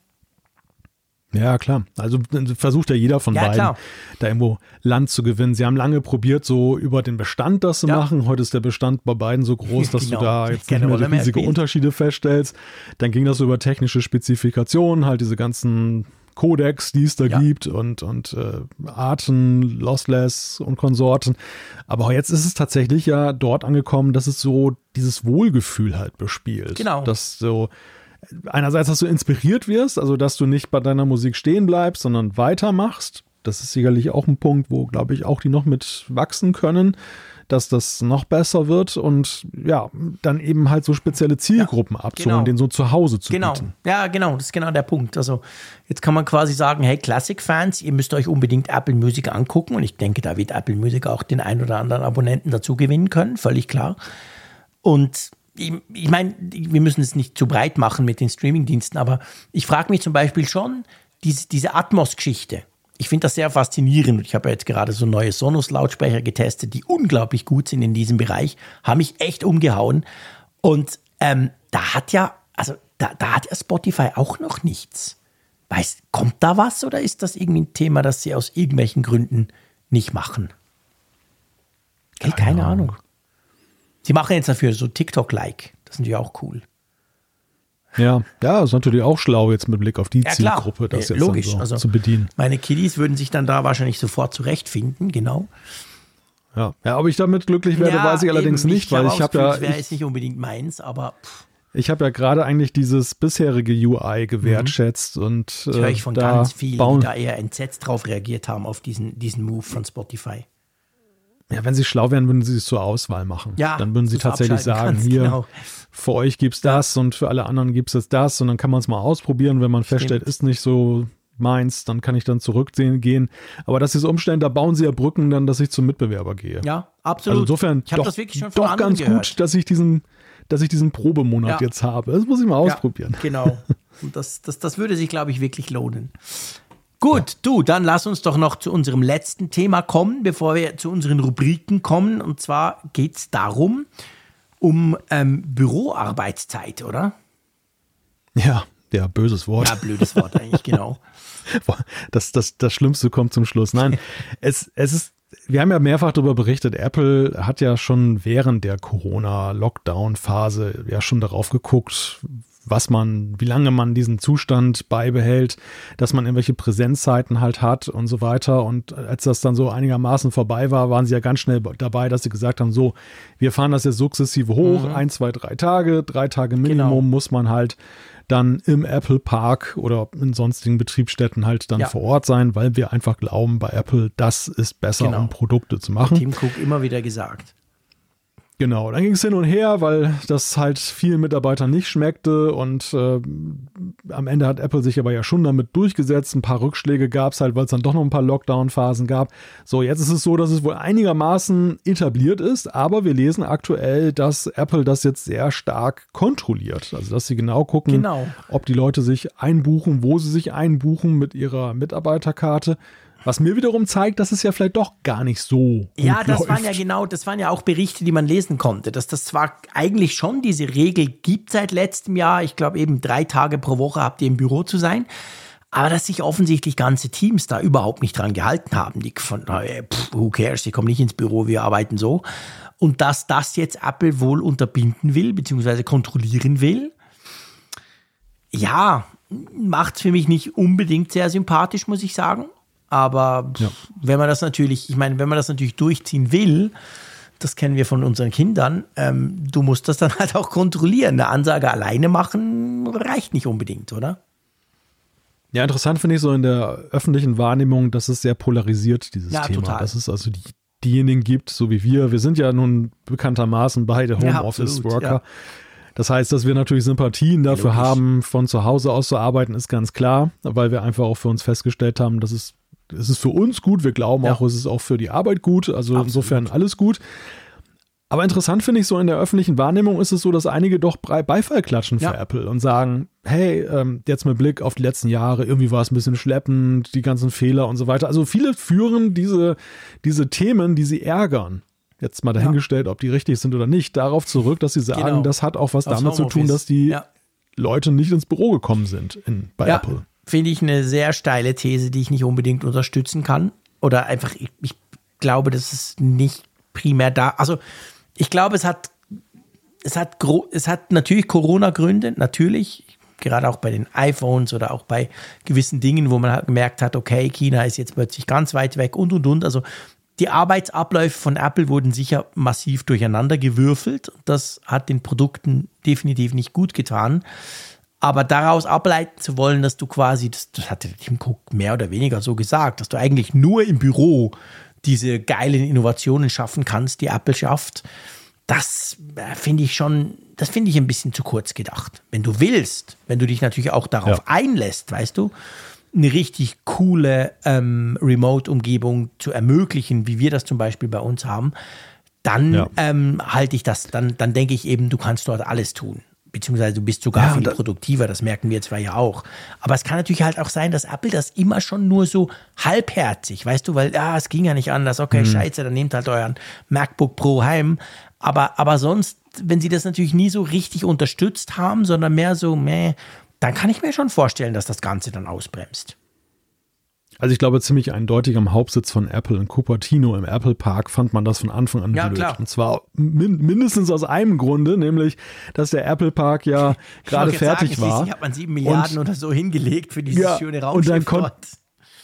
Ja, klar. Also versucht ja jeder von Ja, beiden, klar. da irgendwo Land zu gewinnen. Sie haben lange probiert, so über den Bestand das zu Ja. machen. Heute ist der Bestand bei beiden so groß, dass Genau. du da jetzt nicht mehr so mehr riesige spielt. Unterschiede feststellst. Dann ging das so über technische Spezifikationen, halt diese ganzen Codecs, die es da Ja. gibt und, und äh, Arten, Lossless und Konsorten. Aber auch jetzt ist es tatsächlich ja dort angekommen, dass es so dieses Wohlgefühl halt bespielt. Genau. Dass so einerseits, dass du inspiriert wirst, also dass du nicht bei deiner Musik stehen bleibst, sondern weitermachst. Das ist sicherlich auch ein Punkt, wo, glaube ich, auch die noch mit wachsen können, dass das noch besser wird und ja, dann eben halt so spezielle Zielgruppen abzuholen, genau. denen so zu Hause zu Genau, bieten. ja, genau, das ist genau der Punkt. Also jetzt kann man quasi sagen, hey, Classic-Fans, ihr müsst euch unbedingt Apple Music angucken und ich denke, da wird Apple Music auch den ein oder anderen Abonnenten dazu gewinnen können, völlig klar. Und ich, ich meine, wir müssen es nicht zu breit machen mit den Streamingdiensten, aber ich frage mich zum Beispiel schon, diese, diese Atmos-Geschichte. Ich finde das sehr faszinierend. Und Ich habe ja jetzt gerade so neue Sonos-Lautsprecher getestet, die unglaublich gut sind in diesem Bereich, haben mich echt umgehauen. Und ähm, da hat ja, also da, da hat ja Spotify auch noch nichts. Weißt, kommt da was oder ist das irgendwie ein Thema, das sie aus irgendwelchen Gründen nicht machen? Hey, keine, Ahnung. Sie machen jetzt dafür so TikTok-like. Das ist natürlich auch cool. Ja, ja, ist natürlich auch schlau jetzt mit Blick auf die Ja. Zielgruppe, das Ja, jetzt logisch. so also, zu bedienen. Meine Kiddies würden sich dann da wahrscheinlich sofort zurechtfinden, genau. Ja. ja, ob ich damit glücklich werde, weiß ich allerdings nicht, weil hab ich habe das ja, es wäre ich, jetzt nicht unbedingt meins, aber pff, ich habe ja gerade eigentlich dieses bisherige UI gewertschätzt und das höre äh, ich von da ganz vielen, die da eher entsetzt drauf reagiert haben auf diesen, diesen Move von Spotify. Ja, wenn sie schlau wären, würden sie es zur Auswahl machen. Ja, dann würden sie tatsächlich sagen, kannst, hier, genau. für euch gibt's das und für alle anderen gibt's jetzt das und dann kann man es mal ausprobieren. Wenn man feststellt, ist nicht so meins, dann kann ich dann zurücksehen gehen. Aber dass sie es umstellen, da bauen sie ja Brücken dann, dass ich zum Mitbewerber gehe. Ja, absolut. Also insofern ich doch, das wirklich schon von doch ganz gehört. gut, dass ich diesen, dass ich diesen Probemonat Ja. jetzt habe. Das muss ich mal ausprobieren. Ja, genau. Und das, das, das würde sich, glaube ich, wirklich lohnen. Gut, du, dann lass uns doch noch zu unserem letzten Thema kommen, bevor wir zu unseren Rubriken kommen. Und zwar geht es darum, um ähm, Büroarbeitszeit, oder? Ja, ja, böses Wort. Ja, blödes Wort eigentlich, genau. Das, das, das Schlimmste kommt zum Schluss. Nein, es, es ist, wir haben ja mehrfach darüber berichtet, Apple hat ja schon während der Corona-Lockdown-Phase ja schon darauf geguckt, was man, wie lange man diesen Zustand beibehält, dass man irgendwelche Präsenzzeiten halt hat und so weiter. Und als das dann so einigermaßen vorbei war, waren sie ja ganz schnell dabei, dass sie gesagt haben, so, wir fahren das jetzt sukzessive hoch, ein, zwei, drei Tage, drei Tage Minimum Genau. muss man halt dann im Apple Park oder in sonstigen Betriebsstätten halt dann Ja. vor Ort sein, weil wir einfach glauben, bei Apple, das ist besser, Genau. um Produkte zu machen. Tim Cook immer wieder gesagt. Genau, dann ging es hin und her, weil das halt vielen Mitarbeitern nicht schmeckte und äh, am Ende hat Apple sich aber ja schon damit durchgesetzt. Ein paar Rückschläge gab es halt, weil es dann doch noch ein paar Lockdown-Phasen gab. So, jetzt ist es so, dass es wohl einigermaßen etabliert ist, aber wir lesen aktuell, dass Apple das jetzt sehr stark kontrolliert. Also, dass sie genau gucken, Genau. ob die Leute sich einbuchen, wo sie sich einbuchen mit ihrer Mitarbeiterkarte. Was mir wiederum zeigt, dass es ja vielleicht doch gar nicht so gut Ja, das läuft. waren ja genau, das waren ja auch Berichte, die man lesen konnte, dass das zwar eigentlich schon diese Regel gibt seit letztem Jahr, ich glaube eben drei Tage pro Woche habt ihr im Büro zu sein, aber dass sich offensichtlich ganze Teams da überhaupt nicht dran gehalten haben. Die von, pff, who cares, die kommen nicht ins Büro, wir arbeiten so. Und dass das jetzt Apple wohl unterbinden will, beziehungsweise kontrollieren will, ja, macht für mich nicht unbedingt sehr sympathisch, muss ich sagen. Aber Ja. wenn man das natürlich, ich meine, wenn man das natürlich durchziehen will, das kennen wir von unseren Kindern, ähm, du musst das dann halt auch kontrollieren. Eine Ansage alleine machen reicht nicht unbedingt, oder? Ja, interessant finde ich so in der öffentlichen Wahrnehmung, dass es sehr polarisiert, dieses Ja, Thema. total. Dass es also die, diejenigen gibt, so wie wir. Wir sind ja nun bekanntermaßen beide Homeoffice-Worker. ja. Das heißt, dass wir natürlich Sympathien dafür Logisch. haben, von zu Hause aus zu arbeiten, ist ganz klar, weil wir einfach auch für uns festgestellt haben, dass es, es ist für uns gut. Wir glauben Ja. auch, es ist auch für die Arbeit gut. Also Absolut. insofern alles gut. Aber interessant finde ich so in der öffentlichen Wahrnehmung ist es so, dass einige doch Beifall klatschen für Ja. Apple und sagen, hey, ähm, jetzt mit Blick auf die letzten Jahre, irgendwie war es ein bisschen schleppend, die ganzen Fehler und so weiter. Also viele führen diese, diese Themen, die sie ärgern, jetzt mal dahingestellt, ob die richtig sind oder nicht, darauf zurück, dass sie sagen, Genau. das hat auch was Aufs damit zu tun, Homeoffice. dass die Ja. Leute nicht ins Büro gekommen sind in, bei Ja, Apple. Finde ich eine sehr steile These, die ich nicht unbedingt unterstützen kann. Oder einfach, ich, ich glaube, das ist nicht primär da. Also, ich glaube, es hat, es hat, es hat natürlich Corona-Gründe, natürlich. Gerade auch bei den iPhones oder auch bei gewissen Dingen, wo man halt gemerkt hat, okay, China ist jetzt plötzlich ganz weit weg und und und. Also, die Arbeitsabläufe von Apple wurden sicher massiv durcheinander gewürfelt. Das hat den Produkten definitiv nicht gut getan. Aber daraus ableiten zu wollen, dass du quasi, das, das hatte Tim Cook mehr oder weniger so gesagt, dass du eigentlich nur im Büro diese geilen Innovationen schaffen kannst, die Apple schafft, das äh, finde ich schon, das finde ich ein bisschen zu kurz gedacht. Wenn du willst, wenn du dich natürlich auch darauf Ja. einlässt, weißt du, eine richtig coole ähm, Remote-Umgebung zu ermöglichen, wie wir das zum Beispiel bei uns haben, dann Ja. ähm, halte ich das, dann, dann denke ich eben, du kannst dort alles tun. Beziehungsweise du bist sogar Ja, viel produktiver, das merken wir zwar ja auch. Aber es kann natürlich halt auch sein, dass Apple das immer schon nur so halbherzig, weißt du, weil, ah, es ging ja nicht anders, Mhm. okay, scheiße, dann nehmt halt euren MacBook Pro heim. Aber, aber sonst, wenn sie das natürlich nie so richtig unterstützt haben, sondern mehr so, meh, dann kann ich mir schon vorstellen, dass das Ganze dann ausbremst. Also ich glaube ziemlich eindeutig am Hauptsitz von Apple in Cupertino im Apple Park fand man das von Anfang an Ja, blöd. klar. Und zwar min mindestens aus einem Grunde, nämlich, dass der Apple Park ja gerade fertig sagen, war. schließlich hat man sieben Milliarden oder so hingelegt für dieses Ja, schöne und dann Raumschiff dort.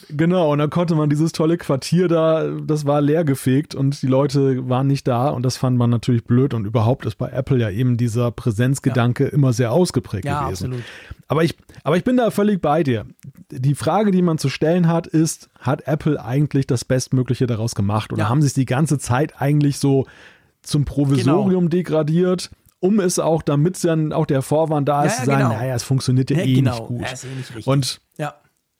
Genau, und dann konnte man dieses tolle Quartier da, das war leer gefegt und die Leute waren nicht da und das fand man natürlich blöd und überhaupt ist bei Apple ja eben dieser Präsenzgedanke immer sehr ausgeprägt Ja, gewesen. absolut. Aber ich, aber ich bin da völlig bei dir. Die Frage, die man zu stellen hat, ist, hat Apple eigentlich das Bestmögliche daraus gemacht oder Ja. haben sie es die ganze Zeit eigentlich so zum Provisorium degradiert? Um es auch, damit es dann auch der Vorwand da Ja, ist, ja, zu sagen, genau. naja, es funktioniert ja, Ja, eh genau. nicht gut. Ja, ist eh nicht richtig. Und Ja.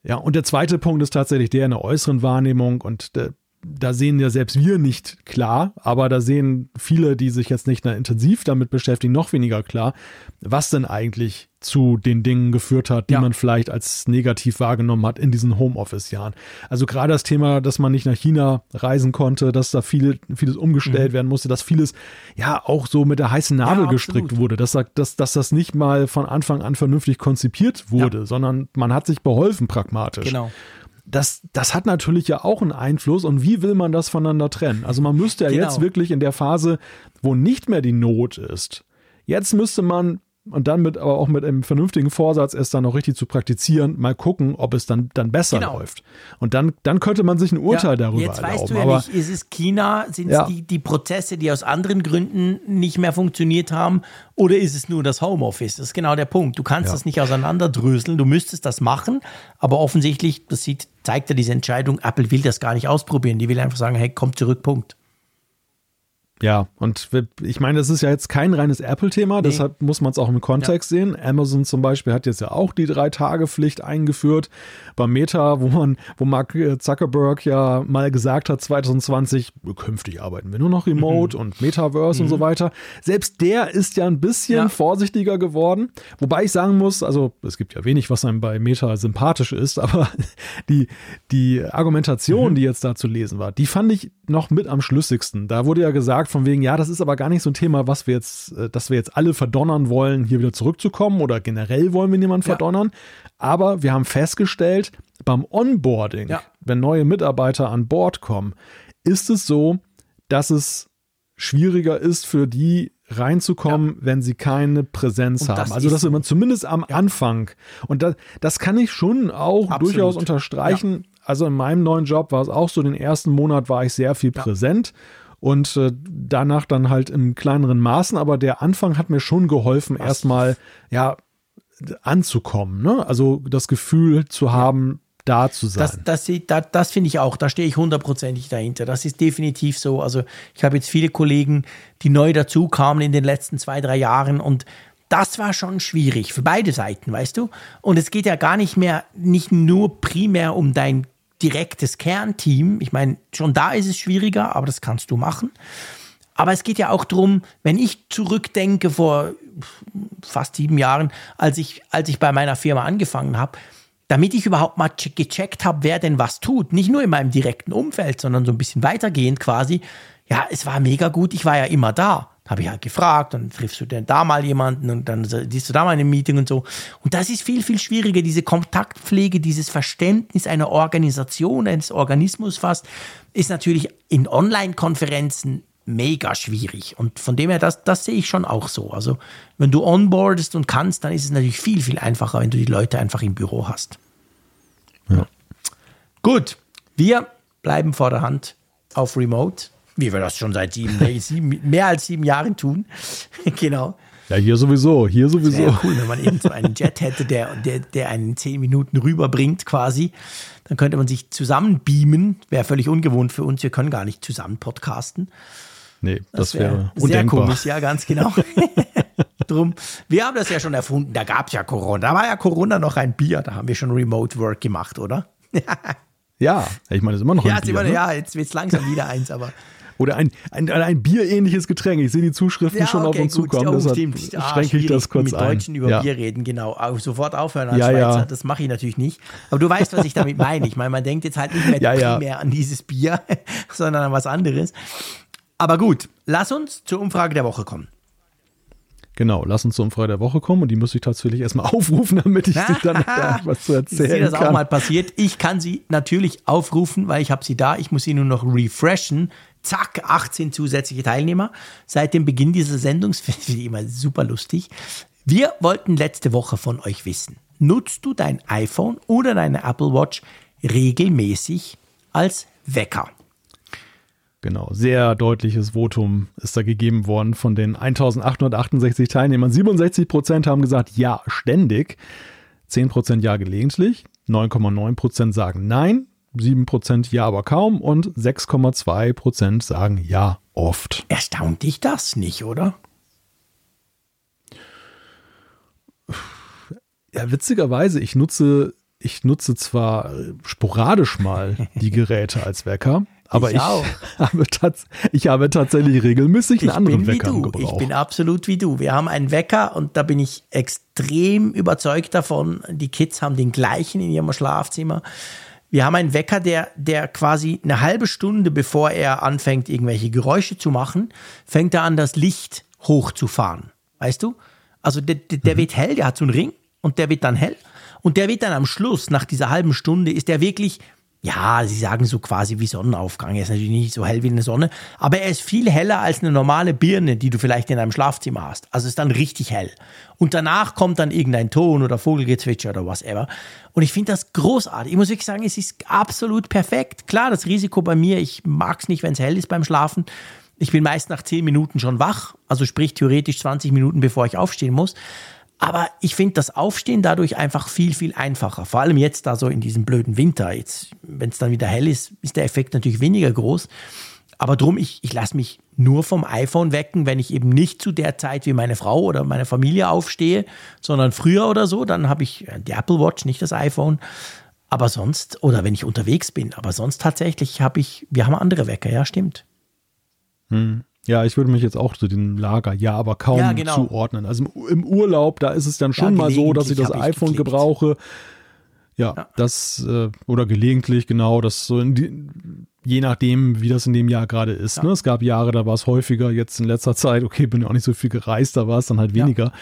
Ja, und der zweite Punkt ist tatsächlich der in der äußeren Wahrnehmung und äh, da sehen ja selbst wir nicht klar, aber da sehen viele, die sich jetzt nicht intensiv damit beschäftigen, noch weniger klar, was denn eigentlich zu den Dingen geführt hat, die Ja. man vielleicht als negativ wahrgenommen hat in diesen Homeoffice-Jahren. Also gerade das Thema, dass man nicht nach China reisen konnte, dass da viel, vieles umgestellt werden musste, dass vieles ja auch so mit der heißen Nadel Mhm. Ja, gestrickt wurde, dass, da- dass, dass das nicht mal von Anfang an vernünftig konzipiert wurde, sondern man hat sich beholfen pragmatisch Genau. das, das hat natürlich ja auch einen Einfluss und wie will man das voneinander trennen? Also man müsste ja Genau. jetzt wirklich in der Phase, wo nicht mehr die Not ist, jetzt müsste man und dann mit, aber auch mit einem vernünftigen Vorsatz, es dann noch richtig zu praktizieren, mal gucken, ob es dann, dann besser Genau. läuft. Und dann, dann könnte man sich ein Urteil darüber Jetzt erlauben. weißt du ja aber nicht, ist es China, sind Ja. es die, die Prozesse, die aus anderen Gründen nicht mehr funktioniert haben, oder ist es nur das Homeoffice? Das ist genau der Punkt. Du kannst Ja. das nicht auseinanderdröseln, du müsstest das machen, aber offensichtlich, das sieht, zeigt ja diese Entscheidung, Apple will das gar nicht ausprobieren. Die will einfach sagen, hey, komm zurück, Punkt. Ja, und ich meine, das ist ja jetzt kein reines Apple-Thema, nee. deshalb muss man es auch im Kontext ja. sehen. Amazon zum Beispiel hat jetzt ja auch die Drei-Tage-Pflicht eingeführt. Bei Meta, wo man, wo Mark Zuckerberg ja mal gesagt hat, 2020, künftig arbeiten wir nur noch remote mhm. und Metaverse mhm. und so mhm. weiter. Selbst der ist ja ein bisschen ja. vorsichtiger geworden. Wobei ich sagen muss, also es gibt ja wenig, was einem bei Meta sympathisch ist, aber die, die Argumentation, mhm. die jetzt da zu lesen war, die fand ich noch mit am schlüssigsten. Da wurde ja gesagt, von wegen, ja, das ist aber gar nicht so ein Thema, was wir jetzt, äh, dass wir jetzt alle verdonnern wollen, hier wieder zurückzukommen oder generell wollen wir niemanden ja. verdonnern. Aber wir haben festgestellt, beim Onboarding, ja. wenn neue Mitarbeiter an Bord kommen, ist es so, dass es schwieriger ist für die reinzukommen, ja. wenn sie keine Präsenz haben. Also dass man zumindest am ja. Anfang und das, das kann ich schon auch Absolut. durchaus unterstreichen. Ja. Also in meinem neuen Job war es auch so, den ersten Monat war ich sehr viel präsent und äh, danach dann halt im kleineren Maßen, aber der Anfang hat mir schon geholfen, erstmal ja anzukommen, ne? Also das Gefühl zu haben, da zu sein. Das, das, das, das finde ich auch, da stehe ich hundertprozentig dahinter. Das ist definitiv so. Also ich habe jetzt viele Kollegen, die neu dazu kamen in den letzten zwei, drei Jahren und das war schon schwierig für beide Seiten, weißt du? Und es geht ja gar nicht mehr, nicht nur primär um dein direktes Kernteam. Ich meine, schon da ist es schwieriger, aber das kannst du machen. Aber es geht ja auch darum, wenn ich zurückdenke vor fast sieben Jahren, als ich, als ich bei meiner Firma angefangen habe, damit ich überhaupt mal gecheckt habe, wer denn was tut. Nicht nur in meinem direkten Umfeld, sondern so ein bisschen weitergehend quasi. Ja, es war mega gut, ich war ja immer da. Habe ich halt gefragt, dann triffst du denn da mal jemanden und dann siehst du da mal in einem Meeting und so. Und das ist viel, viel schwieriger, diese Kontaktpflege, dieses Verständnis einer Organisation, eines Organismus fast, ist natürlich in Online-Konferenzen mega schwierig. Und von dem her, das, das sehe ich schon auch so. Also, wenn du onboardest und kannst, dann ist es natürlich viel, viel einfacher, wenn du die Leute einfach im Büro hast. Ja. Gut, wir bleiben vor der Hand auf Remote wie wir das schon seit sieben, sieben mehr als sieben Jahren tun. genau. Ja, hier sowieso, hier sowieso. Wäre cool, wenn man eben so einen Jet hätte, der, der, der einen zehn Minuten rüberbringt quasi. Dann könnte man sich zusammen beamen. Wäre völlig ungewohnt für uns. Wir können gar nicht zusammen podcasten. Nee, das, das wäre wär sehr komisch, ja, ganz genau. Drum, wir haben das ja schon erfunden. Da gab es ja Corona. Da war ja Corona noch ein Bier. Da haben wir schon Remote Work gemacht, oder? ja, ich meine, das ist immer noch ein ja, Bier. Immer, ne? Ja, jetzt wird es langsam wieder eins, aber oder ein, ein, ein bierähnliches Getränk. Ich sehe die Zuschriften ja, schon okay, auf uns gut. zukommen. Oh, deshalb ah, schränke ich das kurz mit ein. Mit Deutschen über ja. Bier reden, genau. Auch sofort aufhören als ja, Schweizer. Das mache ich natürlich nicht. Aber du weißt, was ich damit meine. Ich meine, man denkt jetzt halt nicht mehr primär an dieses Bier, sondern an was anderes. Aber gut, lass uns zur Umfrage der Woche kommen. Genau, lass uns zur Umfrage der Woche kommen und die muss ich tatsächlich erstmal aufrufen, damit ich dir dann da was zu erzählen kann. Ist dir das auch mal passiert? Ich kann sie natürlich aufrufen, weil ich habe sie da. Ich muss sie nur noch refreshen. Zack, 18 zusätzliche Teilnehmer seit dem Beginn dieser Sendung. Das finde ich immer super lustig. Wir wollten letzte Woche von euch wissen, nutzt du dein iPhone oder deine Apple Watch regelmäßig als Wecker? Genau, sehr deutliches Votum ist da gegeben worden von den 1868 Teilnehmern. 67 Prozent haben gesagt, ja, ständig. 10 Prozent ja gelegentlich. 9,9 Prozent sagen nein. 7% ja, aber kaum und 6,2% sagen ja, oft. Erstaunt dich das nicht, oder? Ja, witzigerweise, ich nutze, ich nutze zwar sporadisch mal die Geräte als Wecker, aber ich, ich habe, ich habe tatsächlich regelmäßig einen ich anderen Wecker im Gebrauch. Ich bin absolut wie du. Wir haben einen Wecker und da bin ich extrem überzeugt davon. Die Kids haben den gleichen in ihrem Schlafzimmer. Wir haben einen Wecker, der, der quasi eine halbe Stunde, bevor er anfängt, irgendwelche Geräusche zu machen, fängt er an, das Licht hochzufahren. Weißt du? Also der, der, mhm. wird hell, der hat so einen Ring und der wird dann hell. Und der wird dann am Schluss, nach dieser halben Stunde, ist der wirklich ja, sie sagen so quasi wie Sonnenaufgang. Er ist natürlich nicht so hell wie eine Sonne, aber er ist viel heller als eine normale Birne, die du vielleicht in deinem Schlafzimmer hast. Also ist dann richtig hell. Und danach kommt dann irgendein Ton oder Vogelgezwitscher oder whatever. Und ich finde das großartig. Ich muss wirklich sagen, es ist absolut perfekt. Klar, das Risiko bei mir, ich mag es nicht, wenn es hell ist beim Schlafen. Ich bin meist nach 10 Minuten schon wach, also sprich theoretisch 20 Minuten, bevor ich aufstehen muss. Aber ich finde das Aufstehen dadurch einfach viel, viel einfacher. Vor allem jetzt da so in diesem blöden Winter. Jetzt, wenn es dann wieder hell ist, ist der Effekt natürlich weniger groß. Aber drum, ich, ich lasse mich nur vom iPhone wecken, wenn ich eben nicht zu der Zeit wie meine Frau oder meine Familie aufstehe, sondern früher oder so. Dann habe ich die Apple Watch, nicht das iPhone. Aber sonst, oder wenn ich unterwegs bin, aber sonst tatsächlich habe ich, wir haben andere Wecker, ja, stimmt. Hm. Ja, ich würde mich jetzt auch zu dem Lager, ja, aber kaum ja, genau. zuordnen. Also im, Urlaub, da ist es dann schon ja, mal so, dass ich das iPhone ich gebrauche. Ja, ja, das, äh, oder gelegentlich, genau, das so in die, je nachdem, wie das in dem Jahr gerade ist. Ne? Es gab Jahre, da war es häufiger, jetzt in letzter Zeit, okay, bin ja auch nicht so viel gereist, da war es dann halt weniger.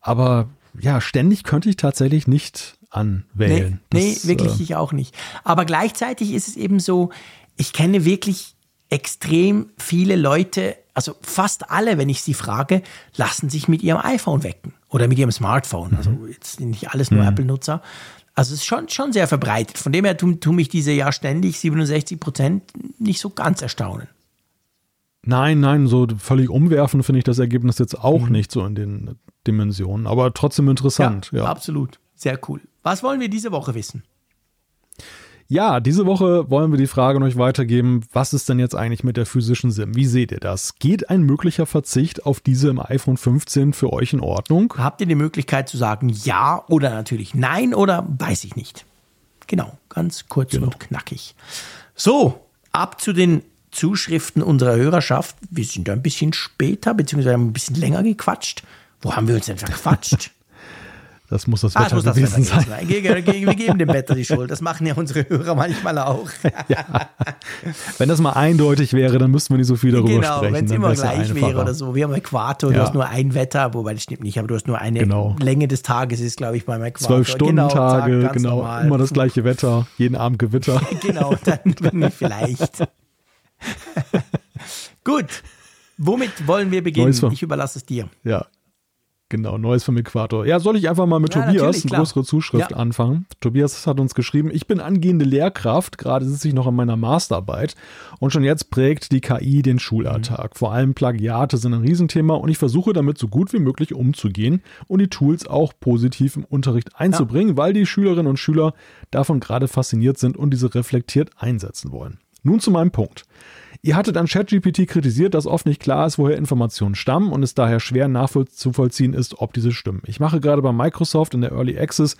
Aber ja, ständig könnte ich tatsächlich nicht anwählen. Nee, das, nee wirklich äh, ich auch nicht. Aber gleichzeitig ist es eben so, ich kenne wirklich extrem viele Leute, also fast alle, wenn ich sie frage, lassen sich mit ihrem iPhone wecken oder mit ihrem Smartphone. Also mhm. jetzt sind nicht alles nur mhm. Apple-Nutzer. Also es ist schon, schon sehr verbreitet. Von dem her tun, tun mich diese ja ständig 67 Prozent nicht so ganz erstaunen. Nein, nein, so völlig umwerfen finde ich das Ergebnis jetzt auch mhm. nicht so in den Dimensionen, aber trotzdem interessant. Ja, ja, absolut. Sehr cool. Was wollen wir diese Woche wissen? Ja, diese Woche wollen wir die Frage an euch weitergeben, was ist denn jetzt eigentlich mit der physischen SIM? Wie seht ihr das? Geht ein möglicher Verzicht auf diese im iPhone 15 für euch in Ordnung? Habt ihr die Möglichkeit zu sagen ja oder natürlich nein oder weiß ich nicht? Genau, ganz kurz genau. und knackig. So, ab zu den Zuschriften unserer Hörerschaft. Wir sind ein bisschen später, beziehungsweise haben ein bisschen länger gequatscht. Wo haben wir uns denn verquatscht? Das muss das ah, Wetter ah, das gewesen Wetter sein. Wir geben dem Wetter die Schuld. Das machen ja unsere Hörer manchmal auch. ja. Wenn das mal eindeutig wäre, dann müssten wir nicht so viel darüber genau, sprechen. Genau, wenn es immer gleich wäre oder so. Wir haben Äquator, ja. du hast nur ein Wetter, wobei das stimmt nicht, aber du hast nur eine genau. Länge des Tages, ist glaube ich beim Äquator. Zwölf Stunden genau, Tage, Tag, genau, normal. immer das gleiche Wetter, jeden Abend Gewitter. genau, dann vielleicht. Gut, womit wollen wir beginnen? Ich überlasse es dir. Ja, Genau, Neues vom Äquator. Ja, soll ich einfach mal mit ja, Tobias eine größere Zuschrift ja. anfangen? Tobias hat uns geschrieben, ich bin angehende Lehrkraft, gerade sitze ich noch an meiner Masterarbeit und schon jetzt prägt die KI den Schulalltag. Mhm. Vor allem Plagiate sind ein Riesenthema und ich versuche damit so gut wie möglich umzugehen und die Tools auch positiv im Unterricht einzubringen, ja. weil die Schülerinnen und Schüler davon gerade fasziniert sind und diese reflektiert einsetzen wollen. Nun zu meinem Punkt. Ihr hattet an ChatGPT kritisiert, dass oft nicht klar ist, woher Informationen stammen und es daher schwer nachzuvollziehen ist, ob diese stimmen. Ich mache gerade bei Microsoft in der Early Access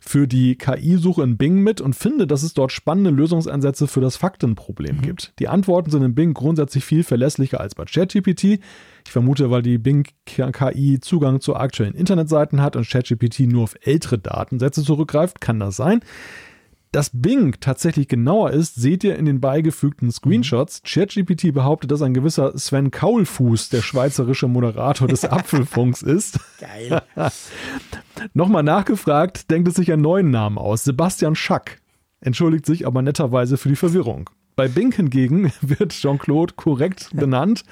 für die KI-Suche in Bing mit und finde, dass es dort spannende Lösungsansätze für das Faktenproblem mhm. gibt. Die Antworten sind in Bing grundsätzlich viel verlässlicher als bei ChatGPT. Ich vermute, weil die Bing KI Zugang zu aktuellen Internetseiten hat und ChatGPT nur auf ältere Datensätze zurückgreift, kann das sein. Dass Bing tatsächlich genauer ist, seht ihr in den beigefügten Screenshots. ChatGPT behauptet, dass ein gewisser Sven Kaulfuß der schweizerische Moderator des Apfelfunks ist. Geil. Nochmal nachgefragt, denkt es sich einen neuen Namen aus. Sebastian Schack. Entschuldigt sich aber netterweise für die Verwirrung. Bei Bing hingegen wird Jean-Claude korrekt benannt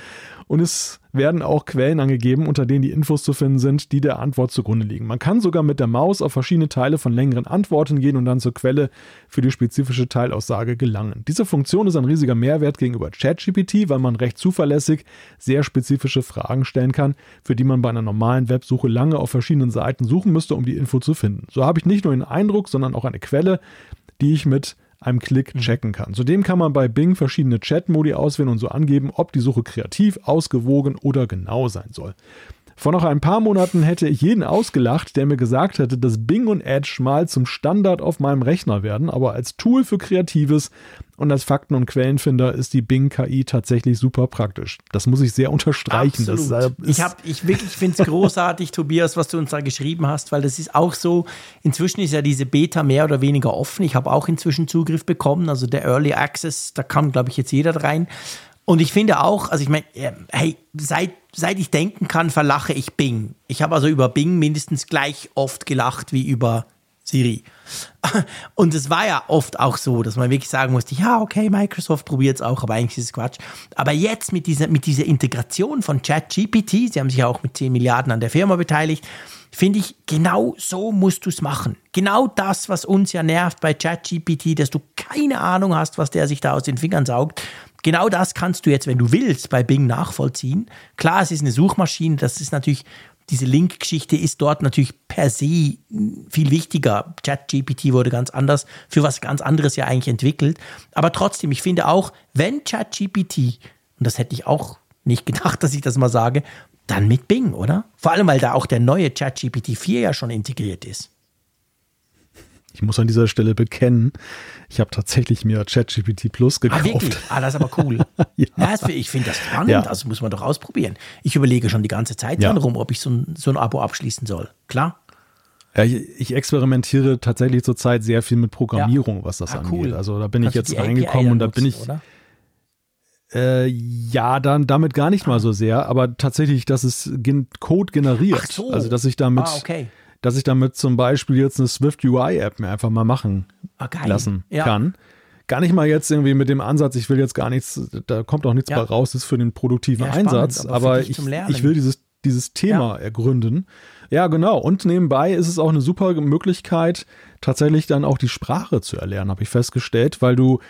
und es werden auch Quellen angegeben, unter denen die Infos zu finden sind, die der Antwort zugrunde liegen. Man kann sogar mit der Maus auf verschiedene Teile von längeren Antworten gehen und dann zur Quelle für die spezifische Teilaussage gelangen. Diese Funktion ist ein riesiger Mehrwert gegenüber ChatGPT, weil man recht zuverlässig sehr spezifische Fragen stellen kann, für die man bei einer normalen Websuche lange auf verschiedenen Seiten suchen müsste, um die Info zu finden. So habe ich nicht nur den Eindruck, sondern auch eine Quelle, die ich mit einem Klick mhm. checken kann. Zudem kann man bei Bing verschiedene Chat-Modi auswählen und so angeben, ob die Suche kreativ, ausgewogen oder genau sein soll. Vor noch ein paar Monaten hätte ich jeden ausgelacht, der mir gesagt hätte, dass Bing und Edge mal zum Standard auf meinem Rechner werden, aber als Tool für Kreatives und als Fakten- und Quellenfinder ist die Bing KI tatsächlich super praktisch. Das muss ich sehr unterstreichen. Absolut. Ich habe, ich wirklich finde es großartig, Tobias, was du uns da geschrieben hast, weil das ist auch so. Inzwischen ist ja diese Beta mehr oder weniger offen. Ich habe auch inzwischen Zugriff bekommen. Also der Early Access, da kann, glaube ich, jetzt jeder rein. Und ich finde auch, also ich meine, hey, seit, seit ich denken kann, verlache ich Bing. Ich habe also über Bing mindestens gleich oft gelacht wie über Siri. Und es war ja oft auch so, dass man wirklich sagen musste, ja, okay, Microsoft probiert es auch, aber eigentlich ist es Quatsch. Aber jetzt mit dieser, mit dieser Integration von ChatGPT, sie haben sich ja auch mit 10 Milliarden an der Firma beteiligt, finde ich, genau so musst du es machen. Genau das, was uns ja nervt bei ChatGPT, dass du keine Ahnung hast, was der sich da aus den Fingern saugt. Genau das kannst du jetzt, wenn du willst, bei Bing nachvollziehen. Klar, es ist eine Suchmaschine, das ist natürlich, diese Link-Geschichte ist dort natürlich per se viel wichtiger. ChatGPT wurde ganz anders, für was ganz anderes ja eigentlich entwickelt. Aber trotzdem, ich finde auch, wenn ChatGPT und das hätte ich auch nicht gedacht, dass ich das mal sage, dann mit Bing, oder? Vor allem, weil da auch der neue ChatGPT 4 ja schon integriert ist. Ich muss an dieser Stelle bekennen, ich habe tatsächlich mir ChatGPT Plus gekauft. Ah, wirklich? Ah, das ist aber cool. ja. ja ich finde das spannend, ja. also muss man doch ausprobieren. Ich überlege schon die ganze Zeit ja. rum, ob ich so ein, so ein Abo abschließen soll. Klar. Ja, ich, ich, experimentiere tatsächlich zurzeit sehr viel mit Programmierung, was das ah, angeht. Cool. Also da bin Kannst ich jetzt reingekommen und da bin ich. Äh, ja, dann damit gar nicht mal so sehr, aber tatsächlich, dass es Code generiert. So. Also dass ich damit. Ah, okay dass ich damit zum Beispiel jetzt eine Swift UI-App mir einfach mal machen ah, lassen ja. kann. Gar nicht mal jetzt irgendwie mit dem Ansatz, ich will jetzt gar nichts, da kommt auch nichts ja. raus, ist für den produktiven ja, Einsatz, spannend, aber, aber ich, ich will dieses, dieses Thema ergründen. Ja, genau. Und nebenbei ist es auch eine super Möglichkeit, tatsächlich dann auch die Sprache zu erlernen, habe ich festgestellt, weil du,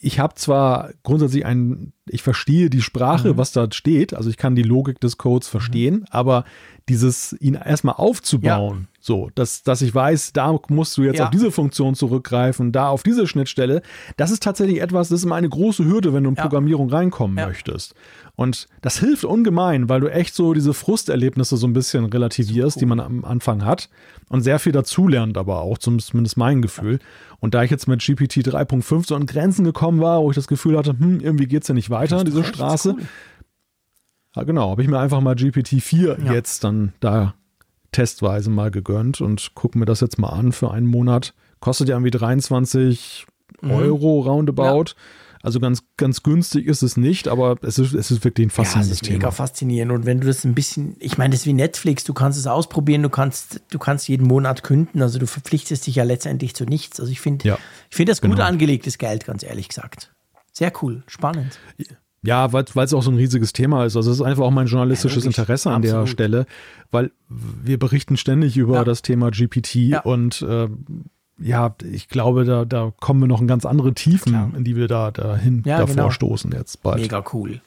ich habe zwar grundsätzlich ein, ich verstehe die Sprache, mhm. was da steht, also ich kann die Logik des Codes verstehen, mhm. aber dieses, ihn erstmal aufzubauen, ja. so, dass, dass ich weiß, da musst du jetzt ja. auf diese Funktion zurückgreifen, da auf diese Schnittstelle, das ist tatsächlich etwas, das ist immer eine große Hürde, wenn du in ja. Programmierung reinkommen möchtest. Und das hilft ungemein, weil du echt so diese Frusterlebnisse so ein bisschen relativierst, cool. die man am Anfang hat und sehr viel dazulernt aber auch, zumindest mein Gefühl. Und da ich jetzt mit GPT 3.5 so an Grenzen gekommen war, wo ich das Gefühl hatte, hm, irgendwie geht es ja nicht weiter, diese Straße, cool. Ja, genau, habe ich mir einfach mal GPT-4 ja. jetzt dann da testweise mal gegönnt und gucke mir das jetzt mal an für einen Monat. Kostet ja irgendwie 23 mhm. Euro roundabout. Ja. Also ganz, ganz günstig ist es nicht, aber es ist, es ist wirklich ein faszinierendes ja, es ist mega faszinierend. Und wenn du das ein bisschen, ich meine, das ist wie Netflix, du kannst es ausprobieren, du kannst, du kannst jeden Monat künden, also du verpflichtest dich ja letztendlich zu nichts. Also ich finde, ja, ich finde das gut genau. angelegtes Geld, ganz ehrlich gesagt. Sehr cool, spannend. Ja, weil es auch so ein riesiges Thema ist. Also es ist einfach auch mein journalistisches ja, Interesse an Absolut. der Stelle, weil wir berichten ständig über ja. das Thema GPT ja. und äh, ja, ich glaube, da, da kommen wir noch in ganz andere Tiefen, Klar. in die wir da dahin davor genau. stoßen jetzt bald. Mega cool.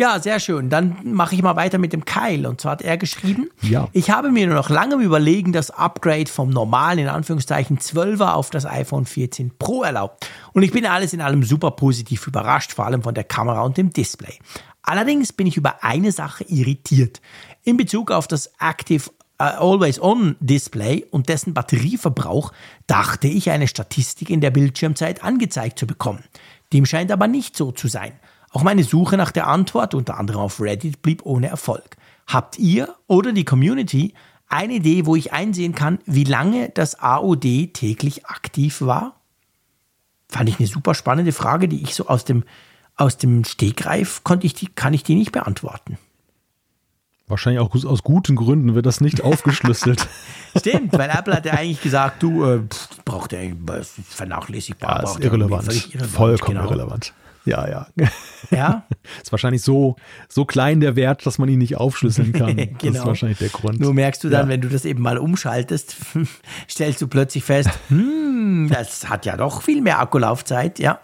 Ja, sehr schön. Dann mache ich mal weiter mit dem Kyle. Und zwar hat er geschrieben, ja. ich habe mir nur noch lange Überlegen das Upgrade vom normalen, in Anführungszeichen, 12er auf das iPhone 14 Pro erlaubt. Und ich bin alles in allem super positiv überrascht, vor allem von der Kamera und dem Display. Allerdings bin ich über eine Sache irritiert. In Bezug auf das Active uh, Always On Display und dessen Batterieverbrauch dachte ich, eine Statistik in der Bildschirmzeit angezeigt zu bekommen. Dem scheint aber nicht so zu sein. Auch meine Suche nach der Antwort, unter anderem auf Reddit, blieb ohne Erfolg. Habt ihr oder die Community eine Idee, wo ich einsehen kann, wie lange das AOD täglich aktiv war? Fand ich eine super spannende Frage, die ich so aus dem, aus dem Stegreif konnte ich die, kann ich die nicht beantworten. Wahrscheinlich auch aus guten Gründen wird das nicht aufgeschlüsselt. Stimmt, weil Apple hat ja eigentlich gesagt, du äh, braucht ja vernachlässigbar. Ja, ist irrelevant. irrelevant. Vollkommen genau. irrelevant. Ja, ja. Ja. ist wahrscheinlich so, so klein der Wert, dass man ihn nicht aufschlüsseln kann. genau. Das ist genau. wahrscheinlich der Grund. Nur merkst du dann, ja. wenn du das eben mal umschaltest, stellst du plötzlich fest, hm, das hat ja doch viel mehr Akkulaufzeit, ja.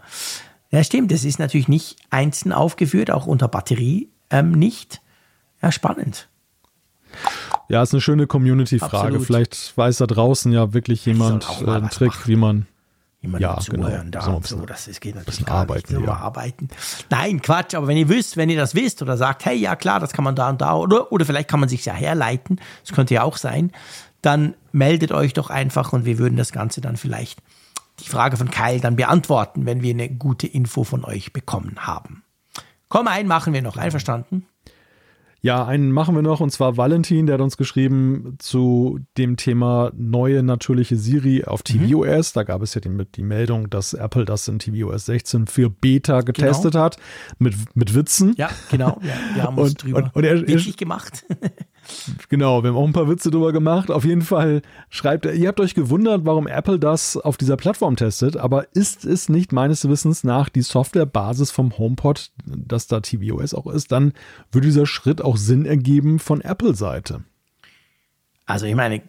Ja, stimmt. Das ist natürlich nicht einzeln aufgeführt, auch unter Batterie ähm, nicht. Ja, spannend. Ja, ist eine schöne Community-Frage. Vielleicht weiß da draußen ja wirklich jemand äh, einen Trick, wie man jemandem ja, zuhören genau. darf. So, das ist, geht natürlich gar arbeiten, nicht. Ja. arbeiten. Nein, Quatsch, aber wenn ihr wisst, wenn ihr das wisst oder sagt, hey, ja klar, das kann man da und da oder, oder vielleicht kann man sich ja herleiten, das könnte ja auch sein, dann meldet euch doch einfach und wir würden das Ganze dann vielleicht die Frage von Kyle dann beantworten, wenn wir eine gute Info von euch bekommen haben. Komm, einen machen wir noch. Einverstanden? Ja, einen machen wir noch und zwar Valentin, der hat uns geschrieben zu dem Thema neue natürliche Siri auf tvOS. Mhm. Da gab es ja die, die, Meldung, dass Apple das in tvOS 16 für Beta getestet genau. hat mit, mit Witzen. Ja, genau. Ja, wir haben uns und, drüber und, und er, witzig gemacht. Genau, wir haben auch ein paar Witze drüber gemacht. Auf jeden Fall schreibt er, ihr habt euch gewundert, warum Apple das auf dieser Plattform testet, aber ist es nicht meines Wissens nach die Softwarebasis vom HomePod, dass da tvOS auch ist, dann würde dieser Schritt auch Sinn ergeben von Apple-Seite. Also ich meine,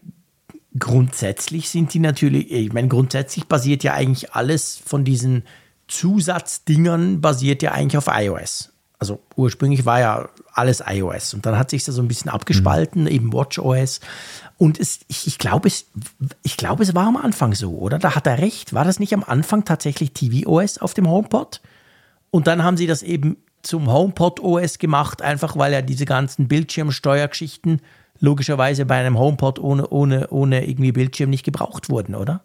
grundsätzlich sind die natürlich, ich meine, grundsätzlich basiert ja eigentlich alles von diesen Zusatzdingern basiert ja eigentlich auf iOS also ursprünglich war ja alles iOS und dann hat sich das so ein bisschen abgespalten, mhm. eben WatchOS. Und es, ich, ich glaube, es, ich glaube, es war am Anfang so, oder? Da hat er recht. War das nicht am Anfang tatsächlich tvOS auf dem HomePod? Und dann haben sie das eben zum HomePod OS gemacht, einfach weil ja diese ganzen Bildschirmsteuergeschichten logischerweise bei einem HomePod ohne, ohne, ohne irgendwie Bildschirm nicht gebraucht wurden, oder?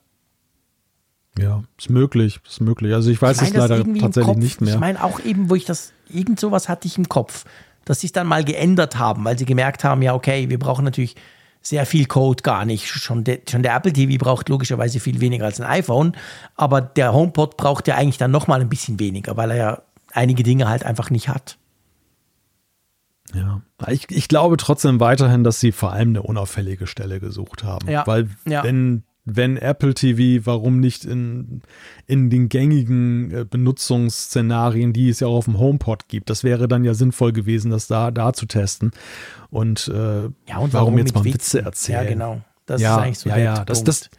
Ja, ist möglich, ist möglich. Also ich weiß ich mein, es leider tatsächlich nicht mehr. Ich meine auch eben, wo ich das, irgend sowas hatte ich im Kopf, dass sie es dann mal geändert haben, weil sie gemerkt haben, ja okay, wir brauchen natürlich sehr viel Code gar nicht. Schon, de, schon der Apple TV braucht logischerweise viel weniger als ein iPhone, aber der HomePod braucht ja eigentlich dann nochmal ein bisschen weniger, weil er ja einige Dinge halt einfach nicht hat. Ja, ich, ich glaube trotzdem weiterhin, dass sie vor allem eine unauffällige Stelle gesucht haben. Ja. Weil ja. wenn wenn Apple TV, warum nicht in, in den gängigen äh, Benutzungsszenarien, die es ja auch auf dem HomePod gibt. Das wäre dann ja sinnvoll gewesen, das da, da zu testen. Und, äh, ja, und warum, warum jetzt mal Witze erzählen? Ja, genau. Das ja, ist eigentlich so ja, der ja. Das, das,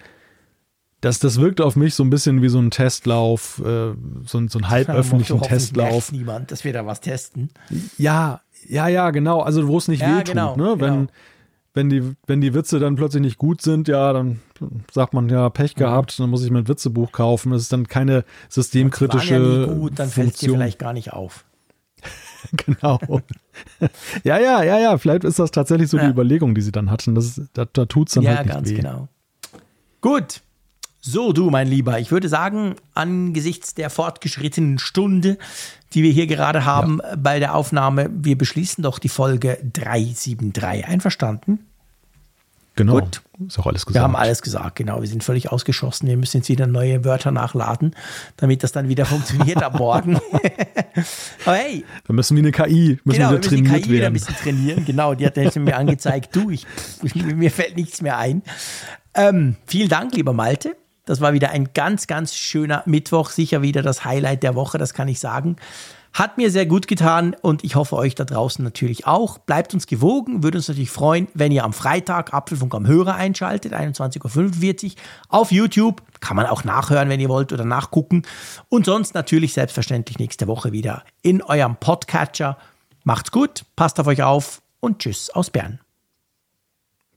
das, das wirkt auf mich so ein bisschen wie so ein Testlauf, äh, so, ein, so ein halböffentlichen ja, Testlauf. niemand, dass wir da was testen. Ja, ja, ja, genau. Also wo es nicht ja, wehtut, genau, ne? Wenn, genau wenn die, wenn die Witze dann plötzlich nicht gut sind, ja, dann sagt man ja Pech gehabt, dann muss ich mir ein Witzebuch kaufen. Das ist dann keine systemkritische. Ja gut, dann fällt es dir vielleicht gar nicht auf. genau. ja, ja, ja, ja. Vielleicht ist das tatsächlich so ja. die Überlegung, die sie dann hatten. Das, da, da tut es dann ja, halt nicht ganz weh. genau. Gut. So, du, mein Lieber, ich würde sagen, angesichts der fortgeschrittenen Stunde, die wir hier gerade haben ja. bei der Aufnahme, wir beschließen doch die Folge 373. Einverstanden? Genau. Gut. Ist auch alles gesagt. Wir haben alles gesagt, genau. Wir sind völlig ausgeschossen. Wir müssen jetzt wieder neue Wörter nachladen, damit das dann wieder funktioniert am Morgen. Aber hey. Wir müssen wie eine KI, müssen genau, wir müssen die KI werden. wieder ein bisschen trainieren. Genau, die hat mir angezeigt, du, ich, ich, mir fällt nichts mehr ein. Ähm, vielen Dank, lieber Malte. Das war wieder ein ganz, ganz schöner Mittwoch. Sicher wieder das Highlight der Woche, das kann ich sagen. Hat mir sehr gut getan und ich hoffe euch da draußen natürlich auch. Bleibt uns gewogen, würde uns natürlich freuen, wenn ihr am Freitag Apfelfunk am Hörer einschaltet, 21.45 Uhr auf YouTube. Kann man auch nachhören, wenn ihr wollt oder nachgucken. Und sonst natürlich selbstverständlich nächste Woche wieder in eurem Podcatcher. Macht's gut, passt auf euch auf und tschüss aus Bern.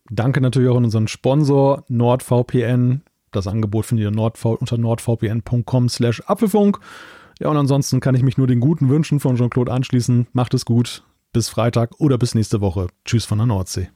Danke natürlich auch an unseren Sponsor NordVPN. Das Angebot findet ihr unter nordvpn.com slash Apfelfunk. Ja, und ansonsten kann ich mich nur den guten Wünschen von Jean-Claude anschließen. Macht es gut. Bis Freitag oder bis nächste Woche. Tschüss von der Nordsee.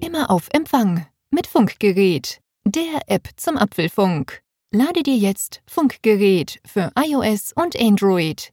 Immer auf Empfang mit Funkgerät, der App zum Apfelfunk. Lade dir jetzt Funkgerät für iOS und Android